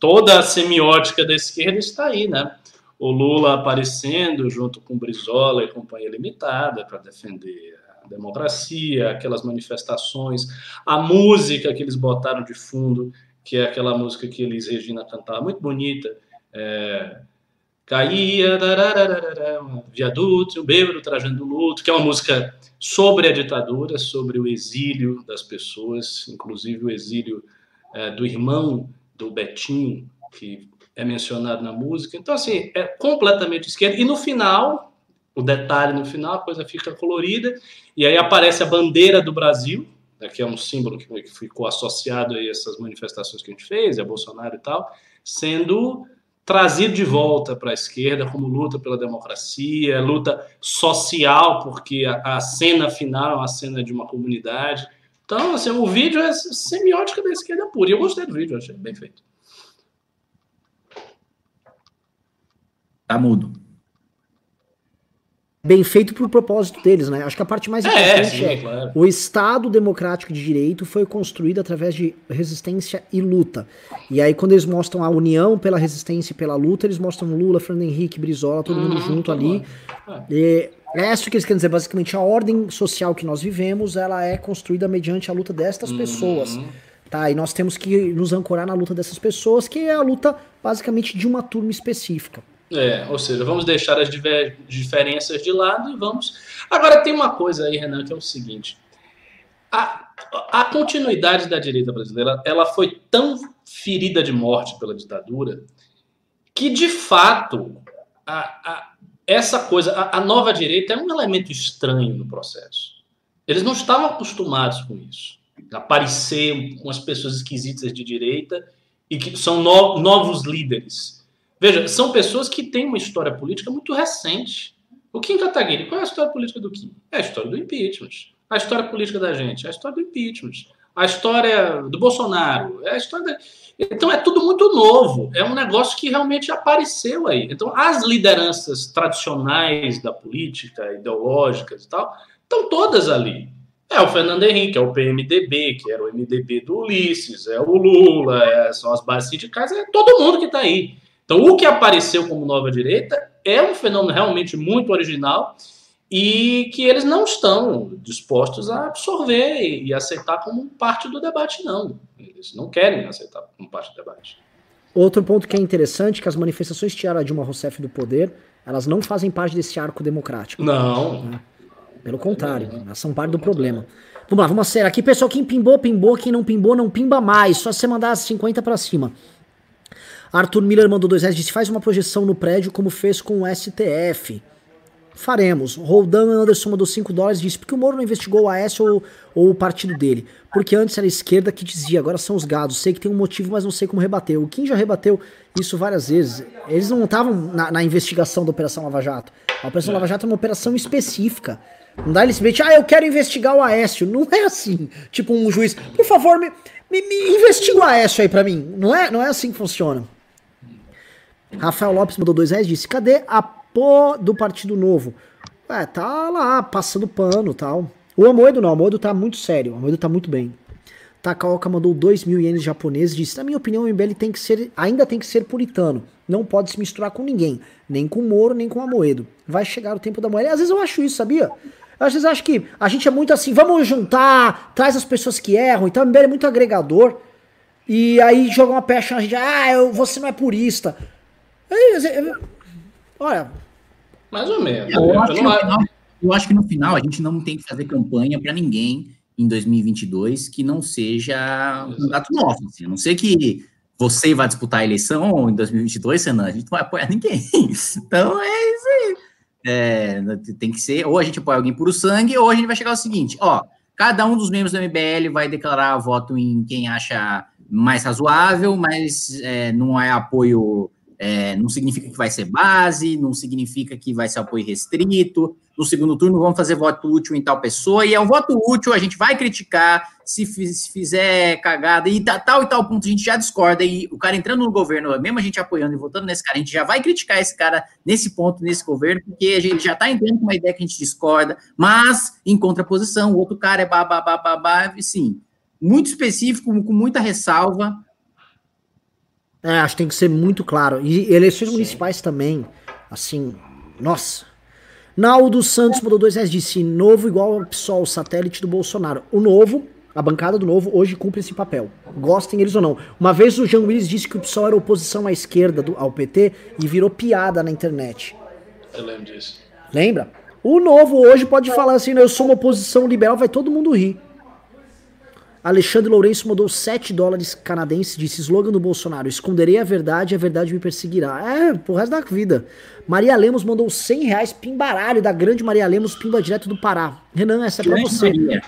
toda a semiótica da esquerda está aí, né? O Lula aparecendo junto com Brizola e Companhia Limitada para defender a democracia, aquelas manifestações, a música que eles botaram de fundo, que é aquela música que eles Regina cantava, muito bonita, é, caía, um viaduto, um bêbado trajando luto, que é uma música sobre a ditadura, sobre o exílio das pessoas, inclusive o exílio é, do irmão do Betinho, que é mencionado na música. Então, assim, é completamente esquerda. E no final, o detalhe no final, a coisa fica colorida, e aí aparece a bandeira do Brasil, né, que é um símbolo que, ficou associado a essas manifestações que a gente fez, a Bolsonaro e tal, sendo trazido de volta para a esquerda como luta pela democracia, luta social, porque a, a, cena final é uma cena de uma comunidade. Então, assim, o vídeo é semiótica da esquerda pura. E eu gostei do vídeo, achei bem feito. Tá mudo bem feito pro propósito deles, né? Acho que a parte mais é, importante é, sim, é claro. o Estado democrático de direito foi construído através de resistência e luta. E aí quando eles mostram a união pela resistência e pela luta, eles mostram Lula, Fernando Henrique, Brizola, todo mundo uhum, junto ali. É. é isso que eles querem dizer, basicamente a ordem social que nós vivemos, ela é construída mediante a luta destas uhum. pessoas. Tá, e nós temos que nos ancorar na luta dessas pessoas, que é a luta basicamente de uma turma específica. É, ou seja, vamos deixar as diferenças de lado e vamos. Agora, tem uma coisa aí, Renan, que é o seguinte: a, a continuidade da direita brasileira ela foi tão ferida de morte pela ditadura que, de fato, a, a, essa coisa, a, a nova direita é um elemento estranho no processo. Eles não estavam acostumados com isso. Aparecer umas pessoas esquisitas de direita e que são no, novos líderes Veja, são pessoas que têm uma história política muito recente. O Kim Kataguiri, qual é a história política do Kim? É a história do impeachment. A história política da gente é a história do impeachment. A história do Bolsonaro é a história da... Então é tudo muito novo. É um negócio que realmente apareceu aí. Então as lideranças tradicionais da política, ideológicas e tal, estão todas ali. É o Fernando Henrique, é o PMDB, que era o MDB do Ulisses, é o Lula, é, são as bases sindicais, é todo mundo que está aí. Então, o que apareceu como nova direita é um fenômeno realmente muito original e que eles não estão dispostos a absorver e aceitar como parte do debate, não. Eles não querem aceitar como parte do debate. Outro ponto que é interessante, que as manifestações que tiraram a Dilma Rousseff do poder, elas não fazem parte desse arco democrático. Não. Né? Pelo contrário, elas são parte do problema. Vamos lá, vamos ser aqui, pessoal. Quem pimbou, pimbou. Quem não pimbou, não pimba mais. Só você mandar 50 para cima. Arthur Miller mandou dois reais, disse, faz uma projeção no prédio como fez com o STF. Faremos. Roldan Anderson mandou 5 dólares disse, porque o Moro não investigou o AS ou, ou o partido dele? Porque antes era a esquerda que dizia, agora são os gados. Sei que tem um motivo, mas não sei como rebater. O Kim já rebateu isso várias vezes. Eles não estavam na, na investigação da Operação Lava Jato. A Operação Lava Jato é uma operação específica. Não dá ele simplesmente, ah, eu quero investigar o Aécio. Não é assim. Tipo um juiz, por favor, me, me, me investiga o Aécio aí pra mim. Não é, não é assim que funciona. Rafael Lopes mandou dois reais disse, cadê a pô do Partido Novo? É, tá lá, passando pano tal. O Amoedo não, o Amoedo tá muito sério, o Amoedo tá muito bem. Takaoka mandou 2 mil ienes japoneses disse, na minha opinião o MBL tem que ser, ainda tem que ser puritano. Não pode se misturar com ninguém. Nem com Moro, nem com Amoedo. Vai chegar o tempo da moeda. Às vezes eu acho isso, sabia? Às vezes eu acho que a gente é muito assim, vamos juntar, traz as pessoas que erram. Então o MBL é muito agregador. E aí joga uma pecha na gente, ah, eu, você não é purista. Olha. Mais ou menos. Eu, eu, acho final, eu, acho que no final a gente não tem que fazer campanha para ninguém em 2022 que não seja um gato nosso. Assim. A não ser que você vai disputar a eleição em 2022, Renan, a gente não vai apoiar ninguém. Então é isso aí. É, tem que ser, ou a gente apoia alguém por o sangue, ou a gente vai chegar ao seguinte: ó, cada um dos membros do MBL vai declarar voto em quem acha mais razoável, mas é, não é apoio é, não significa que vai ser base, não significa que vai ser apoio restrito. No segundo turno, vamos fazer voto útil em tal pessoa, e é um voto útil, a gente vai criticar se, se fizer cagada, e tal e tal ponto a gente já discorda, e o cara entrando no governo, mesmo a gente apoiando e votando nesse cara, a gente já vai criticar esse cara nesse ponto, nesse governo, porque a gente já está entrando com uma ideia que a gente discorda, mas em contraposição, o outro cara é babá, babá, babá, sim, muito específico, com muita ressalva, é, acho que tem que ser muito claro. E eleições Sim. municipais também, assim, nossa. Naldo Santos mandou dois reais, disse novo igual ao PSOL, satélite do Bolsonaro. O novo, a bancada do novo, hoje cumpre esse papel. Gostem eles ou não. Uma vez o Jean Willis disse que o PSOL era oposição à esquerda do, ao PT e virou piada na internet. Eu lembro disso. Lembra? O novo hoje pode falar assim, eu sou uma oposição liberal, vai todo mundo rir. Alexandre Lourenço mandou 7 dólares canadenses, disse slogan do Bolsonaro, esconderei a verdade e a verdade me perseguirá. É, pro resto da vida. Maria Lemos mandou 100 reais, pimbaralho, da grande Maria Lemos, pimba direto do Pará. Renan, essa é pra você. Maria.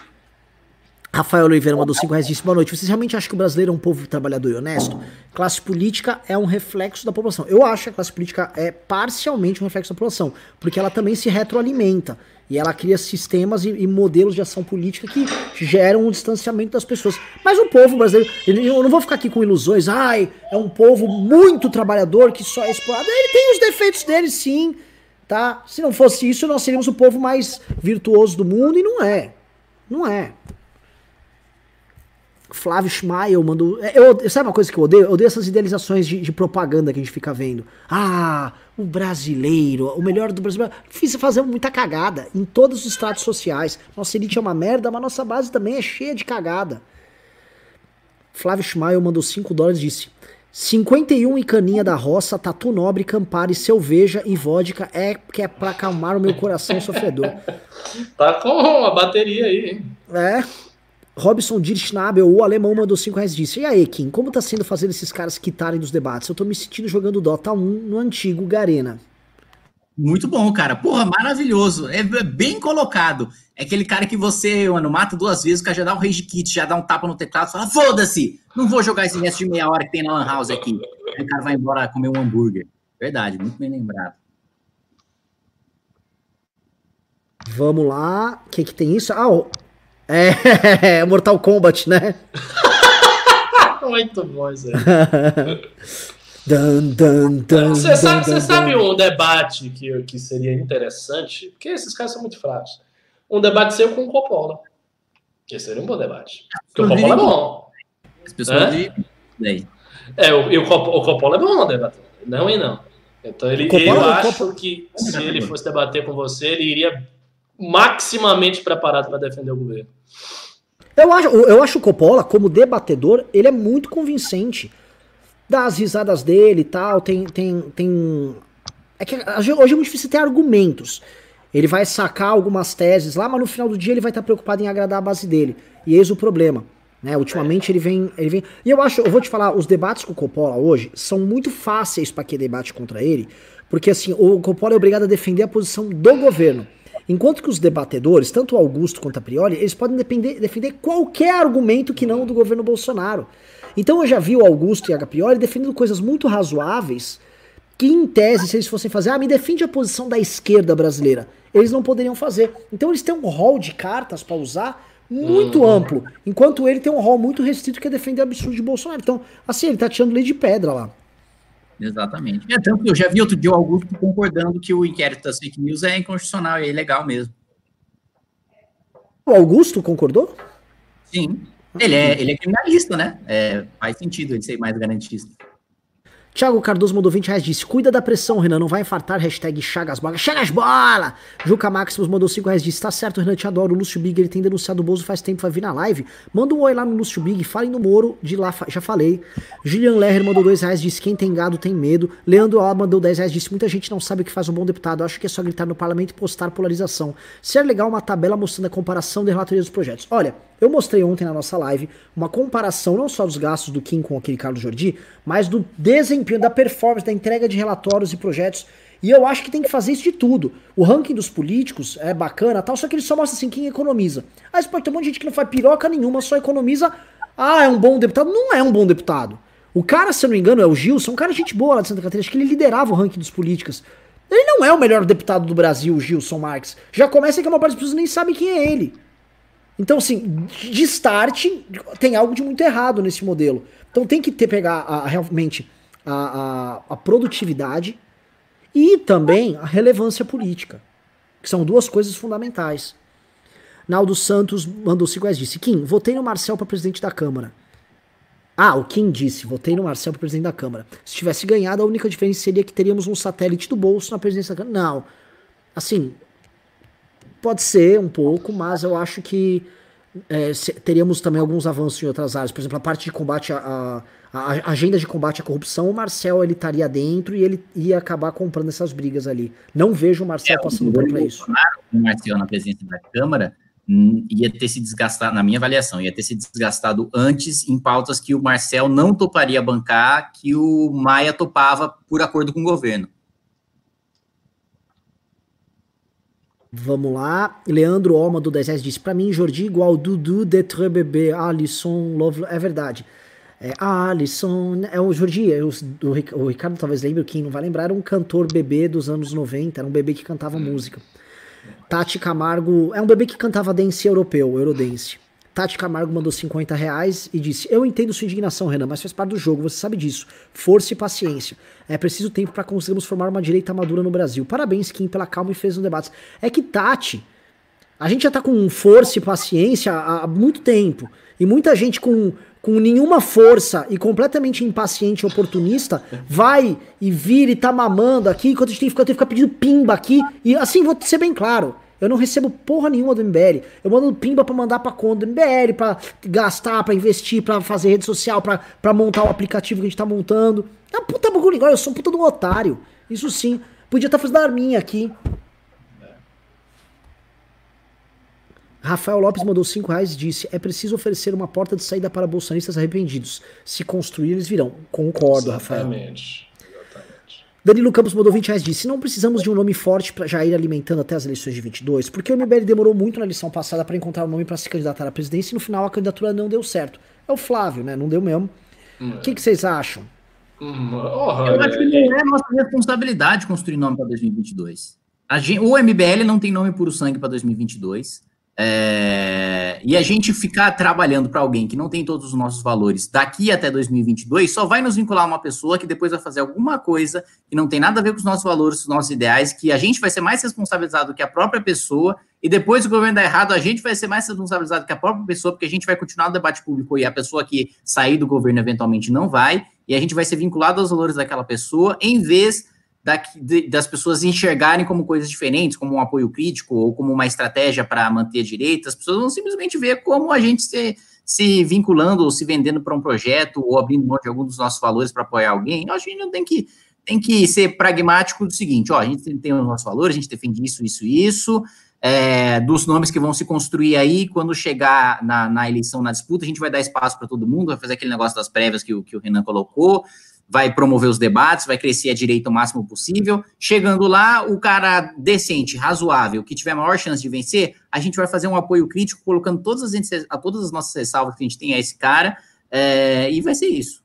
Rafael Oliveira mandou 5 reais disse: Boa noite. Vocês realmente acham que o brasileiro é um povo trabalhador e honesto? Classe política é um reflexo da população. Eu acho que a classe política é parcialmente um reflexo da população, porque ela também se retroalimenta. E ela cria sistemas e, e, modelos de ação política que geram um distanciamento das pessoas. Mas o povo brasileiro, eu não vou ficar aqui com ilusões, ai, é um povo muito trabalhador que só é explorado. Ele tem os defeitos dele, sim, tá? Se não fosse isso, nós seríamos o povo mais virtuoso do mundo, e não é. Não é. Flávio Schmael mandou. É, eu, sabe uma coisa que eu odeio? Eu odeio essas idealizações de, de, propaganda que a gente fica vendo. Ah, o brasileiro, o melhor do brasileiro. Fiz fazer muita cagada em todos os estratos sociais. Nossa elite é uma merda, mas nossa base também é cheia de cagada. Flávio Schmael mandou 5 dólares e disse: 51 e caninha da roça, tatu nobre, campari, cerveja e vodka é que é pra acalmar o meu coração sofredor. tá com a bateria aí, hein? É. Robson Dirschnabel, o alemão, mandou 5 reais disse: E aí, Kim, como tá sendo fazer esses caras quitarem dos debates? Eu tô me sentindo jogando Dota 1 no antigo Garena. Muito bom, cara. Porra, maravilhoso. É bem colocado. É aquele cara que você, mano, mata duas vezes, o cara já dá um rage kit, já dá um tapa no teclado, fala: foda-se, não vou jogar esse resto de meia hora que tem na Lan House aqui. Aí o cara vai embora comer um hambúrguer. Verdade, muito bem lembrado. Vamos lá. O que, que tem isso? Ah, é Mortal Kombat, né? muito bom isso aí. Dun, dun, dun, você sabe, você sabe um debate que, que seria interessante? Porque esses caras são muito fracos. Um debate seu com o Coppola. Esse seria um bom debate. Porque o Coppola é bom. As pessoas é? de... É, o, o, o Coppola é bom debater. Não e não. Então ele, eu acho que se ele fosse debater com você, ele iria maximamente preparado para defender o governo. Eu acho, eu acho o Coppola, como debatedor, ele é muito convincente. Das risadas dele e tal, tem. tem, tem... É que hoje é muito difícil ter argumentos. Ele vai sacar algumas teses lá, mas no final do dia ele vai estar preocupado em agradar a base dele. E eis o problema. Né? Ultimamente ele vem, ele vem. E eu acho, eu vou te falar, os debates com o Coppola hoje são muito fáceis para quem debate contra ele, porque assim, o Coppola é obrigado a defender a posição do governo. Enquanto que os debatedores, tanto o Augusto quanto a Prioli, eles podem depender, defender qualquer argumento que não do governo Bolsonaro. Então eu já vi o Augusto e a Prioli defendendo coisas muito razoáveis que, em tese, se eles fossem fazer, ah, me defende a posição da esquerda brasileira, eles não poderiam fazer. Então eles têm um rol de cartas para usar muito uhum. amplo, enquanto ele tem um rol muito restrito que é defender o absurdo de Bolsonaro. Então, assim, ele tá tirando lei de pedra lá. Exatamente. É tanto que eu já vi outro dia o Augusto concordando que o inquérito das fake news é inconstitucional e é ilegal mesmo. O Augusto concordou? Sim. Ele é, ele é criminalista, né? É, faz sentido ele ser mais garantista. Thiago Cardoso mandou 20 reais, disse, cuida da pressão, Renan, não vai infartar, hashtag Chagas Bola. Chagas Bola! Juca Maximus mandou 5 reais, disse, tá certo, Renan, te adoro, o Lúcio Big, ele tem denunciado o Bozo faz tempo, vai vir na live. Manda um oi lá no Lúcio Big, falem no Moro, de lá, já falei. Julian Lerner mandou 2 reais, disse, quem tem gado tem medo. Leandro Alba mandou 10 reais, disse, muita gente não sabe o que faz um bom deputado, acho que é só gritar no parlamento e postar polarização. Ser legal uma tabela mostrando a comparação de relatorias dos projetos. Olha, eu mostrei ontem na nossa live uma comparação não só dos gastos do Kim com aquele Carlos Jordi, mas do desempenho, da performance, da entrega de relatórios e projetos. E eu acho que tem que fazer isso de tudo. O ranking dos políticos é bacana tal, só que ele só mostra assim quem economiza. Aí você pode ter um monte de gente que não faz piroca nenhuma, só economiza. Ah, é um bom deputado. Não é um bom deputado. O cara, se eu não me engano, é o Gilson, um cara gente boa lá de Santa Catarina, acho que ele liderava o ranking dos políticos. Ele não é o melhor deputado do Brasil, o Gilson Marques. Já começa que uma parte das pessoas nem sabe quem é ele. Então, assim, de start, tem algo de muito errado nesse modelo. Então tem que ter, pegar a, realmente a, a, a, produtividade e também a relevância política, que são duas coisas fundamentais. Naldo Santos mandou 5 reais disse: Kim, votei no Marcel para presidente da Câmara. Ah, o Kim disse: votei no Marcel para presidente da Câmara. Se tivesse ganhado, a única diferença seria que teríamos um satélite do bolso na presidência da Câmara. Não. Assim, Pode ser um pouco, mas eu acho que é, teríamos também alguns avanços em outras áreas. Por exemplo, a parte de combate a, agenda de combate à corrupção, o Marcel ele estaria dentro e ele ia acabar comprando essas brigas ali. Não vejo o Marcel é, passando por isso. O Marcel na presidência da Câmara hum, ia ter se desgastado, na minha avaliação, ia ter se desgastado antes em pautas que o Marcel não toparia bancar, que o Maia topava por acordo com o governo. Vamos lá. Leandro Alma do 10 disse: Pra mim, Jordi igual Dudu de Très Bebê, Alisson, Love. É verdade. É, Alisson. É o Jordi, é o, o, o, Ricardo talvez lembre, quem não vai lembrar, era um cantor bebê dos anos 90, era um bebê que cantava música. Tati Camargo. É um bebê que cantava dance europeu, Eurodance. Tati Camargo mandou 50 reais e disse: Eu entendo sua indignação, Renan, mas faz parte do jogo, você sabe disso. Força e paciência. É preciso tempo para conseguirmos formar uma direita madura no Brasil. Parabéns, Kim, pela calma e fez um debate. É que Tati, a gente já tá com força e paciência há, há muito tempo. E muita gente com, com nenhuma força e completamente impaciente e oportunista vai e vira e tá mamando aqui, enquanto a gente tem que ficar pedindo pimba aqui. E assim, vou ser bem claro. Eu não recebo porra nenhuma do MBL. Eu mando pimba pra mandar pra conta do MBL, pra gastar, pra investir, pra fazer rede social, pra, pra montar o aplicativo que a gente tá montando. É puta bagulho igual, eu sou um puta de um otário. Isso sim. Podia estar tá fazendo arminha aqui. Rafael Lopes mandou 5 reais e disse: É preciso oferecer uma porta de saída para bolsonaristas arrependidos. Se construir, eles virão. Concordo, Exatamente. Rafael. Danilo Campos mandou 20 reais disse: Não precisamos de um nome forte para já ir alimentando até as eleições de 22, porque o MBL demorou muito na eleição passada para encontrar um nome para se candidatar à presidência e no final a candidatura não deu certo. É o Flávio, né? Não deu mesmo. O hum. que, que vocês acham? Hum, oh, eu acho que não é nossa responsabilidade construir nome para 2022. Gente, o MBL não tem nome puro sangue para 2022. É, e a gente ficar trabalhando para alguém que não tem todos os nossos valores daqui até 2022 só vai nos vincular uma pessoa que depois vai fazer alguma coisa que não tem nada a ver com os nossos valores, os nossos ideais, que a gente vai ser mais responsabilizado que a própria pessoa, e depois o governo dar errado, a gente vai ser mais responsabilizado que a própria pessoa, porque a gente vai continuar o debate público e a pessoa que sair do governo eventualmente não vai, e a gente vai ser vinculado aos valores daquela pessoa, em vez da, de, das pessoas enxergarem como coisas diferentes, como um apoio crítico ou como uma estratégia para manter a direita, as pessoas vão simplesmente ver como a gente se, se vinculando ou se vendendo para um projeto ou abrindo mão de algum dos nossos valores para apoiar alguém. Eu acho que a gente não tem que, tem que ser pragmático do seguinte, ó, a gente tem os nossos valores, a gente defende isso, isso, isso, é, dos nomes que vão se construir aí, quando chegar na, na eleição, na disputa, a gente vai dar espaço para todo mundo, vai fazer aquele negócio das prévias que, que o Renan colocou, vai promover os debates, vai crescer a direita o máximo possível. Chegando lá, o cara decente, razoável, que tiver maior chance de vencer, a gente vai fazer um apoio crítico, colocando todas as, a todas as nossas ressalvas que a gente tem a esse cara, é, e vai ser isso.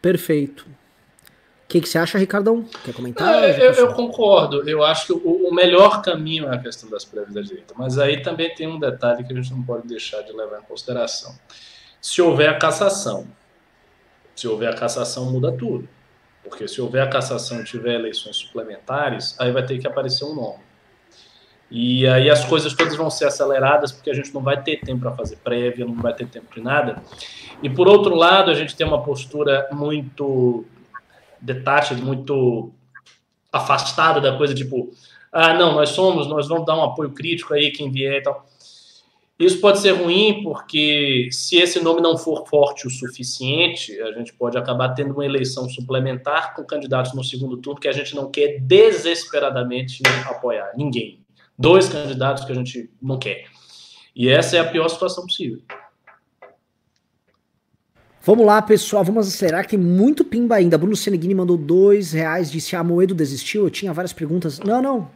Perfeito. O que, que você acha, Ricardão? Quer comentar? É, eu, eu, concordo. Eu acho que o, o, melhor caminho é a questão das prévias da direita. Mas aí também tem um detalhe que a gente não pode deixar de levar em consideração. Se houver a cassação, se houver a cassação, muda tudo. Porque se houver a cassação e tiver eleições suplementares, aí vai ter que aparecer um nome. E aí as coisas todas vão ser aceleradas, porque a gente não vai ter tempo para fazer prévia, não vai ter tempo de nada. E por outro lado, a gente tem uma postura muito detached, muito afastada da coisa, tipo, ah, não, nós somos, nós vamos dar um apoio crítico aí, quem vier e tal. Isso pode ser ruim porque, se esse nome não for forte o suficiente, a gente pode acabar tendo uma eleição suplementar com candidatos no segundo turno que a gente não quer desesperadamente apoiar. Ninguém. Dois candidatos que a gente não quer. E essa é a pior situação possível. Vamos lá, pessoal, vamos acelerar, que tem muito pimba ainda. Bruno Seneghini mandou dois reais, disse, a ah, Moedo desistiu, eu tinha várias perguntas. Não, não,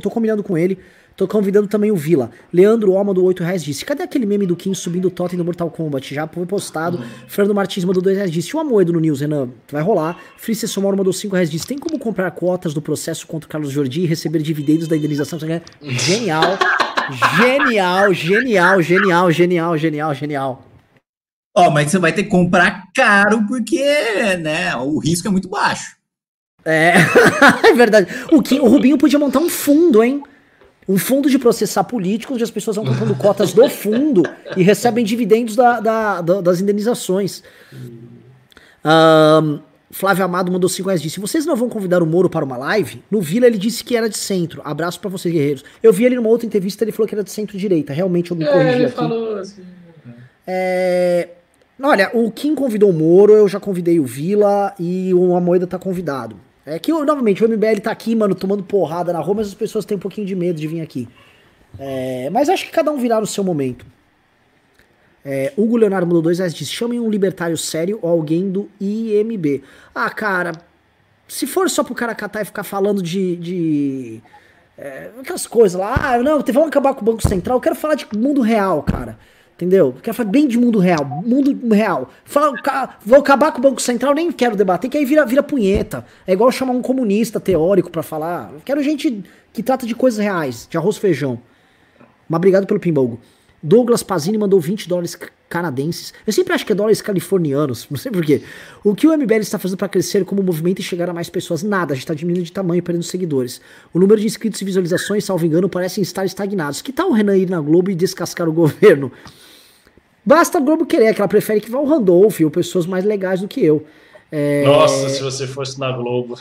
tô combinando com ele. Tô convidando também o Vila. Leandro Oma do 8 reais disse: Cadê aquele meme do Kim subindo o totem do Mortal Kombat? Já foi postado. Uhum. Fernando Martins mandou 2 reais disse: O Amoedo no News, Renan. Vai rolar. Frice Somoro mandou 5 reais disse: Tem como comprar cotas do processo contra o Carlos Jordi e receber dividendos da indenização? Genial. genial, genial, genial, genial, genial, genial. Ó, oh, mas você vai ter que comprar caro porque, né, o risco é muito baixo. É, é verdade. O, Kim, o Rubinho podia montar um fundo, hein? Um fundo de processar políticos, onde as pessoas vão comprando cotas do fundo e recebem dividendos da, da, da, das indenizações. Um, Flávio Amado mandou 5 reais disse: Vocês não vão convidar o Moro para uma live? No Vila ele disse que era de centro. Abraço para vocês, guerreiros. Eu vi ele numa outra entrevista, ele falou que era de centro-direita. Realmente eu me é, corrigi ele aqui. Falou assim. É... Olha, o Kim convidou o Moro, eu já convidei o Vila e o Amoeda tá convidado. É que, novamente, o MBL tá aqui, mano, tomando porrada na rua, mas as pessoas têm um pouquinho de medo de vir aqui. É, mas acho que cada um virá no seu momento. É, Hugo Leonardo mandou dois reais disse: chamem um libertário sério ou alguém do IMB. Ah, cara, se for só pro cara catar e ficar falando de. de é, aquelas coisas lá, ah, não, vamos acabar com o Banco Central, eu quero falar de mundo real, cara. Entendeu? Quero falar bem de mundo real. Mundo real. Fala, vou acabar com o Banco Central, nem quero debater, que aí vira, vira punheta. É igual chamar um comunista teórico para falar. quero gente que trata de coisas reais, de arroz e feijão. Mas obrigado pelo pimbogo. Douglas Pazini mandou 20 dólares canadenses. Eu sempre acho que é dólares californianos, não sei porquê. O que o MBL está fazendo para crescer como movimento e chegar a mais pessoas? Nada, a gente está diminuindo de tamanho, perdendo seguidores. O número de inscritos e visualizações, salvo engano, parecem estar estagnados. Que tal o Renan ir na Globo e descascar o governo? Basta a Globo querer, que ela prefere que vá o Randolph ou pessoas mais legais do que eu. É... Nossa, se você fosse na Globo.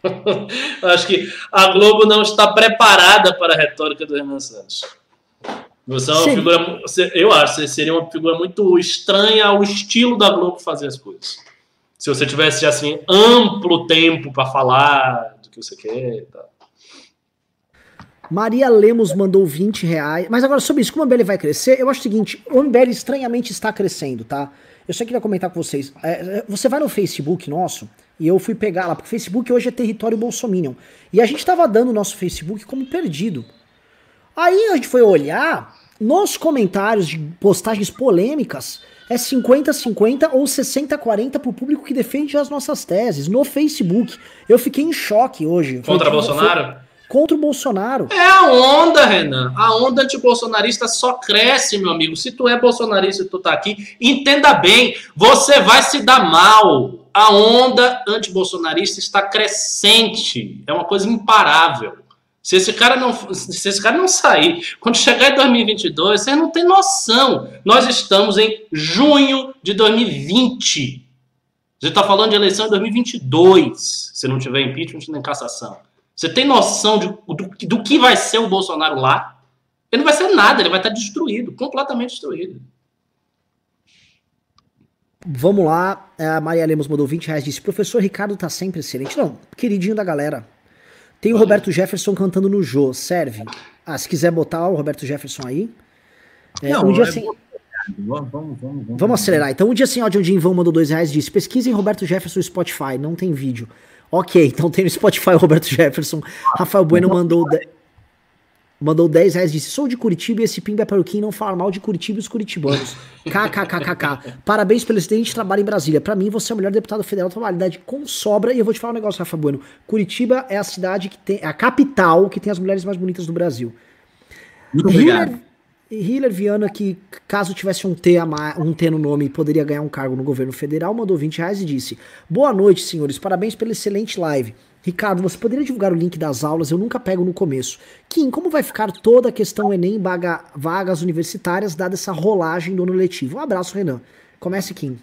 Acho que a Globo não está preparada para a retórica do Renan Santos. Você é uma Sim. figura. Eu acho, você seria uma figura muito estranha ao estilo da Globo fazer as coisas. Se você tivesse assim amplo tempo para falar do que você quer. Tá. Maria Lemos mandou 20 reais. Mas agora, sobre isso, como o MBL vai crescer, eu acho o seguinte: o MBL estranhamente está crescendo, tá? Eu só queria comentar com vocês. É, é, você vai no Facebook nosso, e eu fui pegar lá, porque o Facebook hoje é território bolsominion. E a gente tava dando o nosso Facebook como perdido. Aí a gente foi olhar, nos comentários de postagens polêmicas, é 50-50 ou 60-40 pro público que defende as nossas teses no Facebook. Eu fiquei em choque hoje. Contra foi, Bolsonaro? Foi, contra o Bolsonaro. É a onda, Renan. A onda antibolsonarista só cresce, meu amigo. Se tu é bolsonarista e tu tá aqui, entenda bem, você vai se dar mal. A onda antibolsonarista está crescente. É uma coisa imparável. Se esse cara não, se esse cara não sair, quando chegar em 2022, você não tem noção. Nós estamos em junho de 2020. Você está falando de eleição em 2022, se não tiver impeachment nem cassação. Você tem noção de, do, do que vai ser o Bolsonaro lá? Ele não vai ser nada, ele vai estar destruído, completamente destruído. Vamos lá, a Maria Lemos mandou 20 reais, disse, professor Ricardo tá sempre excelente. Não, queridinho da galera. Tem o Roberto Jefferson cantando no Jô, serve. Ah, se quiser botar o Roberto Jefferson aí. É, não, um dia assim... Vamos, vamos, vamos, vamos, acelerar. Então, um dia assim, Audio Vão mandou dois reais disse: pesquisem Roberto Jefferson no Spotify, não tem vídeo. Ok, então tem no Spotify o Roberto Jefferson. Rafael Bueno mandou. De... Mandou 10 reais disse: Sou de Curitiba e esse Pimba é peruquinho não fala mal de Curitiba e os curitibanos. KKKKK. Parabéns pelo excelente trabalho em Brasília. Para mim, você é o melhor deputado federal da com sobra. E eu vou te falar um negócio, Rafa Bueno. Curitiba é a cidade que tem. É a capital que tem as mulheres mais bonitas do Brasil. Muito obrigado. Hiller Viana, que caso tivesse um T, um T no nome, poderia ganhar um cargo no governo federal, mandou 20 reais e disse: Boa noite, senhores, parabéns pela excelente live. Ricardo, você poderia divulgar o link das aulas? Eu nunca pego no começo. Kim, como vai ficar toda a questão Enem vaga, vagas universitárias, dada essa rolagem do ano letivo? Um abraço, Renan. Comece, Kim.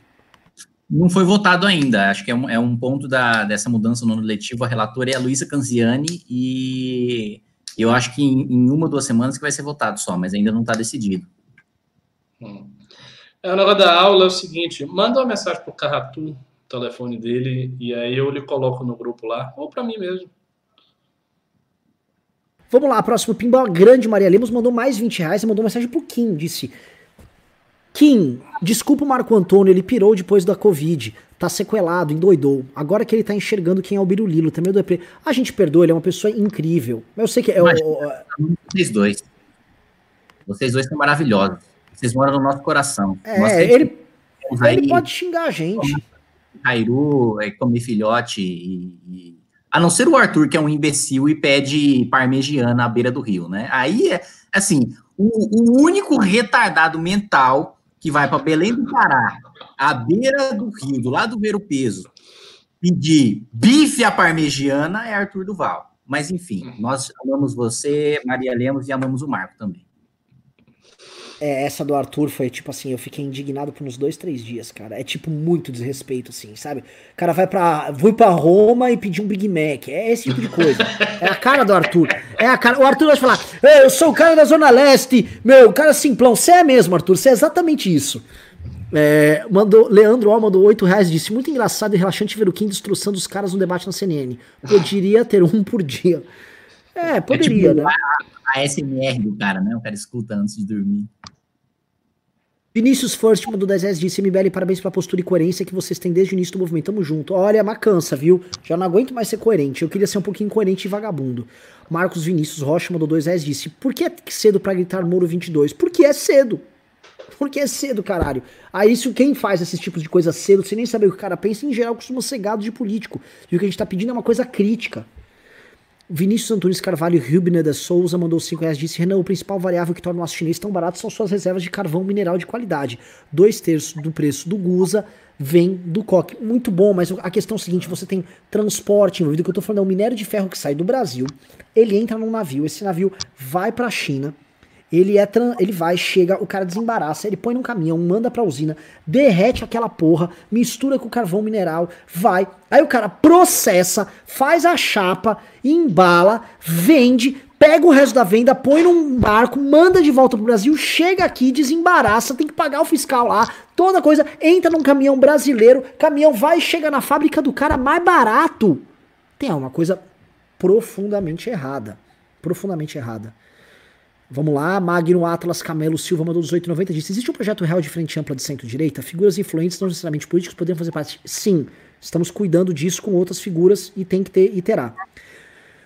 Não foi votado ainda. Acho que é um, é um ponto da, dessa mudança no ano letivo. A relatora é a Luísa Canziani e eu acho que em, em, uma ou duas semanas que vai ser votado só, mas ainda não está decidido. Hum. É, o negócio da aula é o seguinte: manda uma mensagem para o Carratu, telefone dele, e aí eu lhe coloco no grupo lá, ou para mim mesmo. Vamos lá, próximo Pimba, grande Maria Lemos mandou mais 20 reais e mandou mensagem pro Kim, disse Kim, desculpa o Marco Antônio, ele pirou depois da Covid tá sequelado, endoidou. Agora que ele tá enxergando quem é o Birulilo, também o Deprê. A gente perdoa, ele é uma pessoa incrível. Mas eu sei que é Imagina, o. Vocês dois. Vocês dois são maravilhosos. Vocês moram no nosso coração. É, ele, ele pode xingar a gente. Cairu, é, comer filhote e, e, A não ser o Arthur, que é um imbecil e pede parmegiana à beira do rio, né? Aí é assim, o, o único retardado mental que vai para Belém do Pará à beira do rio, do lado do Ver o Peso, pedir bife à parmegiana é Arthur Duval. Mas, enfim, uhum. nós amamos você, Maria Lemos, e amamos o Marco também. É, essa do Arthur foi tipo assim, eu fiquei indignado por uns dois, três dias, cara. É tipo muito desrespeito, assim, sabe? O cara vai pra. Vou pra Roma e pedir um Big Mac. É esse tipo de coisa. É a cara do Arthur. É a cara. O Arthur vai falar: Eu sou o cara da Zona Leste, meu, o cara simplão. Você é mesmo, Arthur. Você é exatamente isso. É, mandou, Leandro Ó mandou 8 reais disse: Muito engraçado e relaxante ver o Kim destroçando os caras no debate na CNN. Poderia ter um por dia. É, poderia, é tipo, né? A, a SMR do cara, né? O cara escuta antes de dormir. Vinícius First mandou 10 reais disse: MBL, parabéns pela postura e coerência que vocês têm desde o início do movimento. Tamo junto. Olha, macança, viu? Já não aguento mais ser coerente. Eu queria ser um pouquinho coerente e vagabundo. Marcos Vinícius Rocha mandou 2 reais disse: Por que é cedo para gritar Moro 22? Porque é cedo. Porque é cedo, caralho. Aí isso quem faz esses tipos de coisa cedo, sem nem saber o que o cara pensa, em geral costuma ser gado de político. E o que a gente tá pedindo é uma coisa crítica. Vinícius Antunes Carvalho Rubner da Souza mandou 5 reais disse: Renan, o principal variável que torna o aço chinês tão barato são suas reservas de carvão mineral de qualidade. Dois terços do preço do Gusa vem do coque. Muito bom, mas a questão é a seguinte: você tem transporte envolvido, que eu tô falando é o minério de ferro que sai do Brasil, ele entra num navio, esse navio vai para a China ele é ele vai, chega, o cara desembaraça, ele põe num caminhão, manda pra usina, derrete aquela porra, mistura com carvão mineral, vai. Aí o cara processa, faz a chapa, embala, vende, pega o resto da venda, põe num barco, manda de volta pro Brasil, chega aqui, desembaraça, tem que pagar o fiscal lá, toda coisa, entra num caminhão brasileiro, caminhão vai chega na fábrica do cara mais barato. Tem uma coisa profundamente errada. Profundamente errada. Vamos lá, Magno Atlas Camelo Silva mandou 1890 disse: Existe um projeto real de frente ampla de centro-direita? Figuras influentes, não necessariamente políticos, poderiam fazer parte? Sim, estamos cuidando disso com outras figuras e tem que ter e terá.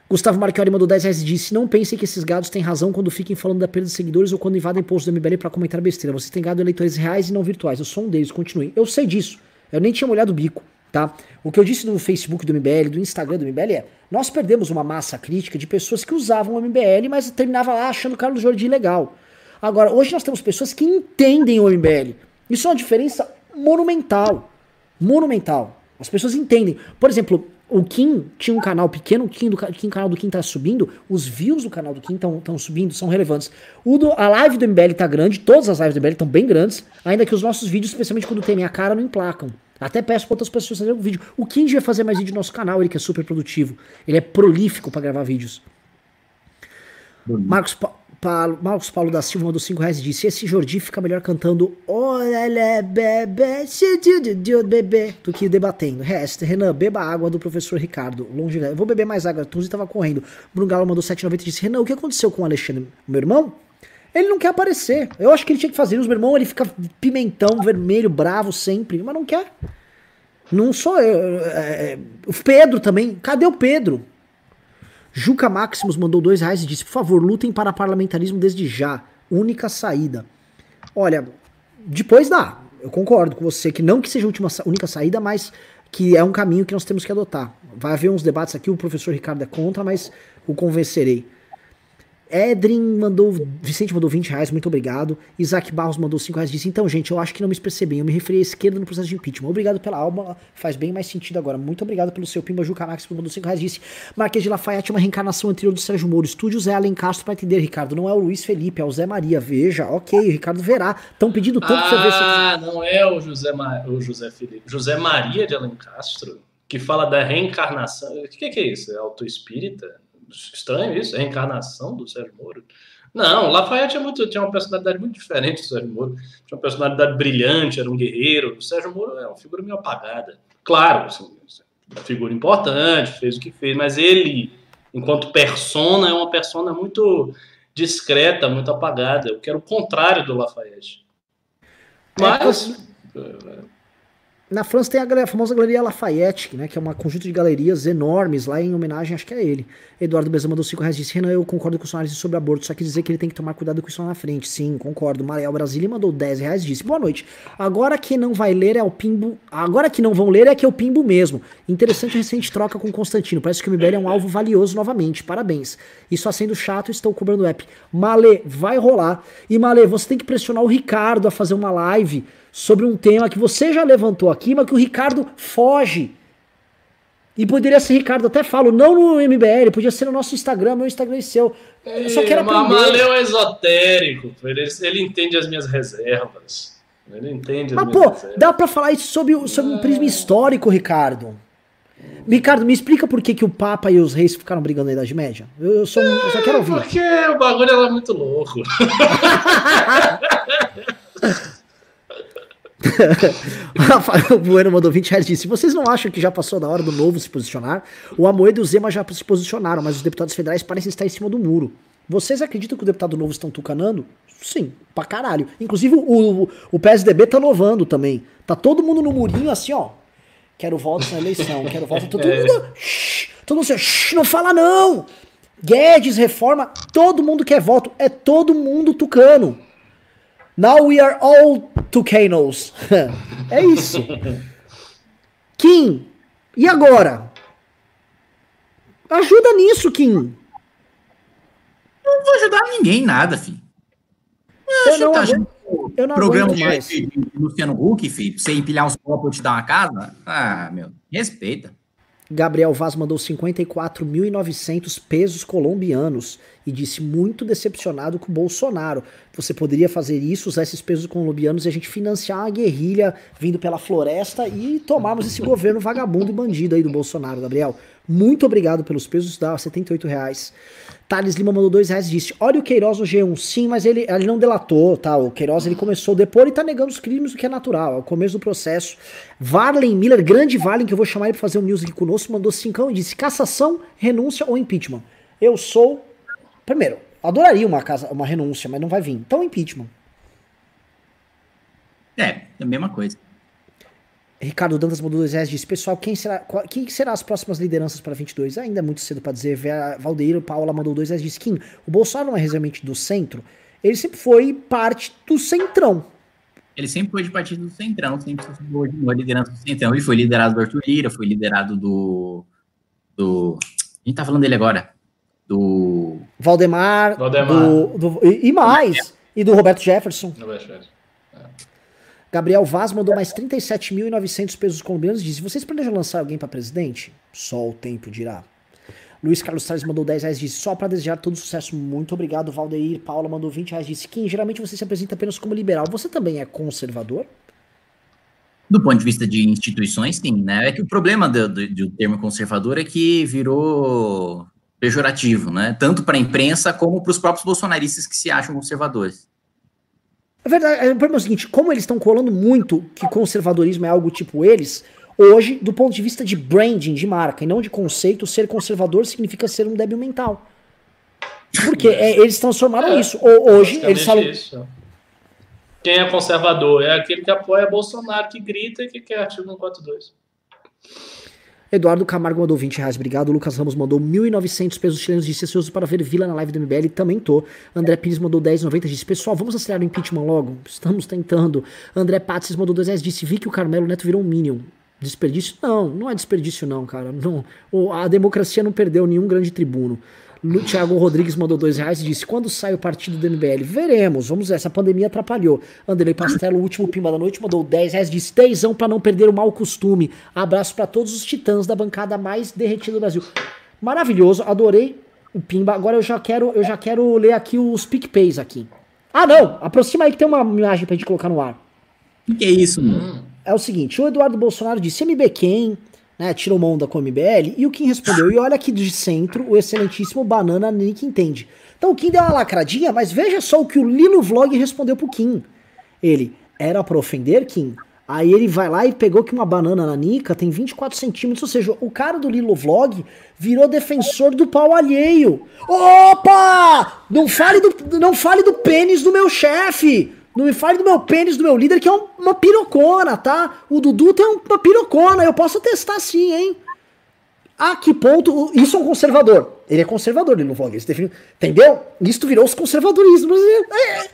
Gustavo Marchiori mandou 10 reais e disse: Não pensem que esses gados têm razão quando fiquem falando da perda de seguidores ou quando invadem posts do MBL para comentar besteira. Vocês têm gado eleitores reais e não virtuais. Eu sou um deles, continue. Eu sei disso. Eu nem tinha molhado o bico, tá? O que eu disse no Facebook do MBL, do Instagram do MBL é: nós perdemos uma massa crítica de pessoas que usavam o MBL, mas terminava lá achando o Carlos Jordi legal. Agora, hoje nós temos pessoas que entendem o MBL. Isso é uma diferença monumental. Monumental. As pessoas entendem. Por exemplo, o Kim tinha um canal pequeno, o Kim, do, Kim, canal do Kim tá subindo, os views do canal do Kim estão subindo, são relevantes. O do, a live do MBL tá grande, todas as lives do MBL estão bem grandes, ainda que os nossos vídeos, especialmente quando tem minha cara, não emplacam. Até peço para outras pessoas fazerem um vídeo. O Kim devia fazer mais vídeo no nosso canal, ele que é super produtivo. Ele é prolífico para gravar vídeos. Marcos, pa Paulo, Marcos Paulo da Silva mandou 5 reais e disse: Esse Jordi fica melhor cantando Olha, bebê, bebê, do que debatendo. Resto, Renan, beba água do professor Ricardo. Longe, eu vou beber mais água. Tuzi tava correndo. Bruno Galo mandou 7,90 e disse: Renan, o que aconteceu com o Alexandre? Meu irmão? Ele não quer aparecer. Eu acho que ele tinha que fazer isso. Meu irmão, ele fica pimentão, vermelho, bravo sempre, mas não quer. Não sou eu. É, é, o Pedro também. Cadê o Pedro? Juca Maximus mandou dois reais e disse: por favor, lutem para parlamentarismo desde já. Única saída. Olha, depois dá. Eu concordo com você que não que seja a última, única saída, mas que é um caminho que nós temos que adotar. Vai haver uns debates aqui, o professor Ricardo é contra, mas o convencerei. Edrin mandou, Vicente mandou 20 reais, muito obrigado. Isaac Barros mandou 5 reais, disse, então gente, eu acho que não me expressei eu me referi à esquerda no processo de impeachment. Obrigado pela alma, faz bem mais sentido agora. Muito obrigado pelo seu Pimba Juca Max, que mandou 5 reais, disse, Marquês de Lafayette uma reencarnação anterior do Sérgio Moro. Estúdio Zé Allen Castro para entender, Ricardo, não é o Luiz Felipe, é o Zé Maria, veja, ok, o Ricardo verá. Estão pedindo tanto ah, pra você ver se... Ah, não é o José, Ma... o José Felipe, José Maria de Allen Castro, que fala da reencarnação. O que, que é isso? É autoespírita? Estranho isso, é reencarnação do Sérgio Moro. Não, o Lafayette é muito, tinha uma personalidade muito diferente do Sérgio Moro. Tinha uma personalidade brilhante, era um guerreiro. O Sérgio Moro é uma figura meio apagada. Claro, assim, uma figura importante, fez o que fez, mas ele, enquanto persona, é uma persona muito discreta, muito apagada. Eu quero o contrário do Lafayette. É, mas. É, na França tem a, famosa Galeria Lafayette, né, que é uma conjunto de galerias enormes lá em homenagem, acho que é ele. Eduardo Bezan mandou 5 reais disse: Renan, eu concordo com o análise sobre aborto, só que dizer que ele tem que tomar cuidado com isso lá na frente. Sim, concordo. Mariel Brasília mandou 10 reais disse: Boa noite. Agora que não vai ler é o Pimbo. Agora que não vão ler é que é o Pimbo mesmo. Interessante recente troca com Constantino. Parece que o MBL é um alvo valioso novamente. Parabéns. E só sendo chato, estou cobrando o app. Male, vai rolar. E Male, você tem que pressionar o Ricardo a fazer uma live sobre um tema que você já levantou aqui, mas que o Ricardo foge. E poderia ser, Ricardo, até falo, não no MBL, podia ser no nosso Instagram, meu Instagram e seu. Eu só quero aprender. Maleu é esotérico, ele, ele entende as minhas reservas. Ele entende Mas, pô, reservas. dá pra falar isso sobre, sobre um prisma histórico, Ricardo. Ricardo, me explica por que, que o Papa e os reis ficaram brigando na Idade Média. Eu, eu, sou, eu só quero ouvir. Porque o bagulho era muito louco. Rafael Bueno mandou 20 reais e disse: Vocês não acham que já passou da hora do novo se posicionar? O Amoedo e o Zema já se posicionaram, mas os deputados federais parecem estar em cima do muro. Vocês acreditam que o deputado novo estão tucanando? Sim, pra caralho. Inclusive o, o, o PSDB tá novando também. Tá todo mundo no murinho assim, ó. Quero votos na eleição, quero votos. Todo é. mundo. Shh, todo mundo assim, shh, não fala não! Guedes, reforma, todo mundo quer voto. É todo mundo tucano. Now we are all tucanos. é isso. Kim, e agora? Ajuda nisso, Kim. Não vou ajudar ninguém nada, filho. Eu não, tá eu não programa mais. De Luciano Huck, filho, pra você empilhar uns copos e te dar uma casa? Ah, meu, respeita. Gabriel Vaz mandou 54.900 pesos colombianos e disse muito decepcionado com o Bolsonaro. Você poderia fazer isso, usar esses pesos colombianos e a gente financiar a guerrilha vindo pela floresta e tomarmos esse governo vagabundo e bandido aí do Bolsonaro, Gabriel. Muito obrigado pelos pesos, dá 78 reais. Thales Lima mandou dois reais e disse: Olha o Queiroz no G1, sim, mas ele, ele não delatou, tá? O Queiroz ele começou depois e tá negando os crimes, o que é natural, é o começo do processo. Varlen Miller, grande Varlen, que eu vou chamar ele pra fazer um news aqui conosco, mandou cincão e disse: cassação, renúncia ou impeachment. Eu sou. Primeiro, adoraria uma, casa, uma renúncia, mas não vai vir. Então, impeachment. É, é a mesma coisa. Ricardo Dantas mandou dois reais disse: Pessoal, quem será, qual, quem será as próximas lideranças para 22? Ainda é muito cedo para dizer. Valdeiro Paula mandou dois reais disse: Kim, o Bolsonaro não é realmente do centro. Ele sempre foi parte do centrão. Ele sempre foi de partido do centrão, sempre foi de liderança do centrão. Ele foi liderado do Arthur Lira, foi liderado do. do a gente tá falando dele agora. Do. Valdemar. Valdemar. Do, do, e, e mais. E do Roberto Jefferson. Roberto Jefferson. Gabriel Vaz mandou mais 37.900 pesos colombianos e disse: Vocês planejam lançar alguém para presidente? Só o tempo dirá. Luiz Carlos Salles mandou 10 reais disse: Só para desejar todo sucesso. Muito obrigado, Valdeir. Paula mandou 20 reais disse: Kim, geralmente você se apresenta apenas como liberal. Você também é conservador? Do ponto de vista de instituições, sim, né? É que o problema do, do, do termo conservador é que virou pejorativo, né? Tanto para a imprensa como para os próprios bolsonaristas que se acham conservadores. A verdade é, o problema é o seguinte: como eles estão colando muito que conservadorismo é algo tipo eles, hoje, do ponto de vista de branding, de marca, e não de conceito, ser conservador significa ser um débil mental. Porque é, eles transformaram é, isso. Hoje, eles falam. Isso. Quem é conservador? É aquele que apoia Bolsonaro, que grita e que quer artigo 142. Eduardo Camargo mandou 20 reais, obrigado. Lucas Ramos mandou 1.900 pesos chilenos, disse ansioso para ver Vila na live do MBL, também tô. André Pires mandou 10,90, disse, pessoal, vamos acelerar o impeachment logo? Estamos tentando. André Patsis mandou 2 reais, disse, vi que o Carmelo Neto virou um Minion. Desperdício? Não, não é desperdício não, cara. Não, a democracia não perdeu nenhum grande tribuno. Thiago Rodrigues mandou dois reais e disse: Quando sai o partido do MBL? Veremos, vamos ver. Essa pandemia atrapalhou. Anderlei Pastelo, o último pimba da noite, mandou 10 reais, disse: Dezão pra não perder o mau costume. Abraço para todos os titãs da bancada mais derretida do Brasil. Maravilhoso, adorei o pimba. Agora eu já quero, eu já quero ler aqui os PicPays aqui. Ah, não! Aproxima aí que tem uma imagem pra gente colocar no ar. O que é isso, mano? É o seguinte: o Eduardo Bolsonaro disse: MB quem? Né, tirou mão da MBL, e o Kim respondeu, e olha aqui de centro, o excelentíssimo Banana Nick entende. Então o Kim deu uma lacradinha, mas veja só o que o Lilo Vlog respondeu pro Kim. Ele, era pra ofender, Kim? Aí ele vai lá e pegou que uma banana na Nica tem 24 centímetros, ou seja, o cara do Lilo Vlog virou defensor do pau alheio. Opa! Não fale do, não fale do pênis do meu chefe! Não me fale do meu pênis do meu líder, que é um, uma pirocona, tá? O Dudu tem uma pirocona, eu posso testar sim, hein? A que ponto. Isso é um conservador. Ele é conservador, ele não. Definiu, entendeu? Isso virou os conservadorismos. É, é,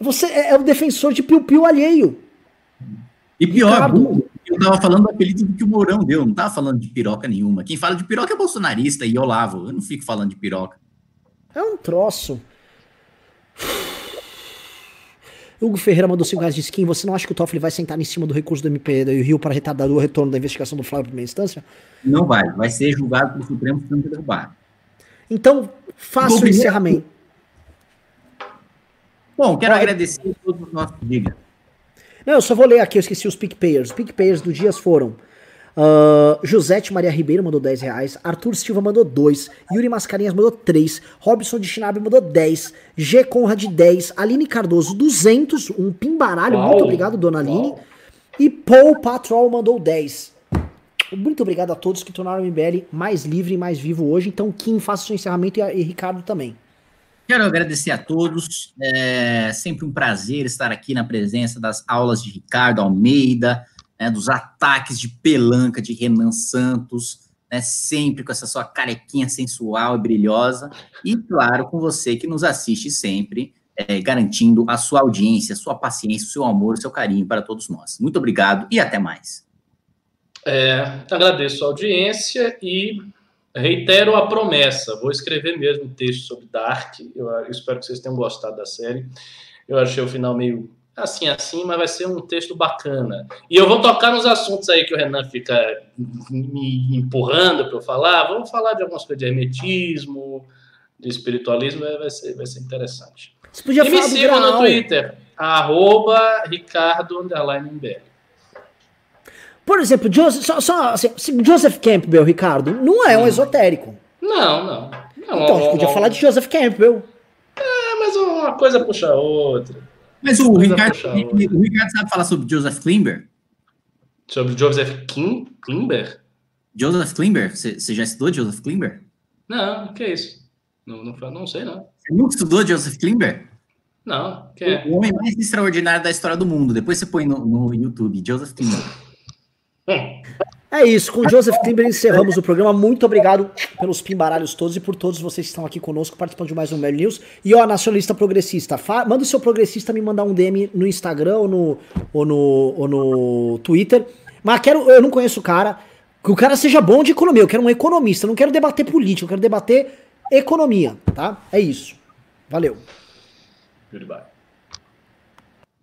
você é, é o defensor de piu-piu alheio. E pior, eu tava falando do apelido que o Mourão deu, não tava falando de piroca nenhuma. Quem fala de piroca é bolsonarista e Olavo. Eu não fico falando de piroca. É um troço. Hugo Ferreira mandou 5 reais de skin. Você não acha que o Toffoli vai sentar em cima do recurso do MP do Rio para retardar o retorno da investigação do Flávio em primeira instância? Não vai. Vai ser julgado pelo Supremo se não derrubar. Então, faça o encerramento. Bom, quero agradecer a todos os nossos. Diga. Não, eu só vou ler aqui, eu esqueci os PicPayers. Os PicPayers do Dias foram Uh, Josete Maria Ribeiro mandou 10 reais. Arthur Silva mandou 2. Yuri Mascarinhas mandou 3. Robson de Chinab mandou 10. G Conrad 10. Aline Cardoso 200. Um pimbaralho. Uau. Muito obrigado, dona Aline. Uau. E Paul Patrol mandou 10. Muito obrigado a todos que tornaram o MBL mais livre e mais vivo hoje. Então, Kim, faça o seu encerramento e, e Ricardo também. Quero agradecer a todos. É sempre um prazer estar aqui na presença das aulas de Ricardo Almeida né, dos ataques de pelanca de Renan Santos, né, sempre com essa sua carequinha sensual e brilhosa, e claro, com você que nos assiste sempre, é, garantindo a sua audiência, a sua paciência, o seu amor, o seu carinho para todos nós. Muito obrigado e até mais. É, agradeço a audiência e reitero a promessa. Vou escrever mesmo um texto sobre Dark. Eu, espero que vocês tenham gostado da série. Eu achei o final meio assim, assim, mas vai ser um texto bacana. E eu vou tocar nos assuntos aí que o Renan fica me empurrando para eu falar. Vamos falar de algumas coisas de hermetismo, de espiritualismo, vai ser, vai ser interessante. Você podia e me sigam no Twitter, arroba Ricardo. Por exemplo, Joseph, só, só assim, Joseph Campbell, Ricardo, não é um hum. esotérico. Não, não. não então, a gente podia falar de Joseph Campbell. É, mas uma coisa puxa a outra. Mas o Ricardo, o Ricardo sabe falar sobre Joseph Klimber? Sobre Joseph Kim, Klimber? Joseph Klimber? Você já estudou Joseph Klimber? Não, o que é isso? Não, não, não sei, não. Você nunca estudou Joseph Klimber? Não, que é? O homem mais extraordinário da história do mundo. Depois você põe no, no YouTube, Joseph Klimber. É isso, com Joseph Klimber encerramos o programa. Muito obrigado pelos pimbaralhos todos e por todos vocês que estão aqui conosco participando de mais um Mel News. E ó, nacionalista progressista, manda o seu progressista me mandar um DM no Instagram ou no, ou no, ou no Twitter. Mas quero, eu não conheço o cara, que o cara seja bom de economia. Eu quero um economista, não quero debater política, eu quero debater economia, tá? É isso. Valeu. Goodbye.